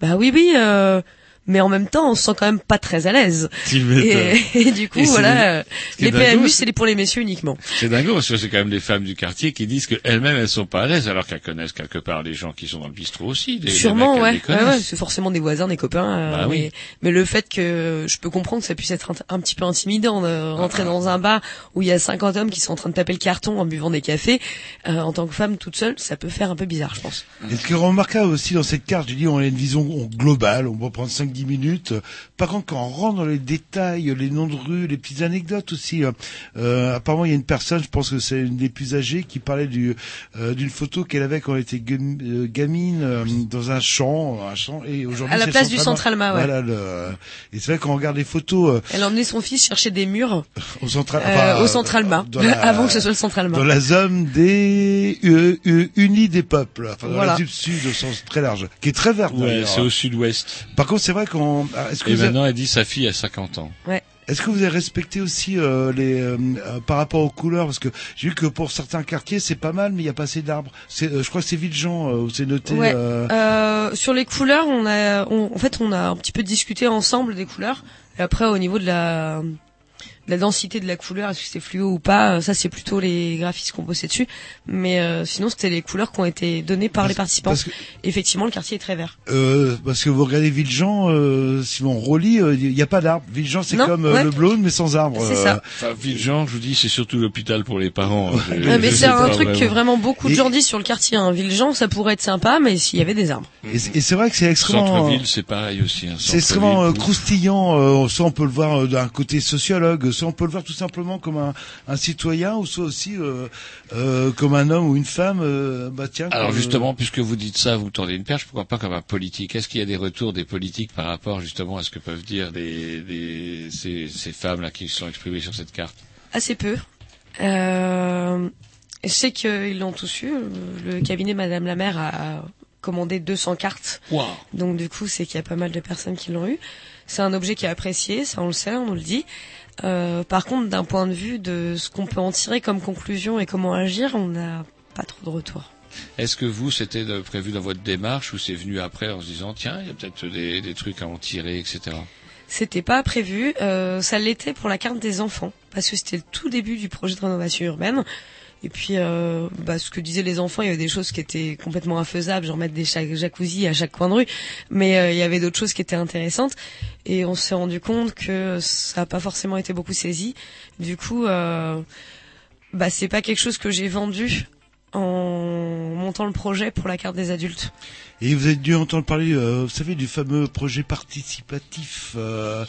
Bah oui oui. Euh, mais en même temps, on se sent quand même pas très à l'aise. Et, *laughs* et du coup, Et voilà, les PMU, c'est- les- pour les messieurs uniquement. C'est dingo parce que c'est quand même des femmes du quartier qui disent qu'elles-mêmes elles sont pas à l'aise alors qu'elles connaissent quelque part les gens qui sont dans le bistrot aussi. Les, les Sûrement, mecs, ouais. les ouais, connaissent. ouais, c'est forcément des voisins, des copains. euh, Bah oui. mais, mais le fait que je peux comprendre que ça puisse être un, un petit peu intimidant de rentrer dans un bar où il y a 50 hommes qui sont en train de taper le carton en buvant des cafés, euh, en tant que femme toute seule, ça peut faire un peu bizarre, je pense. Et ce qui est remarquable aussi dans cette carte, je dis, on a une vision globale, on va prendre 5-10 minutes. Par contre, quand on rentre dans les détails, les noms de rue, les petites anecdotes aussi, euh, euh, apparemment il y a une personne, je pense que c'est une des plus âgées, qui parlait du, euh, d'une photo qu'elle avait quand elle était euh, gamine euh, dans un champ, un champ, et aujourd'hui À la place du Centre Centre Alma, ouais. Voilà, le- et c'est vrai quand on regarde les photos euh, Elle a emmené son fils chercher des murs *laughs* au central, euh, enfin, au Centre Alma, dans la- *laughs* avant que ce soit le Centre Alma. dans la zone des euh, euh, unis des peuples, enfin dans Voilà. la zone sud au sens très large, qui est très verte Ouais, c'est au sud-ouest. Par contre, c'est vrai qu'on. ah, Est-ce que, Et avez- maintenant elle dit sa fille a 50 ans. Ouais. est-ce que vous avez respecté aussi euh, les euh, euh, par rapport aux couleurs? Parce que j'ai vu que pour certains quartiers c'est pas mal, mais il y a pas assez d'arbres. C'est, euh, je crois que c'est Villejean euh, où c'est noté. Ouais. euh, Euh, sur les couleurs, on a, on- en fait, on a un petit peu discuté ensemble des couleurs. Et après, au niveau de la, la densité de la couleur, est-ce que c'est fluo ou pas, euh, ça c'est plutôt les graphistes qui ont bossé dessus. Mais euh, sinon, c'était les couleurs qui ont été données par les participants. parce que- Effectivement, le quartier est très vert. euh, parce que vous regardez Villejean, euh, si on relit, euh, il y a pas d'arbres. Villejean c'est Non, comme euh, ouais. le Blône mais sans arbres. C'est euh. ça. Enfin, Villejean, je vous dis, c'est surtout l'hôpital pour les parents. Je- Ouais, mais je c'est un truc que vraiment. beaucoup de Et- gens disent sur le quartier. Hein. Villejean, ça pourrait être sympa, mais s'il y avait des arbres. Et, c'est- et c'est vrai que c'est extrêmement. Centre-ville, c'est pareil aussi. Hein, C'est extrêmement euh, croustillant. euh, soit on peut le voir euh, d'un côté sociologue, on peut le voir tout simplement comme un, un citoyen, ou soit aussi euh, euh, comme un homme ou une femme. euh, bah tiens. Alors justement, puisque vous dites ça, vous tendez une perche, pourquoi pas comme un politique? Est-ce qu'il y a des retours des politiques par rapport justement à ce que peuvent dire les, les- ces, ces femmes-là qui se sont exprimées sur cette carte? Assez peu. Euh, je sais qu'ils l'ont tous eu. Le cabinet Madame la maire a commandé 200 cartes. Wow. Donc du coup, c'est qu'il y a pas mal de personnes qui l'ont eu. C'est un objet qui est apprécié, ça on le sait, on nous le dit. Euh, par contre, d'un point de vue de ce qu'on peut en tirer comme conclusion et comment agir, on n'a pas trop de retour. Est-ce que vous, c'était prévu dans votre démarche ou c'est venu après en se disant, tiens, il y a peut-être des, des trucs à en tirer, etc. C'était pas prévu. Euh, ça l'était pour la carte des enfants parce que c'était le tout début du projet de rénovation urbaine. Et puis, euh, bah, ce que disaient les enfants, il y avait des choses qui étaient complètement infaisables, genre mettre des jacuzzi à chaque coin de rue. Mais euh, il y avait d'autres choses qui étaient intéressantes. Et on s'est rendu compte que ça n'a pas forcément été beaucoup saisi. Du coup, euh, bah, c'est pas quelque chose que j'ai vendu en montant le projet pour la carte des adultes. Et vous avez dû entendre parler, euh, vous savez, du fameux projet participatif euh,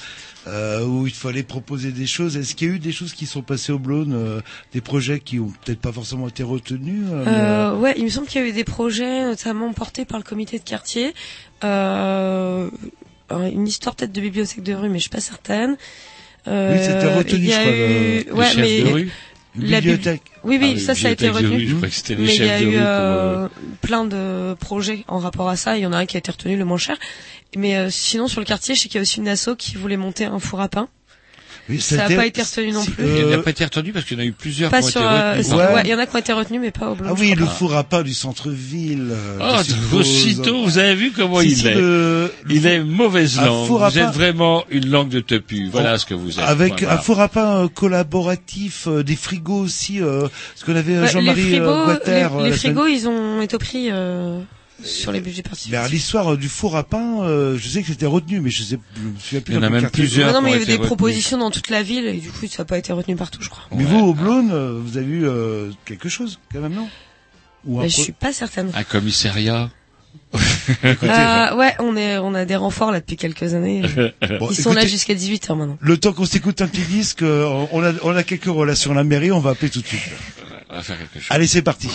euh, où il fallait proposer des choses. Est-ce qu'il y a eu des choses qui sont passées au Blône, euh, des projets qui ont peut-être pas forcément été retenus euh, mais, euh, ouais, il me semble qu'il y a eu des projets notamment portés par le comité de quartier. Euh, une histoire peut-être de bibliothèque de rue, mais je suis pas certaine. Euh, Oui, c'était retenu, je crois, eu- le- ouais, mais de rue la bibli- bibliothèque. Oui, oui, Ah, ça, ça a été retenu. rue, je crois que c'était les mais il y a eu pour, euh, plein de projets en rapport à ça. Il y en a un qui a été retenu le moins cher. Mais euh, sinon, sur le quartier, je sais qu'il y a aussi une asso qui voulait monter un four à pain. Oui, Ça n'a pas été retenu non plus. euh, Il n'a pas été retenu parce qu'il y en a eu plusieurs Pas qui ont sur. été euh, retenus. sur- Ouais. ouais, il y en a qui ont été retenus, mais pas au blanc. Ah oui, le four à pain du centre-ville. euh, Oh, suppose. aussitôt, vous avez vu comment Si, il si, est. le- Il est mauvaise Un langue. four à Vous êtes vraiment une langue de tepu. Voilà ce que vous êtes. Avec Voilà. un four à pain euh, collaboratif, euh, des frigos aussi, euh, ce qu'on avait euh, Ouais, Jean-Marie les frigos, euh, Guatter, les, euh, les frigos, ils ont été pris euh, sur les budgets Mais participatifs. l'histoire euh, du four à pain, euh, je sais que c'était retenu, mais je sais, je me souviens plus. Il y en a même plusieurs. Non, mais il y avait des retenus. propositions dans toute la ville et du coup, ça n'a pas été retenu partout, je crois. Mais Ouais. vous, au Blône, euh, vous avez eu euh, quelque chose, quand même, non? Ou je pro- suis pas certaine. Un commissariat. *laughs* Euh, ouais, on est, on a des renforts là depuis quelques années. *laughs* Bon, Ils sont là jusqu'à 18h maintenant. Le temps qu'on s'écoute un petit disque, on a, on a quelques relations à la mairie, on va appeler tout de suite. On va faire quelque chose. Allez, c'est parti.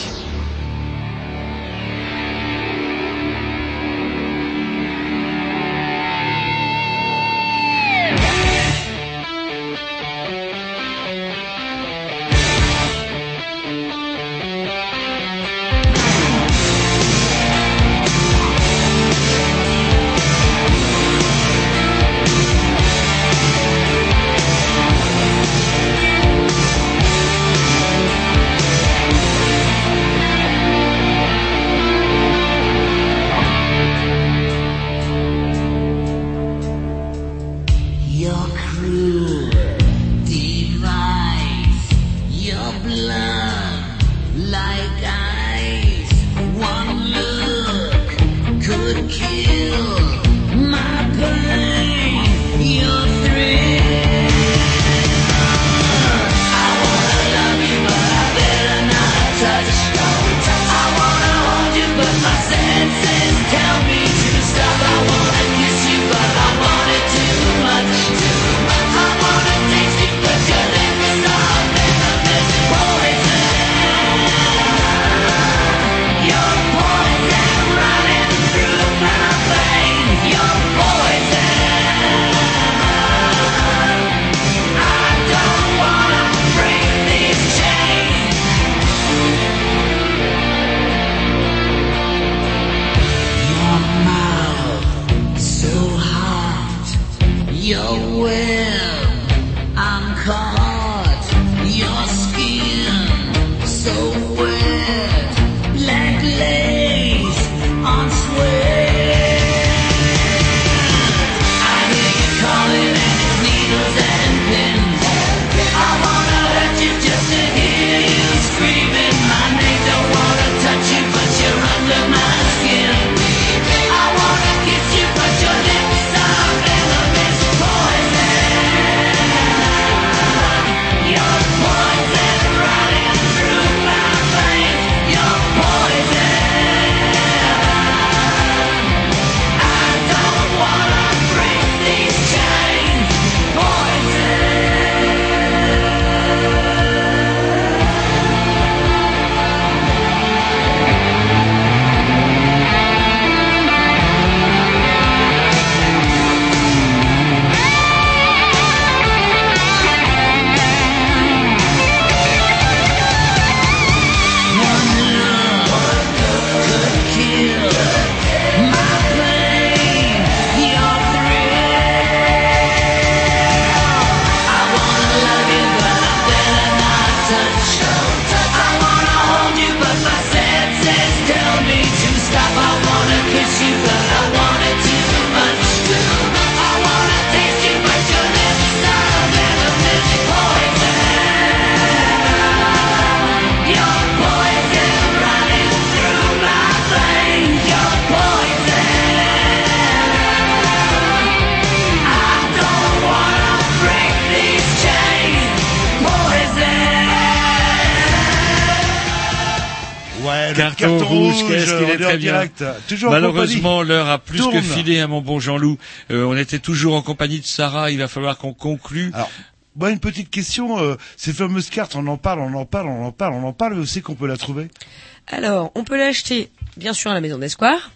Bien. direct. Toujours en Malheureusement, l'heure a plus Tourne. que filé à mon bon Jean-Loup. Euh, on était toujours en compagnie de Sarah. Il va falloir qu'on conclue. Alors, Bon, une petite question. euh, ces fameuses cartes, on en parle, on en parle, on en parle, on en parle. Mais où c'est qu'on peut la trouver? Alors, on peut l'acheter, bien sûr, à la Maison d'Espoir,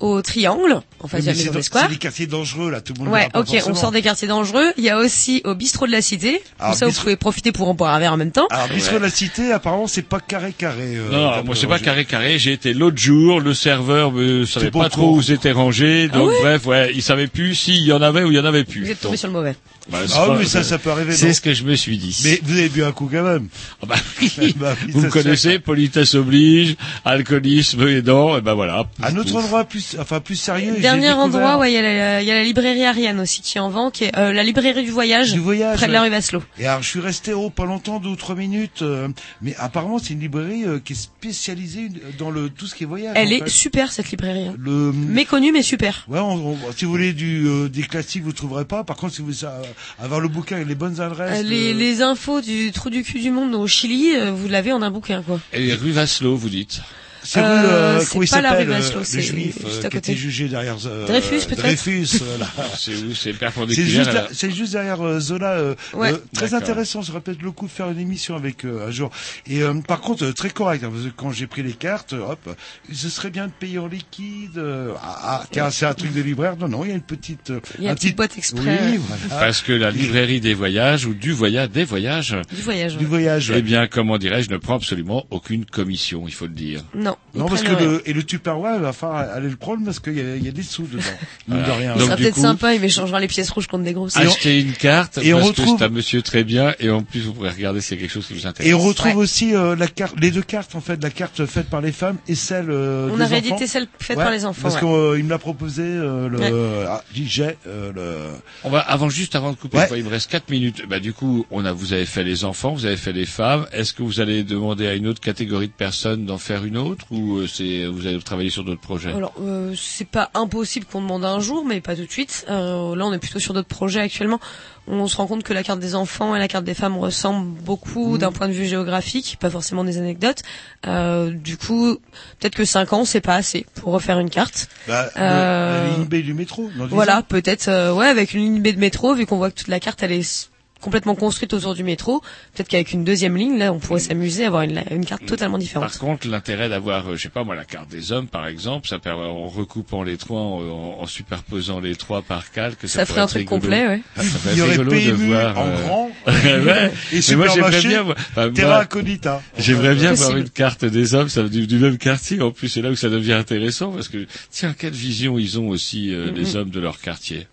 au Triangle, en face de la d'Espoir. C'est des quartiers dangereux là, tout le monde. Ouais, ok, on sort des quartiers dangereux. Il y a aussi au bistrot de la Cité. Alors, ça, vous pouvez profiter pour en boire un verre en même temps. Alors, bistrot de la cité, apparemment, c'est pas carré carré. euh, Non, non, moi c'est pas carré carré. J'ai été l'autre jour, le serveur ne savait pas trop où c'était rangé. Ah Donc ouais bref, ouais, il savait plus s'il y en avait ou il y en avait plus. Vous êtes tombé Donc, sur le mauvais. bah, c'est Ah pas- oui, ça, ça peut arriver. C'est ce que je me suis dit. Mais vous avez bu un coup quand même. Ah bah oui. *laughs* Bah oui, Vous me connaissez, politesse oblige, alcoolisme aidant, et ben voilà. Un autre endroit plus, enfin plus sérieux. Dernier découvert- endroit, ouais, il y, a la- il y a la librairie Ariane aussi qui est en vente, qui est euh, la librairie du voyage, Du voyage. près de la rue Vasselot. Et alors, je suis resté oh, pas longtemps, deux ou trois minutes, euh, mais apparemment c'est une librairie euh, qui est spécialisée dans le tout ce qui est voyage. Elle est fait. super cette librairie. hein. Le, Méconnue mais super. ouais, on- on- si vous voulez du euh, des classiques, vous trouverez pas. Par contre, si vous euh, avoir le bouquin avec les bonnes adresses. Euh, les, les infos du trou du cul du monde au Chili, euh, vous l'avez en un bouquin quoi. Et rue Vasselot, vous dites. C'est rue, Euh, euh, comment il pas la rue euh, Maslow, le c'est juif juste euh, à qui côté. était jugé derrière euh, Dreyfus, peut-être Dreyfus. *laughs* C'est où C'est perpendiculaire. juste, c'est juste derrière euh, Zola. euh, Ouais. euh, très intéressant. Ça aurait peut-être le coup de faire une émission avec euh, un jour. Et euh, par contre, euh, très correct. hein, parce que quand j'ai pris les cartes, euh, hop, ce serait bien de payer en liquide. euh, ah, ah, car c'est un truc de libraire. Non, non, il y a une petite. euh, Il y a un une petite petit- boîte exprès. Oui, voilà. Parce que la librairie des voyages ou du voyage des voyages, Du voyage. Du ouais. voyage. eh bien, comment dirais-je, ne prend absolument aucune commission, il faut le dire. Non. Non, parce que le, et le Tupperware, il va falloir aller le prendre parce qu'il y, a- il y a des sous dedans. Mine de rien. Donc, du peut-être sympa, il m'échangera les pièces rouges contre des grosses. Achetez une carte, et on parce retrouve- que c'est un monsieur très bien, et en plus vous pourrez regarder si c'est quelque chose qui vous intéresse. Et on retrouve Ouais. aussi euh, la carte, les deux cartes en fait, la carte faite par les femmes et celle euh, On des a enfants. réédité celle faite Ouais, par les enfants. Parce ouais. qu'il me l'a proposé euh, le Ouais. ah, DJ euh, le On va avant juste avant de couper, Ouais. il me reste quatre minutes. Bah du coup, on a vous avez fait les enfants, vous avez fait les femmes. Est-ce que vous allez demander à une autre catégorie de personnes d'en faire une autre? Ou euh, c'est vous allez travailler sur d'autres projets? Alors, euh, c'est pas impossible qu'on demande un jour, mais pas tout de suite. Euh, là, on est plutôt sur d'autres projets actuellement. On se rend compte que la carte des enfants et la carte des femmes ressemblent beaucoup d'un point de vue géographique, pas forcément des anecdotes. Euh, du coup, peut-être que 5 ans, c'est pas assez pour refaire une carte. bah, Euh, la ligne B du métro. dans Voilà, peut-être, euh, ouais, avec une ligne B de métro, vu qu'on voit que toute la carte, elle est complètement construite autour du métro. Peut-être qu'avec une deuxième ligne, là, on pourrait s'amuser à avoir une, une carte totalement différente. Par contre, l'intérêt d'avoir, euh, je sais pas moi, la carte des hommes, par exemple, ça permet en recoupant les trois, en, en- en superposant les trois par calque, ça, Ça ferait pourrait un être truc rigolo. complet, ouais. *laughs* Ça Il y aurait rigolo de PMU voir. en euh, grand *laughs* ouais. et Mais moi, j'aimerais supermarché bien, enfin, Terra Incognita. J'aimerais bien voir Possible. une carte des hommes, ça, du, du même quartier. En plus, c'est là où ça devient intéressant parce que tiens, quelle vision ils ont aussi euh, Mhm. les hommes de leur quartier.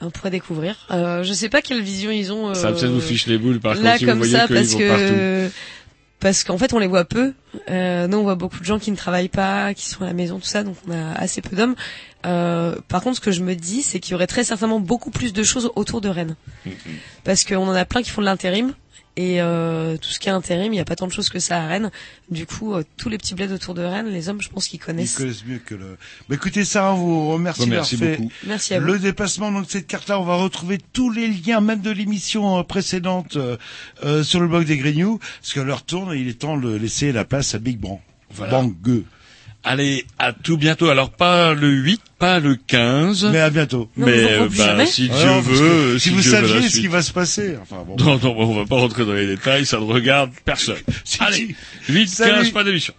On pourrait découvrir. Euh, je sais pas quelle vision ils ont. Euh, Ça peut-être vous fiche les boules par là contre si comme vous voyez ça parce que partout. parce qu'en fait on les voit peu. Euh, nous on voit beaucoup de gens qui ne travaillent pas, qui sont à la maison, tout ça, donc on a assez peu d'hommes. Euh, par contre, ce que je me dis, c'est qu'il y aurait très certainement beaucoup plus de choses autour de Rennes, Mhm. parce qu'on en a plein qui font de l'intérim. Et euh, tout ce qui est intérim, il n'y a pas tant de choses que ça à Rennes. Du coup, euh, tous les petits bleds autour de Rennes, les hommes, je pense qu'ils Ils connaissent. connaissent mieux que le. Bah, écoutez, Sarah, on vous remercie Bon, merci fait beaucoup. Merci à vous. le déplacement. Donc cette carte-là, on va retrouver tous les liens, même de l'émission euh, précédente, euh, euh, sur le blog des Grignoux, parce que leur tourne, il est temps de laisser la place à Big Bang. Voilà. Bang. Allez, à tout bientôt. Alors pas le 8, pas le 15. Mais à bientôt. Non, mais euh, bah, jamais si Dieu Alors, parce que veut, si vous Dieu veut saviez ce qui va se passer. Enfin bon. Non, non, on va pas rentrer dans les détails, ça ne regarde personne. *laughs* Si, Allez, si. 8, Salut. 15, pas d'émission.